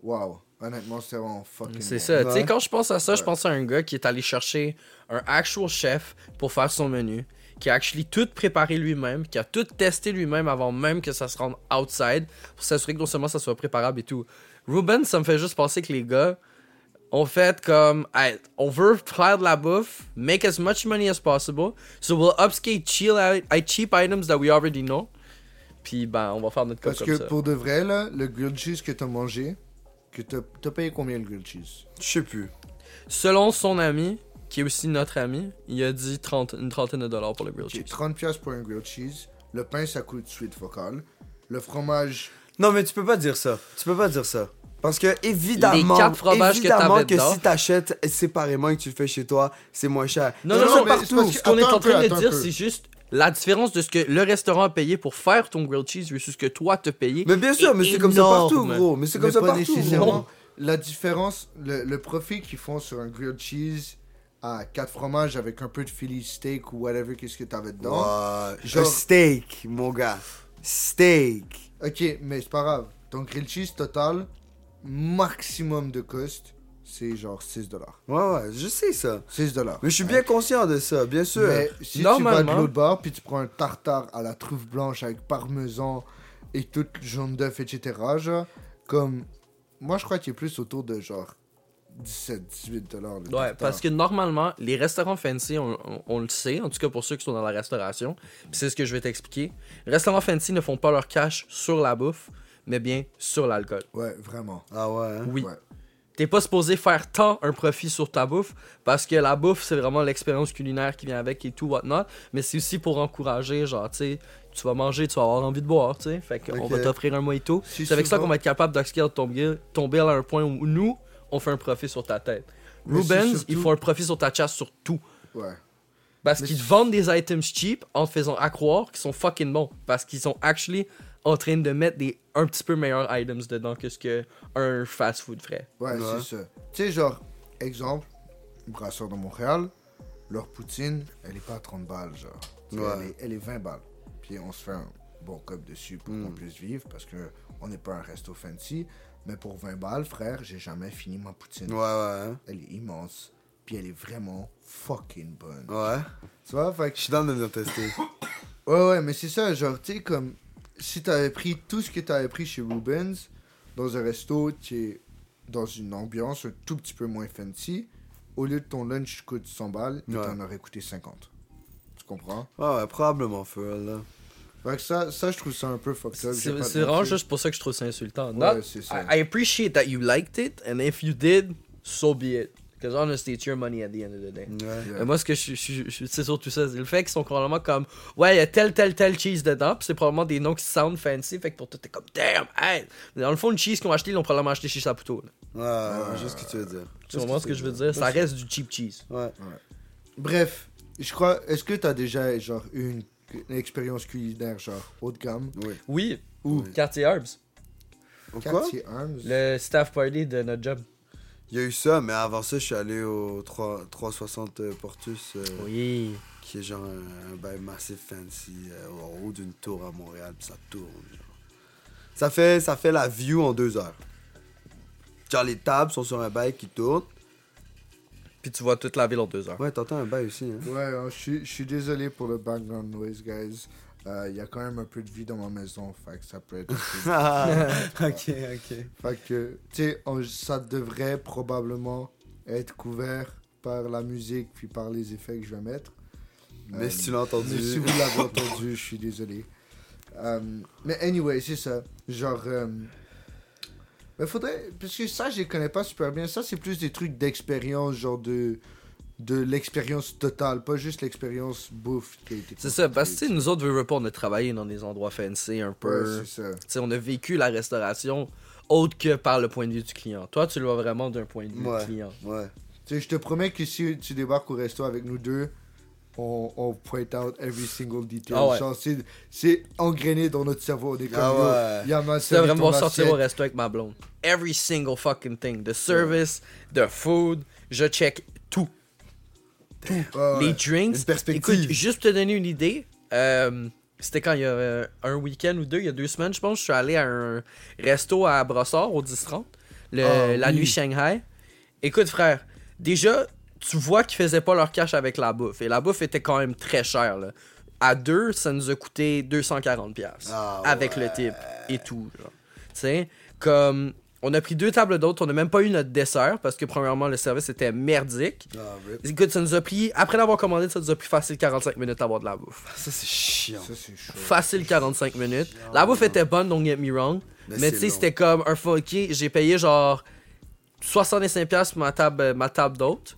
Waouh, honnêtement, c'est vraiment fucking C'est bon. ça. Tu sais, quand je pense à ça, je pense à un gars qui est allé chercher un actual chef pour faire son menu, qui a actually tout préparé lui-même, qui a tout testé lui-même avant même que ça se rende outside, pour s'assurer que non seulement ça soit préparable et tout. Ruben, ça me fait juste penser que les gars ont fait comme, Hey, on veut faire de la bouffe, make as much money as possible, so we'll upscale cheap items that we already know, puis ben, on va faire notre Parce comme que ça. pour de vrai, là, le grilled cheese que t'as mangé, que t'as t'as payé combien le grilled cheese? Je sais plus. Selon son ami, qui est aussi notre ami, il a dit 30, une trentaine de dollars pour le grilled cheese. 30$ piastres pour un grilled cheese. Le pain, ça coûte suite focal. Le fromage, Non, mais tu peux pas dire ça. Tu peux pas dire ça. Parce que évidemment, Les quatre fromages que évidemment t'avais que, dedans. si t'achètes séparément et que tu le fais chez toi, c'est moins cher. Non, Non, non, non, mais partout. c'est parce que- Ce qu'on est attends en peu, train de attends un dire, peu. c'est juste la différence de ce que le restaurant a payé pour faire ton grilled cheese versus ce que toi t'as payé. Mais bien sûr, est mais c'est comme ça partout, gros. Mais c'est comme mais ça pas partout. nécessairement. La différence, le, le profit qu'ils font sur un grilled cheese à 4 fromages avec un peu de Philly steak ou whatever, qu'est-ce que t'avais dedans? Genre- Un steak, mon gars. Steak. Ok, mais c'est pas grave. Ton grilled cheese total, maximum de cost, c'est genre 6 dollars. Ouais, ouais, je sais ça. 6 dollars. Mais je suis bien conscient de ça, bien sûr. Mais si tu vas de Normalement- l'autre bord, puis tu prends un tartare à la truffe blanche avec parmesan et toute jaune d'œuf, etc., genre, comme. Moi, je crois qu'il est plus autour de genre 17, 18 dollars. Ouais, tartare. parce que normalement, les restaurants fancy, on, on- on le sait, en tout cas pour ceux qui sont dans la restauration, puis c'est ce que je vais t'expliquer. Les restaurants fancy ne font pas leur cash sur la bouffe, mais bien sur l'alcool. Ouais, vraiment. Ah ouais, hein? Oui. Ouais. T'es pas supposé faire tant un profit sur ta bouffe parce que la bouffe c'est vraiment l'expérience culinaire qui vient avec et tout whatnot mais c'est aussi pour encourager genre tu sais tu vas manger tu vas avoir envie de boire tu sais. Fait qu'on va t'offrir un mojito Si c'est avec ça qu'on va être capable d'upscale ton bill ton bill à un point où nous on fait un profit sur ta tête. Mais Rubens surtout- ils font un profit sur ta chasse sur tout. Ouais. parce qu'ils te vendent des items cheap en te faisant à croire qu'ils sont fucking bons. Parce qu'ils sont actually en train de mettre des un petit peu meilleurs items dedans que ce que un fast food ferait Ouais, Ouais. c'est ça. Tu sais, genre, exemple, Brasseur de Montréal, leur poutine, elle est pas à 30 balles, genre. Ouais. Elle, est, elle est 20 balles. Puis on se fait un bon cop dessus pour Mm. qu'on puisse vivre parce que on n'est pas un resto fancy. Mais pour 20 balles, frère, j'ai jamais fini ma poutine. Ouais, ouais? Elle est immense. Puis elle est vraiment fucking bonne. Ouais. Tu vois, fait que Je suis dans de tester. Ouais, ouais, mais c'est ça, genre, tu sais, comme si t'avais pris tout ce que t'avais pris chez Rubens dans un resto qui est dans une ambiance un tout petit peu moins fancy, au lieu de ton lunch coûte 100 balles, il Ouais. t'en aurait coûté 50. Tu comprends? Ouais, ouais, probablement, Fur, là. Fait que ça, ça, je trouve ça un peu fucked up. C'est vraiment juste pour ça que je trouve ça insultant. Ouais, Not- c'est ça. I, I appreciate that you liked it, and if you did, so be it. Because honestly, it's your money at the end of the day. Ouais. Moi, ce que je, je- c'est surtout ça, c'est le fait qu'ils sont probablement comme, ouais, il y a tel, tel, tel cheese dedans, puis c'est probablement des noms qui sound fancy, fait que pour toi, t'es comme, damn, hey! Mais dans le fond, le cheese qu'ils ont acheté, ils l'ont probablement acheté chez Saputo. là. Ouais, ouais, je sais ce que tu veux dire. Tu comprends ce que je veux dire? Ça reste du cheap cheese. Ouais. Bref, je crois, est-ce que t'as déjà, genre, eu une, une expérience culinaire, genre, haut de gamme? Oui. Oui, Où? Quartier Herbs, Quoi? Quartier Arms? le staff party de notre job. Il y a eu ça, mais avant ça, je suis allé au 3, 360 Portus, euh, Oui. qui est genre un, un bail massif fancy, euh, au haut d'une tour à Montréal, puis ça tourne. Genre. Ça, fait, ça fait la view en deux heures. Genre, les tables sont sur un bail qui tourne. Puis tu vois toute la ville en deux heures. Ouais, t'entends un bail aussi, hein. Ouais, hein, je suis- je suis désolé pour le background noise, guys. Il y a quand même un peu de vie dans ma maison, fait que ça peut être. ok, ok. fait que, tu sais, ça devrait probablement être couvert par la musique puis par les effets que je vais mettre. Mais Euh, si tu l'as entendu. mais si vous l'avez entendu, je suis désolé. Euh, mais anyway, c'est ça. Genre. euh, mais faudrait. Parce que ça, je les connais pas super bien. Ça, c'est plus des trucs d'expérience, genre de. De l'expérience totale, pas juste l'expérience bouffe qui a été. C'est ça, parce que nous autres, veux, veux pas, on a travaillé dans des endroits fancy un peu. Ouais, c'est ça. Tu sais, on a vécu la restauration autre que par le point de vue du client. Toi, tu le vois vraiment d'un point de vue Ouais. client. Ouais. Tu sais, je te promets que si tu débarques au resto avec nous deux, on, on point out every single detail. Ah ouais. C'est, c'est engrainé dans notre cerveau. On est comme, Ah ouais. il y a ma Tu devrais vraiment sortir au resto avec ma blonde. Every single fucking thing. The service, the food, je check tout. Les drinks. Une perspective. Écoute, juste pour te donner une idée, euh, c'était quand il y a euh, un week-end ou deux, il y a deux semaines, je pense, je suis allé à un resto à Brossard, au 10-30, le- Ah, la oui. nuit Shanghai. Écoute, frère, déjà, tu vois qu'ils faisaient pas leur cash avec la bouffe. Et la bouffe était quand même très chère, là. À deux, ça nous a coûté 240$. piastres, Ah, avec ouais. le type et tout. Tu sais, comme. On a pris deux tables d'hôtes, on n'a même pas eu notre dessert parce que, premièrement, le service était merdique. Ah, rip. Écoute, ça nous a pris, après l'avoir commandé, ça nous a pris facile 45 minutes à avoir de la bouffe. Ça, c'est chiant. Ça, c'est chaud. Facile 45 minutes. La bouffe était bonne, don't get me wrong. Mais tu sais, c'était comme un funky. J'ai payé genre 65$ pour ma table, ma table d'hôte.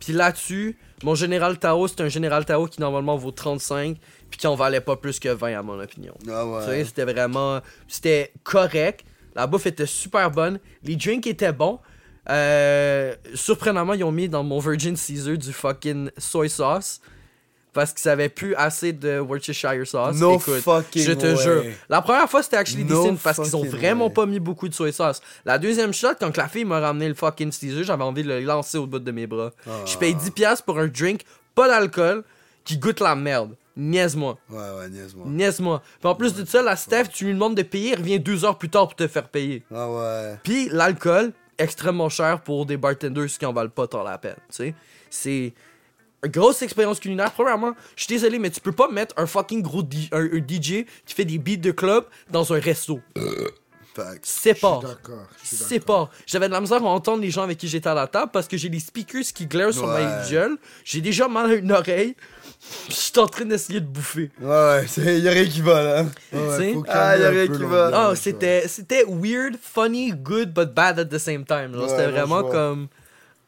Puis là-dessus, mon Général Tao, c'est un Général Tao qui normalement vaut 35, puis qui en valait pas plus que 20 à mon opinion. Ah Tu sais, ouais. c'était vraiment. C'était correct. La bouffe était super bonne. Les drinks étaient bons. Euh, surprenamment, ils ont mis dans mon Virgin Caesar du fucking soy sauce. Parce qu'ils savaient plus assez de Worcestershire sauce. No Écoute, fucking je te way. jure. La première fois, c'était actually No decent parce qu'ils ont vraiment way. pas mis beaucoup de soy sauce. La deuxième shot, quand la fille m'a ramené le fucking Caesar, j'avais envie de le lancer au bout de mes bras. Ah. Je paye 10$ pour un drink, pas d'alcool, qui goûte la merde. Niaise-moi. Ouais, ouais, niaise-moi. Niaise-moi. Puis en plus de ça, la Steph, tu lui demandes de payer, elle revient deux heures plus tard pour te faire payer. Ah ouais. Puis l'alcool, extrêmement cher pour des bartenders qui en valent pas tant la peine. Tu sais, c'est une grosse expérience culinaire. Premièrement, je suis désolé, mais tu peux pas mettre un fucking gros un, un DJ qui fait des beats de club dans un resto. C'est pas. C'est pas. J'avais de la misère à entendre les gens avec qui j'étais à la table parce que j'ai des speakers qui glairent sur ma gueule. J'ai déjà mal à une oreille. Je suis en train d'essayer de bouffer. Ouais, ouais, c'est- y a rien qui va là. Ouais, Tu faut Ah, calmer y a rien qui va. Ah, ouais. c'était c'était weird, funny, good, but bad at the same time. Ouais, C'était non, vraiment je comme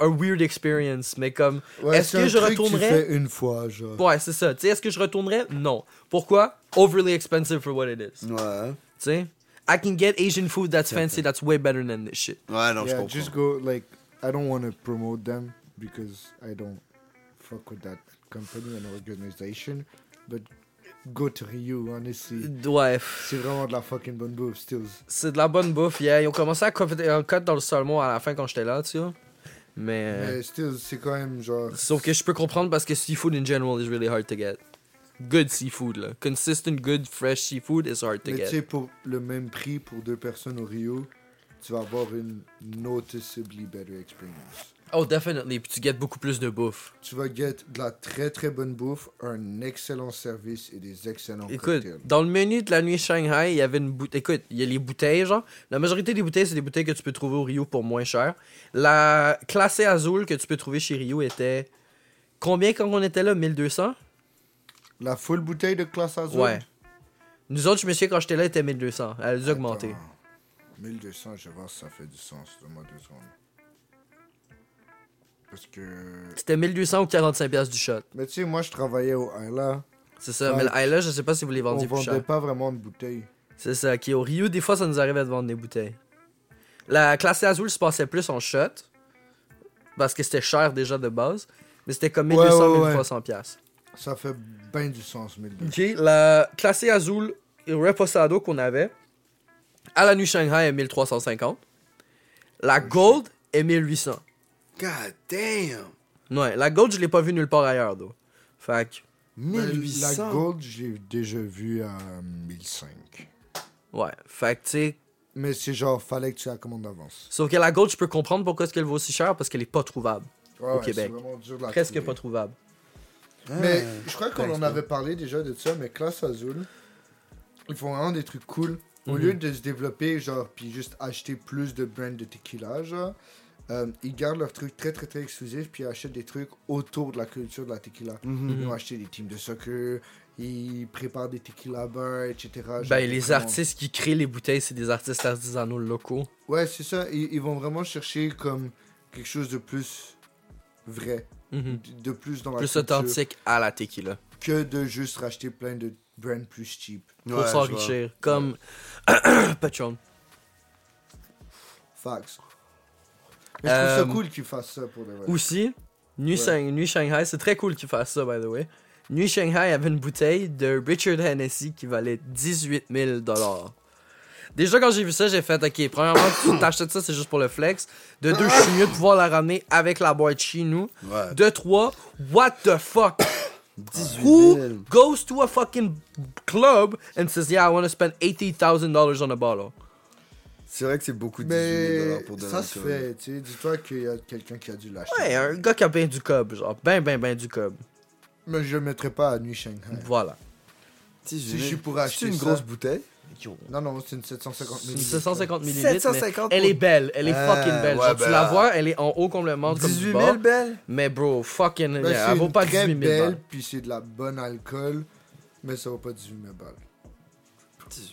un weird experience. Mais comme, Ouais, est-ce que un je truc que retournerais? Tu fais une fois, genre. Ouais, c'est ça. Tu sais, est-ce que je retournerais? Non. Pourquoi? Overly expensive for what it is. Tu Ouais. sais? I can get Asian food that's fancy, that's way better than this shit. Ouais, non, je yeah, comprends. just go like I don't want to promote them because I don't fuck with that company and organization, but go to Ryu, honestly. Ouais, C'est vraiment de la fucking bonne bouffe, stills. c'est de la bonne bouffe. Yeah, ils ont commencé à cut un cut dans le salmon à la fin quand j'étais là, tu vois. Mais. Mais stills, c'est quand même genre. Sauf que je peux comprendre parce que seafood in general is really hard to get. Good seafood, là. Consistent, good, fresh seafood is hard to Mais tu get. sais, pour le même prix pour deux personnes au Rio, tu vas avoir une noticeably better experience. Oh, definitely. Puis tu get beaucoup plus de bouffe. Tu vas get de la très très bonne bouffe, un excellent service et des excellents Écoute, cocktails. dans le menu de la nuit Shanghai, il y avait une bouteille. Écoute, il y a les bouteilles, genre. La majorité des bouteilles, c'est des bouteilles que tu peux trouver au Rio pour moins cher. La classée Azul que tu peux trouver chez Rio était. Combien quand on était là? 1200 La full bouteille de classe azul? Ouais. Nous autres, je me souviens quand j'étais là, était 1200. Elle a dû augmenter. Attends. 1200, je vais voir si ça fait du sens. Donne-moi deux secondes. Parce que. C'était 1200 ou 45$ piastres du shot. Mais tu sais, moi je travaillais au Isla. C'est ça. Mais le Isla, je sais pas si vous les On vendiez plus vendait pas vraiment de bouteilles. C'est ça. Qui au Rio, des fois, ça nous arrivait de vendre des bouteilles. La classée Azul se passait plus en shot. Parce que c'était cher déjà de base. Mais c'était comme Ouais, 1200, ouais, ouais. 1300 piastres. Ça fait bien du sens, 1200. Ok, la classée Azul et Reposado qu'on avait à la nuit Shanghai est 1350. La Gold est 1800. God damn. Ouais, la Gold, je l'ai pas vue nulle part ailleurs, though. Fait que, Mais 1800. La Gold, j'ai déjà vu à 1005. ouais. Fait que, tu sais. Mais c'est genre, fallait que tu la commandes d'avance. Sauf que la Gold, je peux comprendre pourquoi est-ce qu'elle vaut si cher parce qu'elle est pas trouvable. Ouais, Au ouais, Québec. c'est vraiment dur de la Presque trouver. pas trouvable. Mais Ah. je crois qu'on en avait parlé déjà de ça, mais Classe Azul, ils font vraiment des trucs cool. Au Mhm. lieu de se développer, genre, puis juste acheter plus de brands de tequila, genre, euh, ils gardent leurs trucs très très très exclusifs, puis ils achètent des trucs autour de la culture de la tequila. Mhm. Ils ont acheté des teams de soccer, ils préparent des tequila bars, etc. Ben, les artistes qui créent les bouteilles, c'est des artistes artisanaux locaux. Ouais, c'est ça. Ils, ils vont vraiment chercher comme quelque chose de plus vrai, Mhm. de- de plus dans la Plus culture, authentique à la tequila. que de juste racheter plein de brands plus cheap. Pour Ouais, s'enrichir. Comme Patron. Facts. Mais je trouve ça Euh, cool qu'ils fassent ça pour de vrai. Aussi, Nuit, Ouais. Shang- Nuit Shanghai, c'est très cool qu'ils fassent ça, by the way. Nuit Shanghai avait une bouteille de Richard Hennessy qui valait 18 000 Déjà, quand j'ai vu ça, j'ai fait, ok, premièrement, tu t'achètes ça, c'est juste pour le flex. De deux, je suis mieux de pouvoir la ramener avec la boîte chez nous. Ouais. De trois, what the fuck? 18 Who 000. goes to a fucking club and says, yeah, I want to spend $80,000 on a bottle? C'est vrai que c'est beaucoup 18 000 Mais pour de ça se fait, tu sais. Dis-toi qu'il y a quelqu'un qui a dû l'acheter. Ouais, un gars qui a bien du cob, genre, ben, ben, ben du cob. Mais je le mettrai pas à Nuit Shanghai. Voilà. 18 Si 000. je suis pour C'est acheter une ça- grosse bouteille. Non, non, c'est une 750 C'est une millilitres. 750 ml. 750 Elle est belle, elle est Ah, fucking belle. ouais, Genre, tu ben, la vois, elle est en haut complètement comme 18 du 000 bas. belle? Mais bro, fucking, Ben, elle vaut pas très 18 000 belle, balles. puis c'est de la bonne alcool, mais ça vaut pas 18 000 balles.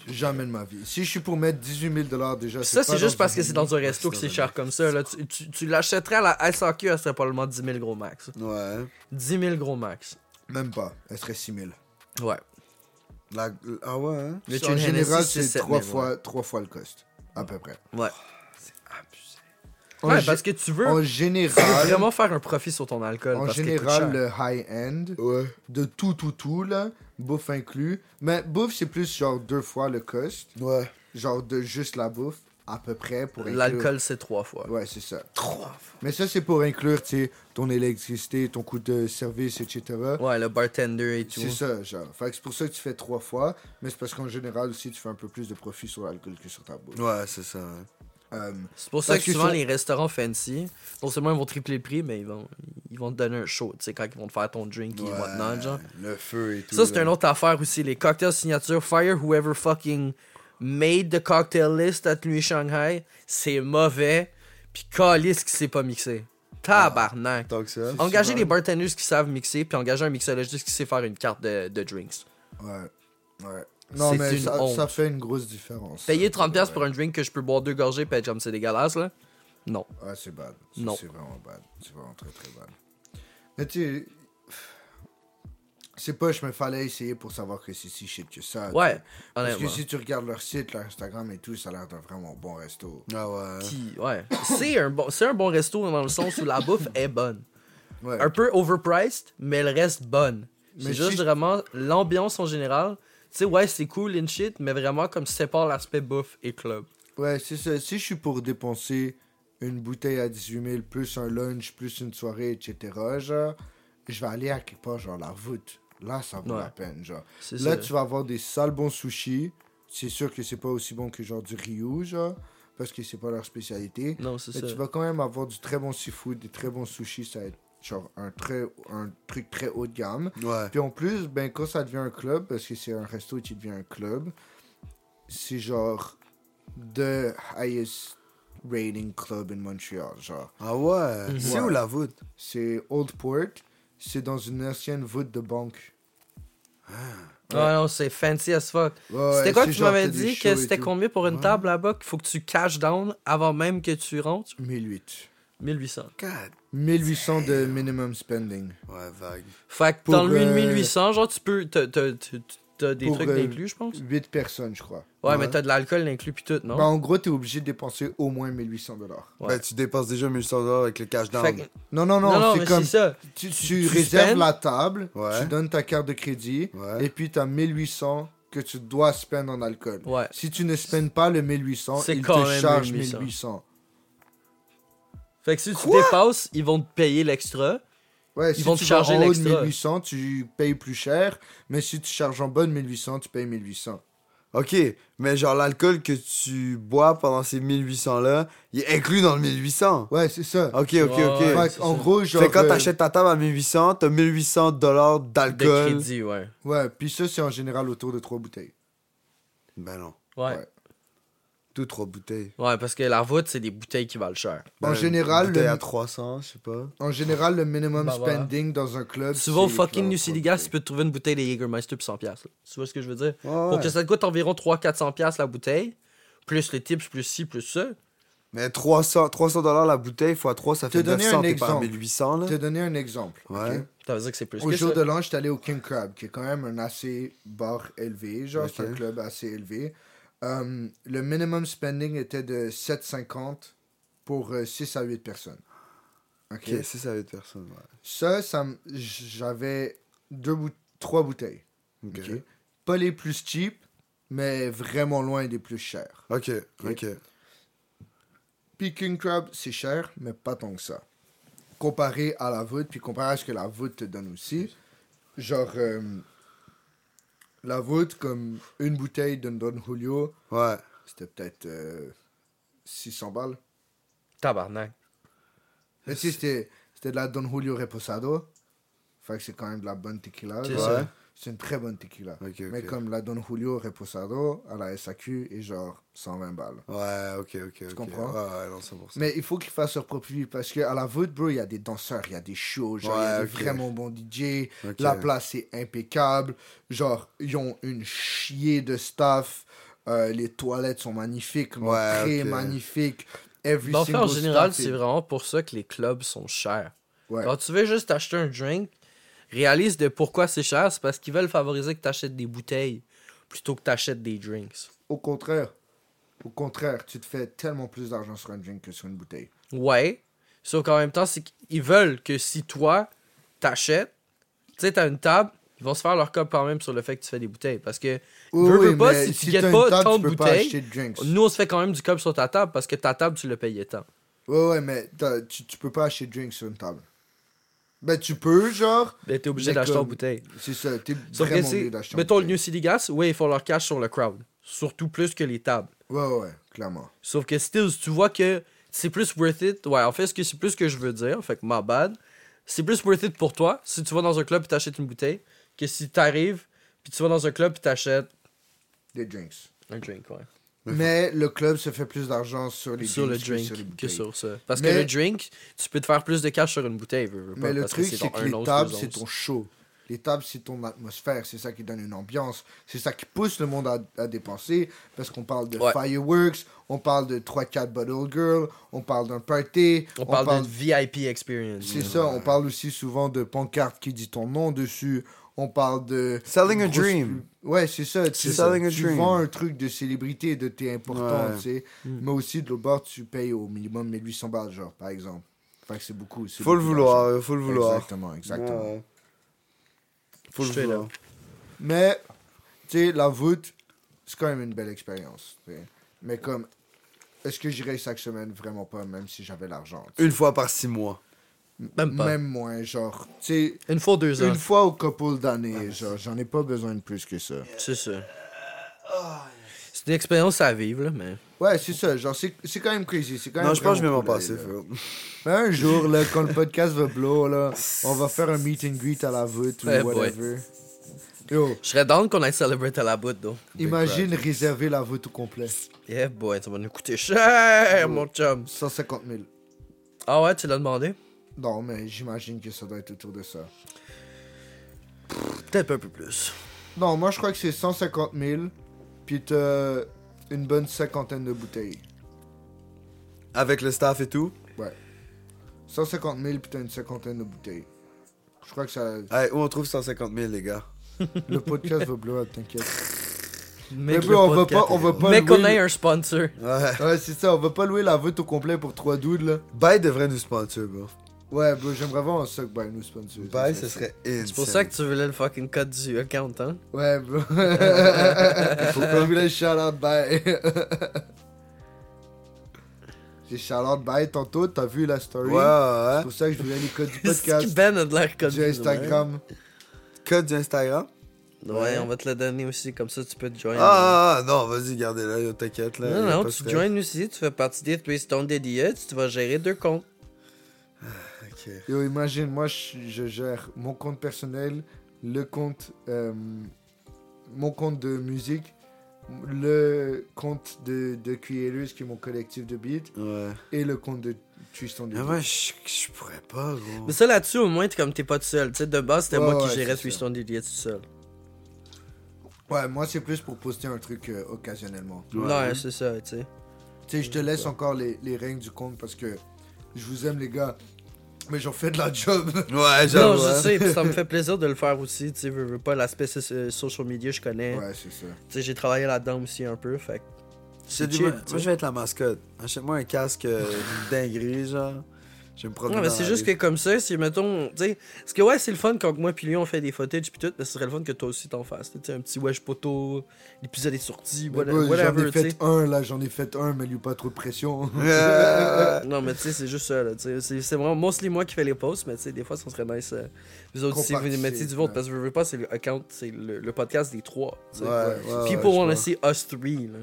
Jamais de ma vie. Si je suis pour mettre 18 000 dollars déjà, Ça, c'est juste parce que c'est dans un resto que c'est c'est cher comme ça. Là. Tu, tu, tu l'achèterais à la SAQ, elle serait probablement 10 000 gros max. Ouais. 10 000 gros max. Même pas, elle serait 6 000. Ouais. La... Ah ouais, hein? Mais en général, c'est 7 trois 000, fois, trois fois le cost, à peu près. Ouais. En, Ouais, gé- parce que tu veux, en tu veux général, vraiment faire un profit sur ton alcool. en parce général le high-end, Ouais. de tout, tout, tout, là, bouffe inclus. Mais bouffe, c'est plus genre deux fois le cost. Ouais. Genre de juste la bouffe, à peu près, pour. L'alcool, c'est trois fois. Ouais, c'est ça. Trois fois. Mais ça, c'est pour inclure, tu sais, ton électricité, ton coût de service, etc. Ouais, le bartender et tout. C'est ça, genre. Fait que c'est pour ça que tu fais trois fois, mais c'est parce qu'en général aussi, tu fais un peu plus de profit sur l'alcool que sur ta bouffe. Ouais, c'est ça. hein. Euh, C'est pour ça que que souvent les restaurants fancy, non seulement ils vont tripler le prix, mais ils vont, ils vont te donner un show, tu sais, quand ils vont te faire ton drink et Ouais, whatnot, genre. Le feu et tout. Ça, c'est une autre affaire aussi. Les cocktails signature Fire Whoever fucking made the cocktail list at Nuit Shanghai, c'est mauvais. Puis calice qui s'est pas mixé. Tabarnak. Que ça. Engager des bartenders qui savent mixer, puis engager un mixologiste qui sait faire une carte de, de drinks. ouais. Ouais. Non, mais une ça, honte. ça fait une grosse différence. Payer ça. 30$ pour un drink que je peux boire deux gorgées, puis être comme c'est dégueulasse, là? Non. Ouais, c'est bad. Ça, Non. C'est vraiment bad. C'est vraiment très, très bad. Mais tu sais. C'est pas, je me fallait essayer pour savoir que c'est si shit que ça. Ouais. Parce que si tu regardes leur site, leur Instagram et tout, ça a l'air d'un vraiment bon resto. Ah ouais. Puis, ouais. C'est un, bon, c'est un bon resto dans le sens où la bouffe est bonne. Ouais. Un peu overpriced, mais elle reste bonne. C'est Mais juste si- vraiment l'ambiance en général. Tu sais, ouais, c'est cool and shit, mais vraiment comme sépare l'aspect bouffe et club. Ouais, c'est ça. Si je suis pour dépenser une bouteille à 18 000, plus un lunch, plus une soirée, etc., genre, je vais aller à quelque part, genre la voûte. Là, ça vaut Ouais. la peine, genre. Là, ça. tu vas avoir des sales bons sushis. C'est sûr que c'est pas aussi bon que genre du Ryu, genre, parce que c'est pas leur spécialité. Non, c'est Mais ça. tu vas quand même avoir du très bon seafood, des très bons sushis, ça va être genre un, très, un truc très haut de gamme. Ouais. Puis en plus, ben, quand ça devient un club, parce que c'est un resto qui devient un club, c'est genre the highest rating club in Montreal. Genre, Ah ouais? Mhm. C'est où la voûte? c'est Old Port, c'est dans une ancienne voûte de banque. Ah non, c'est fancy as fuck. Ouais, c'était quoi que tu m'avais dit? que c'était combien pour une Ouais. table là-bas qu'il faut que tu cash down avant même que tu rentres? 1008. 1800. God. 1800 de minimum spending. Ouais, vague. Fait que Pour, dans le euh, 1800, genre, tu peux. T'as, t'as- des Pour, trucs euh, inclus, je pense? 8 personnes, je crois. Ouais, ouais. mais t'as de l'alcool inclus puis tout, non? Ben, en gros, t'es obligé de dépenser au moins 1800 dollars. Ouais. Ben, tu dépenses déjà 1100 dollars avec le cash down. Que- Non, non, non, non, non, c'est comme c'est ça. tu, tu tu réserves la table, Ouais. tu donnes ta carte de crédit, Ouais. et puis t'as 1800 que tu dois spend en alcool. Ouais. Si tu ne spends pas le 1800, C'est ils te chargent 1800. 1800. Fait que si tu dépasses, ils vont te payer l'extra. Ouais, Ils si vont te tu charger vas en haut de l'extra. 1800, tu payes plus cher, mais si tu charges en bas de 1800, tu payes 1800. Ok, mais genre l'alcool que tu bois pendant ces 1800-là, il est inclus dans le 1800. Ouais, c'est ça. Ok, ok, ok. ouais. En gros, genre. Fait que quand euh, t'achètes ta table à 1800, t'as 1800 dollars De d'alcool. crédit, ouais. Ouais, puis ça, c'est en général autour de 3 bouteilles. Ben non. Ouais. Tout trois bouteilles. Ouais, parce que la voûte, c'est des bouteilles qui valent cher. En Ben, général, une bouteille le- à 300, je sais pas. En général, le minimum Bah, voilà. spending dans un club. Tu vas au c'est fucking genre New City Gas, tu peux te trouver une bouteille de Jägermeister pour 100$. là. Tu vois ce que je veux dire? Ouais, Pour ouais. que ça te coûte environ 300-400$ la bouteille, plus les tips, plus ci, plus ça. Mais 300 300 dollars la bouteille fois 3, ça Te fait donner 900, un t'es pas à exemple. 1800 là. Je vais te donner un exemple. Ouais. ok? Ça veut dire que c'est plus Au que jour ça. de l'an, j'étais allé au King Crab, qui est quand même un assez bar élevé. Genre, c'est Ok. un club assez élevé. Euh, le minimum spending était de 7,50 pour 6 à 8 personnes. Ok? Ok, si ça va être personne, ouais. Ça, ça j'avais deux bout- trois bouteilles. Ok. ok? Pas les plus cheap, mais vraiment loin des plus chers. Ok, ok? Puis King Crab, c'est cher, mais pas tant que ça. Comparé à la voûte, puis comparé à ce que la voûte te donne aussi, genre, euh, la vôtre, comme une bouteille de Don Julio, Ouais. c'était peut-être euh, 600 balles. Tabarnak. Mais sais, c'était, c'était de la Don Julio Reposado. Fait que c'est quand même de la bonne tequila. C'est genre. ça. C'est une très bonne tequila. Ok, ok. Mais comme la Don Julio Reposado à la SAQ est genre 120 balles. Ouais, ok, ok. Tu comprends? Ouais, ouais, non, 100%. Mais il faut qu'ils fassent leur propre vie parce qu'à la voûte, bro, il y a des danseurs, il y a des shows, genre, il y a des vraiment bons DJ. La place est impeccable. Genre, ils ont une chier de staff. Euh, les toilettes sont magnifiques, Ouais, très ok. magnifiques. Every Bon, en fait, en single général, c'est est- vraiment pour ça que les clubs sont chers. Ouais. Quand tu veux juste acheter un drink, réalise de pourquoi c'est cher. C'est parce qu'ils veulent favoriser que tu achètes des bouteilles plutôt que tu achètes des drinks. Au contraire, au contraire, tu te fais tellement plus d'argent sur un drink que sur une bouteille. Ouais. Sauf qu'en même temps, c'est qu'ils veulent que si toi, t'achètes, tu sais, t'as une table, ils vont se faire leur cop quand même sur le fait que tu fais des bouteilles. Parce que Oui, Veux, oui, pas, si tu une pas table, tant de bouteilles, de nous, on se fait quand même du cop sur ta table parce que ta table, tu l'as payé tant. Ouais, ouais, mais tu, tu peux pas acheter de drinks sur une table. Ben, tu peux, genre, Ben, t'es obligé d'acheter en bouteille. c'est ça, t'es vraiment obligé d'acheter Mettons le. New City Gas, ouais, ils font leur cash sur le crowd. Surtout plus que les tables. Ouais, ouais, ouais, clairement. Sauf que Stills, tu vois que c'est plus worth it. Ouais, en fait, ce que c'est plus ce que je veux dire, fait que ma bad. C'est plus worth it pour toi si tu vas dans un club et t'achètes une bouteille que si t'arrives puis tu vas dans un club et t'achètes Des drinks. un drink, ouais. Mais le club se fait plus d'argent sur les sur le que drink sur les que sur ça. Parce Mais- que le drink, tu peux te faire plus de cash sur une bouteille. veux, veux pas, Mais le parce truc, c'est que un les tables, c'est ton show. Les tables, c'est ton atmosphère. C'est ça qui donne une ambiance. C'est ça qui pousse le monde à, à dépenser. Parce qu'on parle de Ouais. fireworks, on parle de 3-4 bottle girls, on parle d'un party. On parle de VIP experience. C'est ça, on parle aussi souvent de pancarte qui dit ton nom dessus. On parle de. Selling a dream. Ouais, c'est ça. Tu, C'est selling a tu dream. vends un truc de célébrité, de t'es important, Ouais. tu sais. Mm. Mais aussi, de l'autre bord, tu payes au minimum 1800 balles, genre, par exemple. Fait que c'est beaucoup. c'est Faut le vouloir, faut le vouloir. Exactement, exactement. Ouais. Faut le vouloir. up. Mais, tu sais, la voûte, c'est quand même une belle expérience. Mais comme, est-ce que j'irais chaque semaine? Vraiment pas, même si j'avais l'argent. Une fois par six mois. Même pas. Même moins, genre, tu sais, Une fois ou deux ans. une fois au couple d'années, genre, j'en ai pas besoin de plus que ça. C'est ça. C'est une expérience à vivre, là, mais. Ouais, c'est ça, genre, c'est c'est quand même crazy. c'est Quand Non, même je pense que je vais m'en passer, un jour, là, quand le podcast va blow, là, on va faire un meet and greet à la voûte ou boy. whatever. Yo, Je serais down qu'on aille celebrate à la bout, donc. imagine réserver la voûte au complet. Yeah, boy, ça va nous coûter cher, mon chum. 150 000. Ah ouais, tu l'as demandé? Non, mais j'imagine que ça doit être autour de ça. Peut-être un peu plus. Non, moi je crois que c'est 150 000, puis t'as une bonne cinquantaine de bouteilles. Avec le staff et tout? 150 000, puis t'as une cinquantaine de bouteilles. Je crois que ça. Hey, où on trouve 150 000, les gars? Le podcast va blow up, t'inquiète. Mais bro, on va pas- on va pas Mais louer qu'on le- ait un sponsor. Ouais. Ouais, c'est ça, on va pas louer la voûte au complet pour 3 dudes là. Bye devrait nous sponsor, bro. Ouais, bro, j'aimerais vraiment ça que Bye nous sponsor. Bye, ce serait insane. C'est pour ça que tu voulais le fucking code du account, hein? Ouais, bro. Faut qu'on voulait shout out Bye. J'ai shout out Bye tantôt, t'as vu la story? Ouais, ouais, C'est ouais. pour ça que je voulais les codes du podcast. Ben a de l'air code Du Instagram. Code du Instagram? Ouais, on va te le donner aussi, comme ça tu peux te joindre. Ah, ah, ah, non, vas-y, gardez-la, t'inquiète, là. non, non, tu stress. joins aussi, tu fais partie des Twiston Dédiés, tu vas gérer deux comptes. Yo, imagine, moi, je, je gère mon compte personnel, le compte, euh, mon compte de musique, le compte de, de qui est mon collectif de beats, Ouais. et le compte de Tristan Mais moi, je je pourrais pas, gros. Mais ça là-dessus, au moins, t'es comme t'es pas tout seul. Tu sais, de base, c'était Ouais, moi ouais, qui gérais c'est Twiston Dédiés tout seul. Ouais, moi, c'est plus pour poster un truc euh, occasionnellement. Ouais. Ouais, c'est ça, tu sais. Tu sais, je te laisse encore les, les règles du compte parce que je vous aime, les gars, mais j'en fais de la job. Ouais, Non, j'avoue. je hein. sais, ça me fait plaisir de le faire aussi. Tu sais, veux, veux pas l'aspect so- social media, je connais. ouais, c'est ça. Tu sais, j'ai travaillé là-dedans aussi un peu, fait dis, chill, moi, tu sais. moi, je vais être la mascotte. Achète-moi un casque euh, dinguerie, genre. Je vais me promener Non, mais c'est juste que comme ça, si mettons, sais, parce que ouais, c'est le fun quand moi puis lui on fait des footage puis tout, mais ce serait le fun que toi aussi t'en fasses. Tu sais, un petit wesh poteau, l'épisode est sorti, Mais whatever, J'en ai fait un, là, j'en ai fait un, mais lui pas trop de pression. Euh, Non, mais tu sais, c'est juste ça, là. C'est vraiment mostly moi qui fais les posts, mais tu sais, des fois, ça serait nice. euh, vous autres, si vous mettez du ouais. parce que je veux pas, c'est le account, c'est le, le podcast des trois. tu sais. Ouais, ouais, People wanna see us three, là.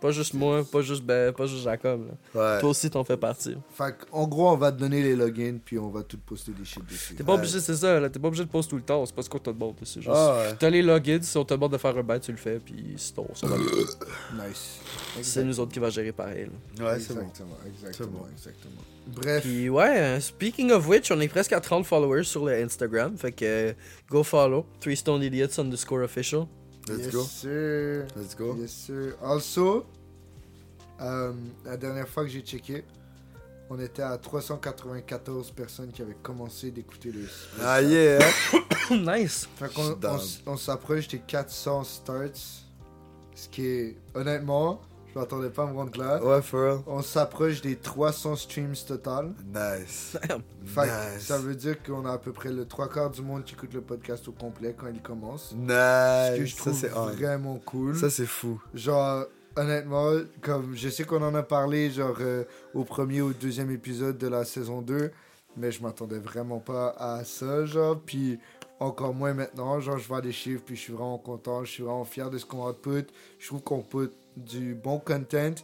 Pas juste moi, pas juste, ben, pas juste Jacob, là. Ouais. Toi aussi, t'en fais partie. Fait en gros, on va te donner les logins, puis on va tout poster des shit dessus. T'es pas Ouais. obligé, c'est ça, là. T'es pas obligé de poster tout le temps, c'est pas ce qu'on te demande, c'est juste. Ah ouais. T'as les logins, si on te demande de faire un bail, tu le fais, puis c'est ton. ça va. Nice. C'est nous autres qui va gérer pareil, là. Ouais, c'est bon. Exactement, bon. exactement. Bref, Puis ouais, euh, speaking of which, on est presque à 30 followers sur le Instagram. Fait que go follow. Three Stone Idiots underscore official. Let's yes go. sir. Let's go. Yes sir. Also, euh, la dernière fois que j'ai checké, on était à 394 personnes qui avaient commencé d'écouter le. Ah yeah. nice. Fait on, down. s- on s'approche des 400 starts. Ce qui est, honnêtement, je m'attendais pas à me rendre là. Ouais, for real. On s'approche des 300 streams total. Nice. Fait Nice. ça veut dire qu'on a à peu près le trois quarts du monde qui écoute le podcast au complet quand il commence. Ce que Nice. je Ça, trouve on. vraiment cool. Ça, c'est fou. Genre, honnêtement, comme je sais qu'on en a parlé, genre, euh, au premier ou deuxième épisode de la saison 2, mais je m'attendais vraiment pas à ça, genre, puis encore moins maintenant, genre, je vois des chiffres, puis je suis vraiment content, je suis vraiment fier de ce qu'on output. Je trouve qu'on put du bon content,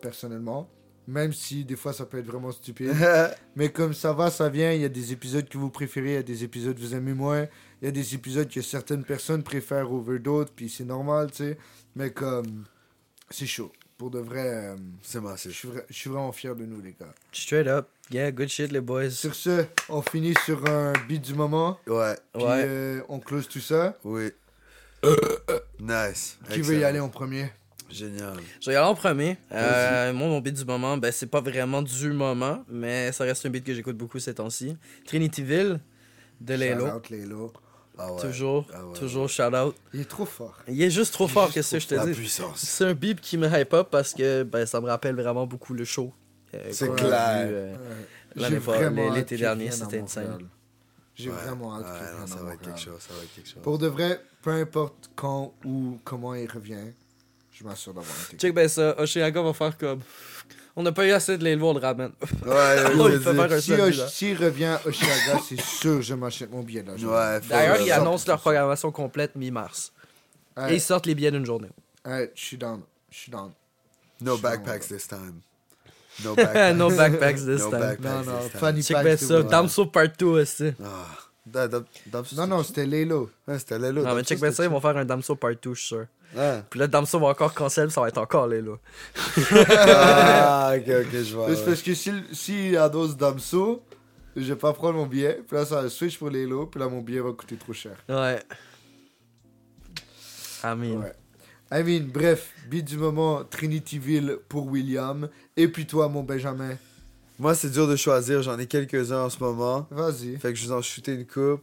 personnellement, même si des fois ça peut être vraiment stupide. Mais comme ça va, ça vient, il y a des épisodes que vous préférez, il y a des épisodes que vous aimez moins, il y a des épisodes que certaines personnes préfèrent over d'autres, puis c'est normal, tu sais. Mais comme, c'est chaud. Pour de vrai, euh, c'est je massif. suis vra- je suis vraiment fier de nous, les gars. Straight up. Yeah, good shit, les boys. Sur ce, on finit sur un beat du moment, Ouais. puis Ouais. euh, on close tout ça. Oui. Nice. Qui veut y aller en premier? Génial. Je vais y aller en premier. Euh, moi, mon beat du moment, ben, c'est pas vraiment du moment, mais ça reste un beat que j'écoute beaucoup ces temps-ci. Trinityville de Lelo. Shout out, Lelo. Ah ouais. Toujours, Ah ouais, toujours shout out. Il est trop fort. Il est juste trop fort, qu'est-ce que je te dis? puissance. C'est un beat qui me hype up parce que ben, ça me rappelle vraiment beaucoup le show. euh, C'est clair. euh, Ouais. L'été dernier, c'était insane. J'ai vraiment hâte qu'il non, ça va être Montréal. quelque chose. Ça va être quelque chose. Pour de vrai, peu importe quand ou comment il revient, je m'assure d'avoir un ticket. Check ben ça, Oshiaga va faire comme. On n'a pas eu assez de l'élever, on le ramène. Ouais, Oh, il faire un Si seul Osh-. S'il revient à Oshiaga, c'est sûr je m'achète mon billet là. Ouais, for D'ailleurs, ils annoncent leur programmation complète mi-mars. Et ils sortent les billets d'une journée. ouais, je suis down. Je suis down. No backpacks this time. No backpacks. no backpacks this No time. backpacks Non, non, this time. Fanny Check ben c'est ça. Damso Part 2 aussi. Ah. Da- da- da- Non, non, c'était Lelo. Ouais, c'était Lelo. Non, mais check ben ça, ils vont faire un Damso Part 2, je suis sûr. Ah. Puis là, Damso va encore cancel, ça va être encore là. là. Ah, ok, ok, je vois. C'est ouais. parce que s'il si annonce Damso, je vais pas prendre mon billet. Puis là, ça va switch pour Lelo. Puis là, mon billet va coûter trop cher. Ouais. I mean. Ouais. I mean, bref, beat du moment, Trinityville pour William. Et puis toi, mon Benjamin. Moi, c'est dur de choisir. J'en ai quelques-uns en ce moment. Vas-y. Fait que je vous en shooter une coupe.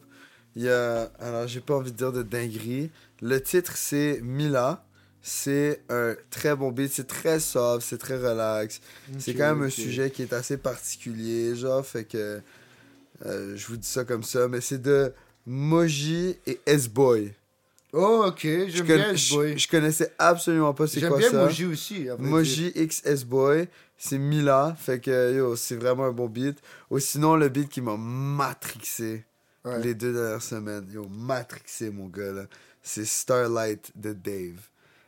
Il y a. Alors, j'ai pas envie de dire de dinguerie. Le titre, c'est Mila. C'est un très bon beat. C'est très soft, c'est très relax. C'est quand même un sujet qui est assez particulier, genre, fait que. euh, je vous dis ça comme ça, mais c'est de Moji et S-Boy. Oh, ok, Je, j'aime bien je- S-Boy. je connaissais absolument pas c'est J'aime quoi bien ça. Moji aussi. Moji X S-Boy, c'est Mila, fait que yo, c'est vraiment un bon beat. Ou sinon, le beat qui m'a matrixé Ouais. les deux dernières semaines, yo, matrixé mon gars là, c'est Starlight de Dave.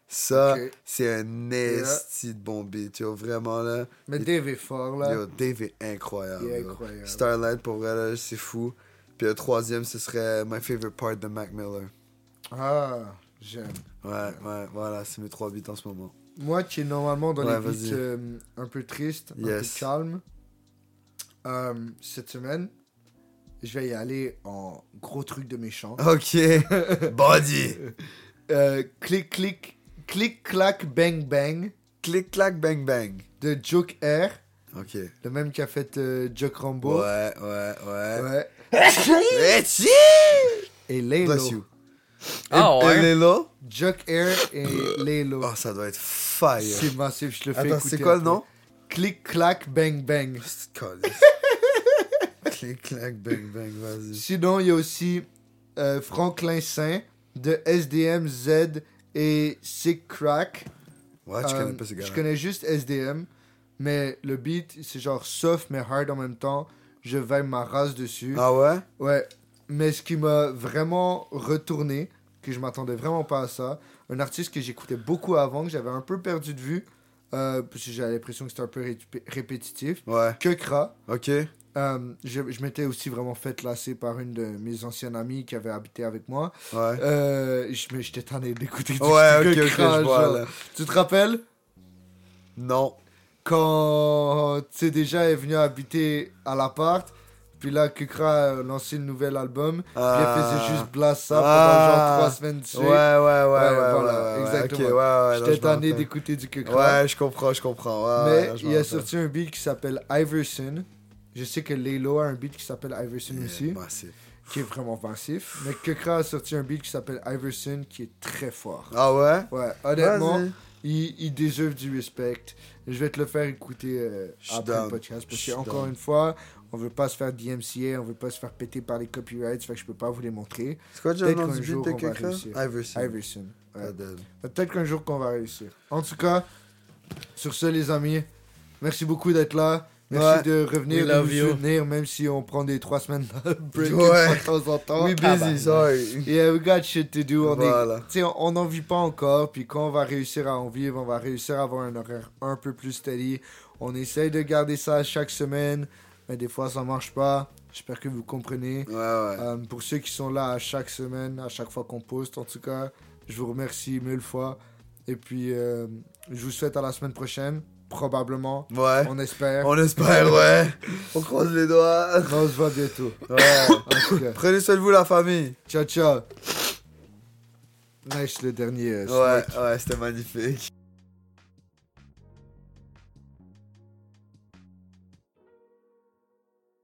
Ça, c'est un esti de bon beat, yo, vraiment là. Mais Dave est fort, là. Yo, Dave est incroyable. Il est. Starlight, pour vrai, là, c'est fou. Puis le troisième, ce serait My Favorite Part de Mac Miller. Ah, j'aime. Ouais, ouais, voilà, c'est mes trois beats en ce moment. Moi qui est normalement dans Ouais, les beats euh, un peu tristes, un Yes. peu calmes, euh, cette semaine, je vais y aller en gros truc de méchant. Ok, body. Euh, clic, clic, clic, clac, bang, bang Clic, clac, bang, bang. de Joke Air, Ok. le même qui a fait euh, Joke Rambo. Ouais, ouais, ouais. Ouais. Etsy! Et Lalo. Bless you. Ah Et- ouais? et Lelo? Joke Air et Lalo. Oh, ça doit être fire. C'est massif, je le fais Attends, écouter c'est quoi le nom? Clic, clac, bang, bang. Clic, clac, bang, bang, vas-y. Sinon, il y a aussi euh, Franklin Saint de SDM Z et Sick Crack. Ouais, tu Euh, connais pas ce gars Je connais juste SDM, mais le beat, c'est genre soft mais hard en même temps. Je vibe ma race dessus. Ah ouais? Ouais, mais ce qui m'a vraiment retourné, que je m'attendais vraiment pas à ça, un artiste que j'écoutais beaucoup avant, que j'avais un peu perdu de vue, euh, parce que j'avais l'impression que c'était un peu ré- répétitif, Ouais. Kekra. Ok. Euh, je je m'étais aussi vraiment fait lasser par une de mes anciennes amies qui avait habité avec moi. Ouais. Euh, je- j'étais tanné d'écouter du Ouais, ok, ok, Kekra, je vois genre. là. Tu te rappelles? Non. quand tu sais déjà est venu habiter à l'appart, puis là Kekra a lancé le nouvel album, puis elle faisait juste blast ça pendant Ah. genre trois semaines de suite. Ouais, ouais, ouais, ouais, Ouais, voilà, exactement. ok, ouais, ouais, là, J'étais tanné d'écouter du Kekra. Ouais, je comprends, je comprends. Mais il a sorti un beat qui s'appelle Iverson. Je sais que Laylo a un beat qui s'appelle Iverson aussi, Massif. qui est vraiment massif. Mais Kekra a sorti un beat qui s'appelle Iverson qui est très fort. Ah ouais? Ouais, honnêtement, il, il déserve du respect. Je vais te le faire écouter euh, après down. le podcast. Parce qu'encore une fois, on veut pas se faire DMCA, on veut pas se faire péter par les copyrights, fait que je peux pas vous les montrer. C'est quoi déjà le nom du jour, beat de réussir. Iverson. Iverson. ouais. Ah, dead. Peut-être qu'un jour qu'on va réussir. En tout cas, sur ce, les amis, merci beaucoup d'être là. Merci Ouais. de revenir, de soutenir, même si on prend des trois semaines de break Ouais. de temps en temps. We Ah, busy, bah. sorry. Yeah, we got shit to do. On Voilà. n'en vit pas encore, puis quand on va réussir à en vivre, on va réussir à avoir un horaire un peu plus steady. On essaye de garder ça chaque semaine, mais des fois ça marche pas. J'espère que vous comprenez. Ouais. Euh, pour ceux qui sont là à chaque semaine, à chaque fois qu'on poste, en tout cas, je vous remercie mille fois. Et puis, euh, je vous souhaite à la semaine prochaine, probablement. Ouais. On espère. On espère, ouais. On croise les doigts. On se voit bientôt. Ouais. Prenez soin de vous, la famille. ciao, ciao. Nice le dernier. euh, Ouais, ouais, c'était magnifique.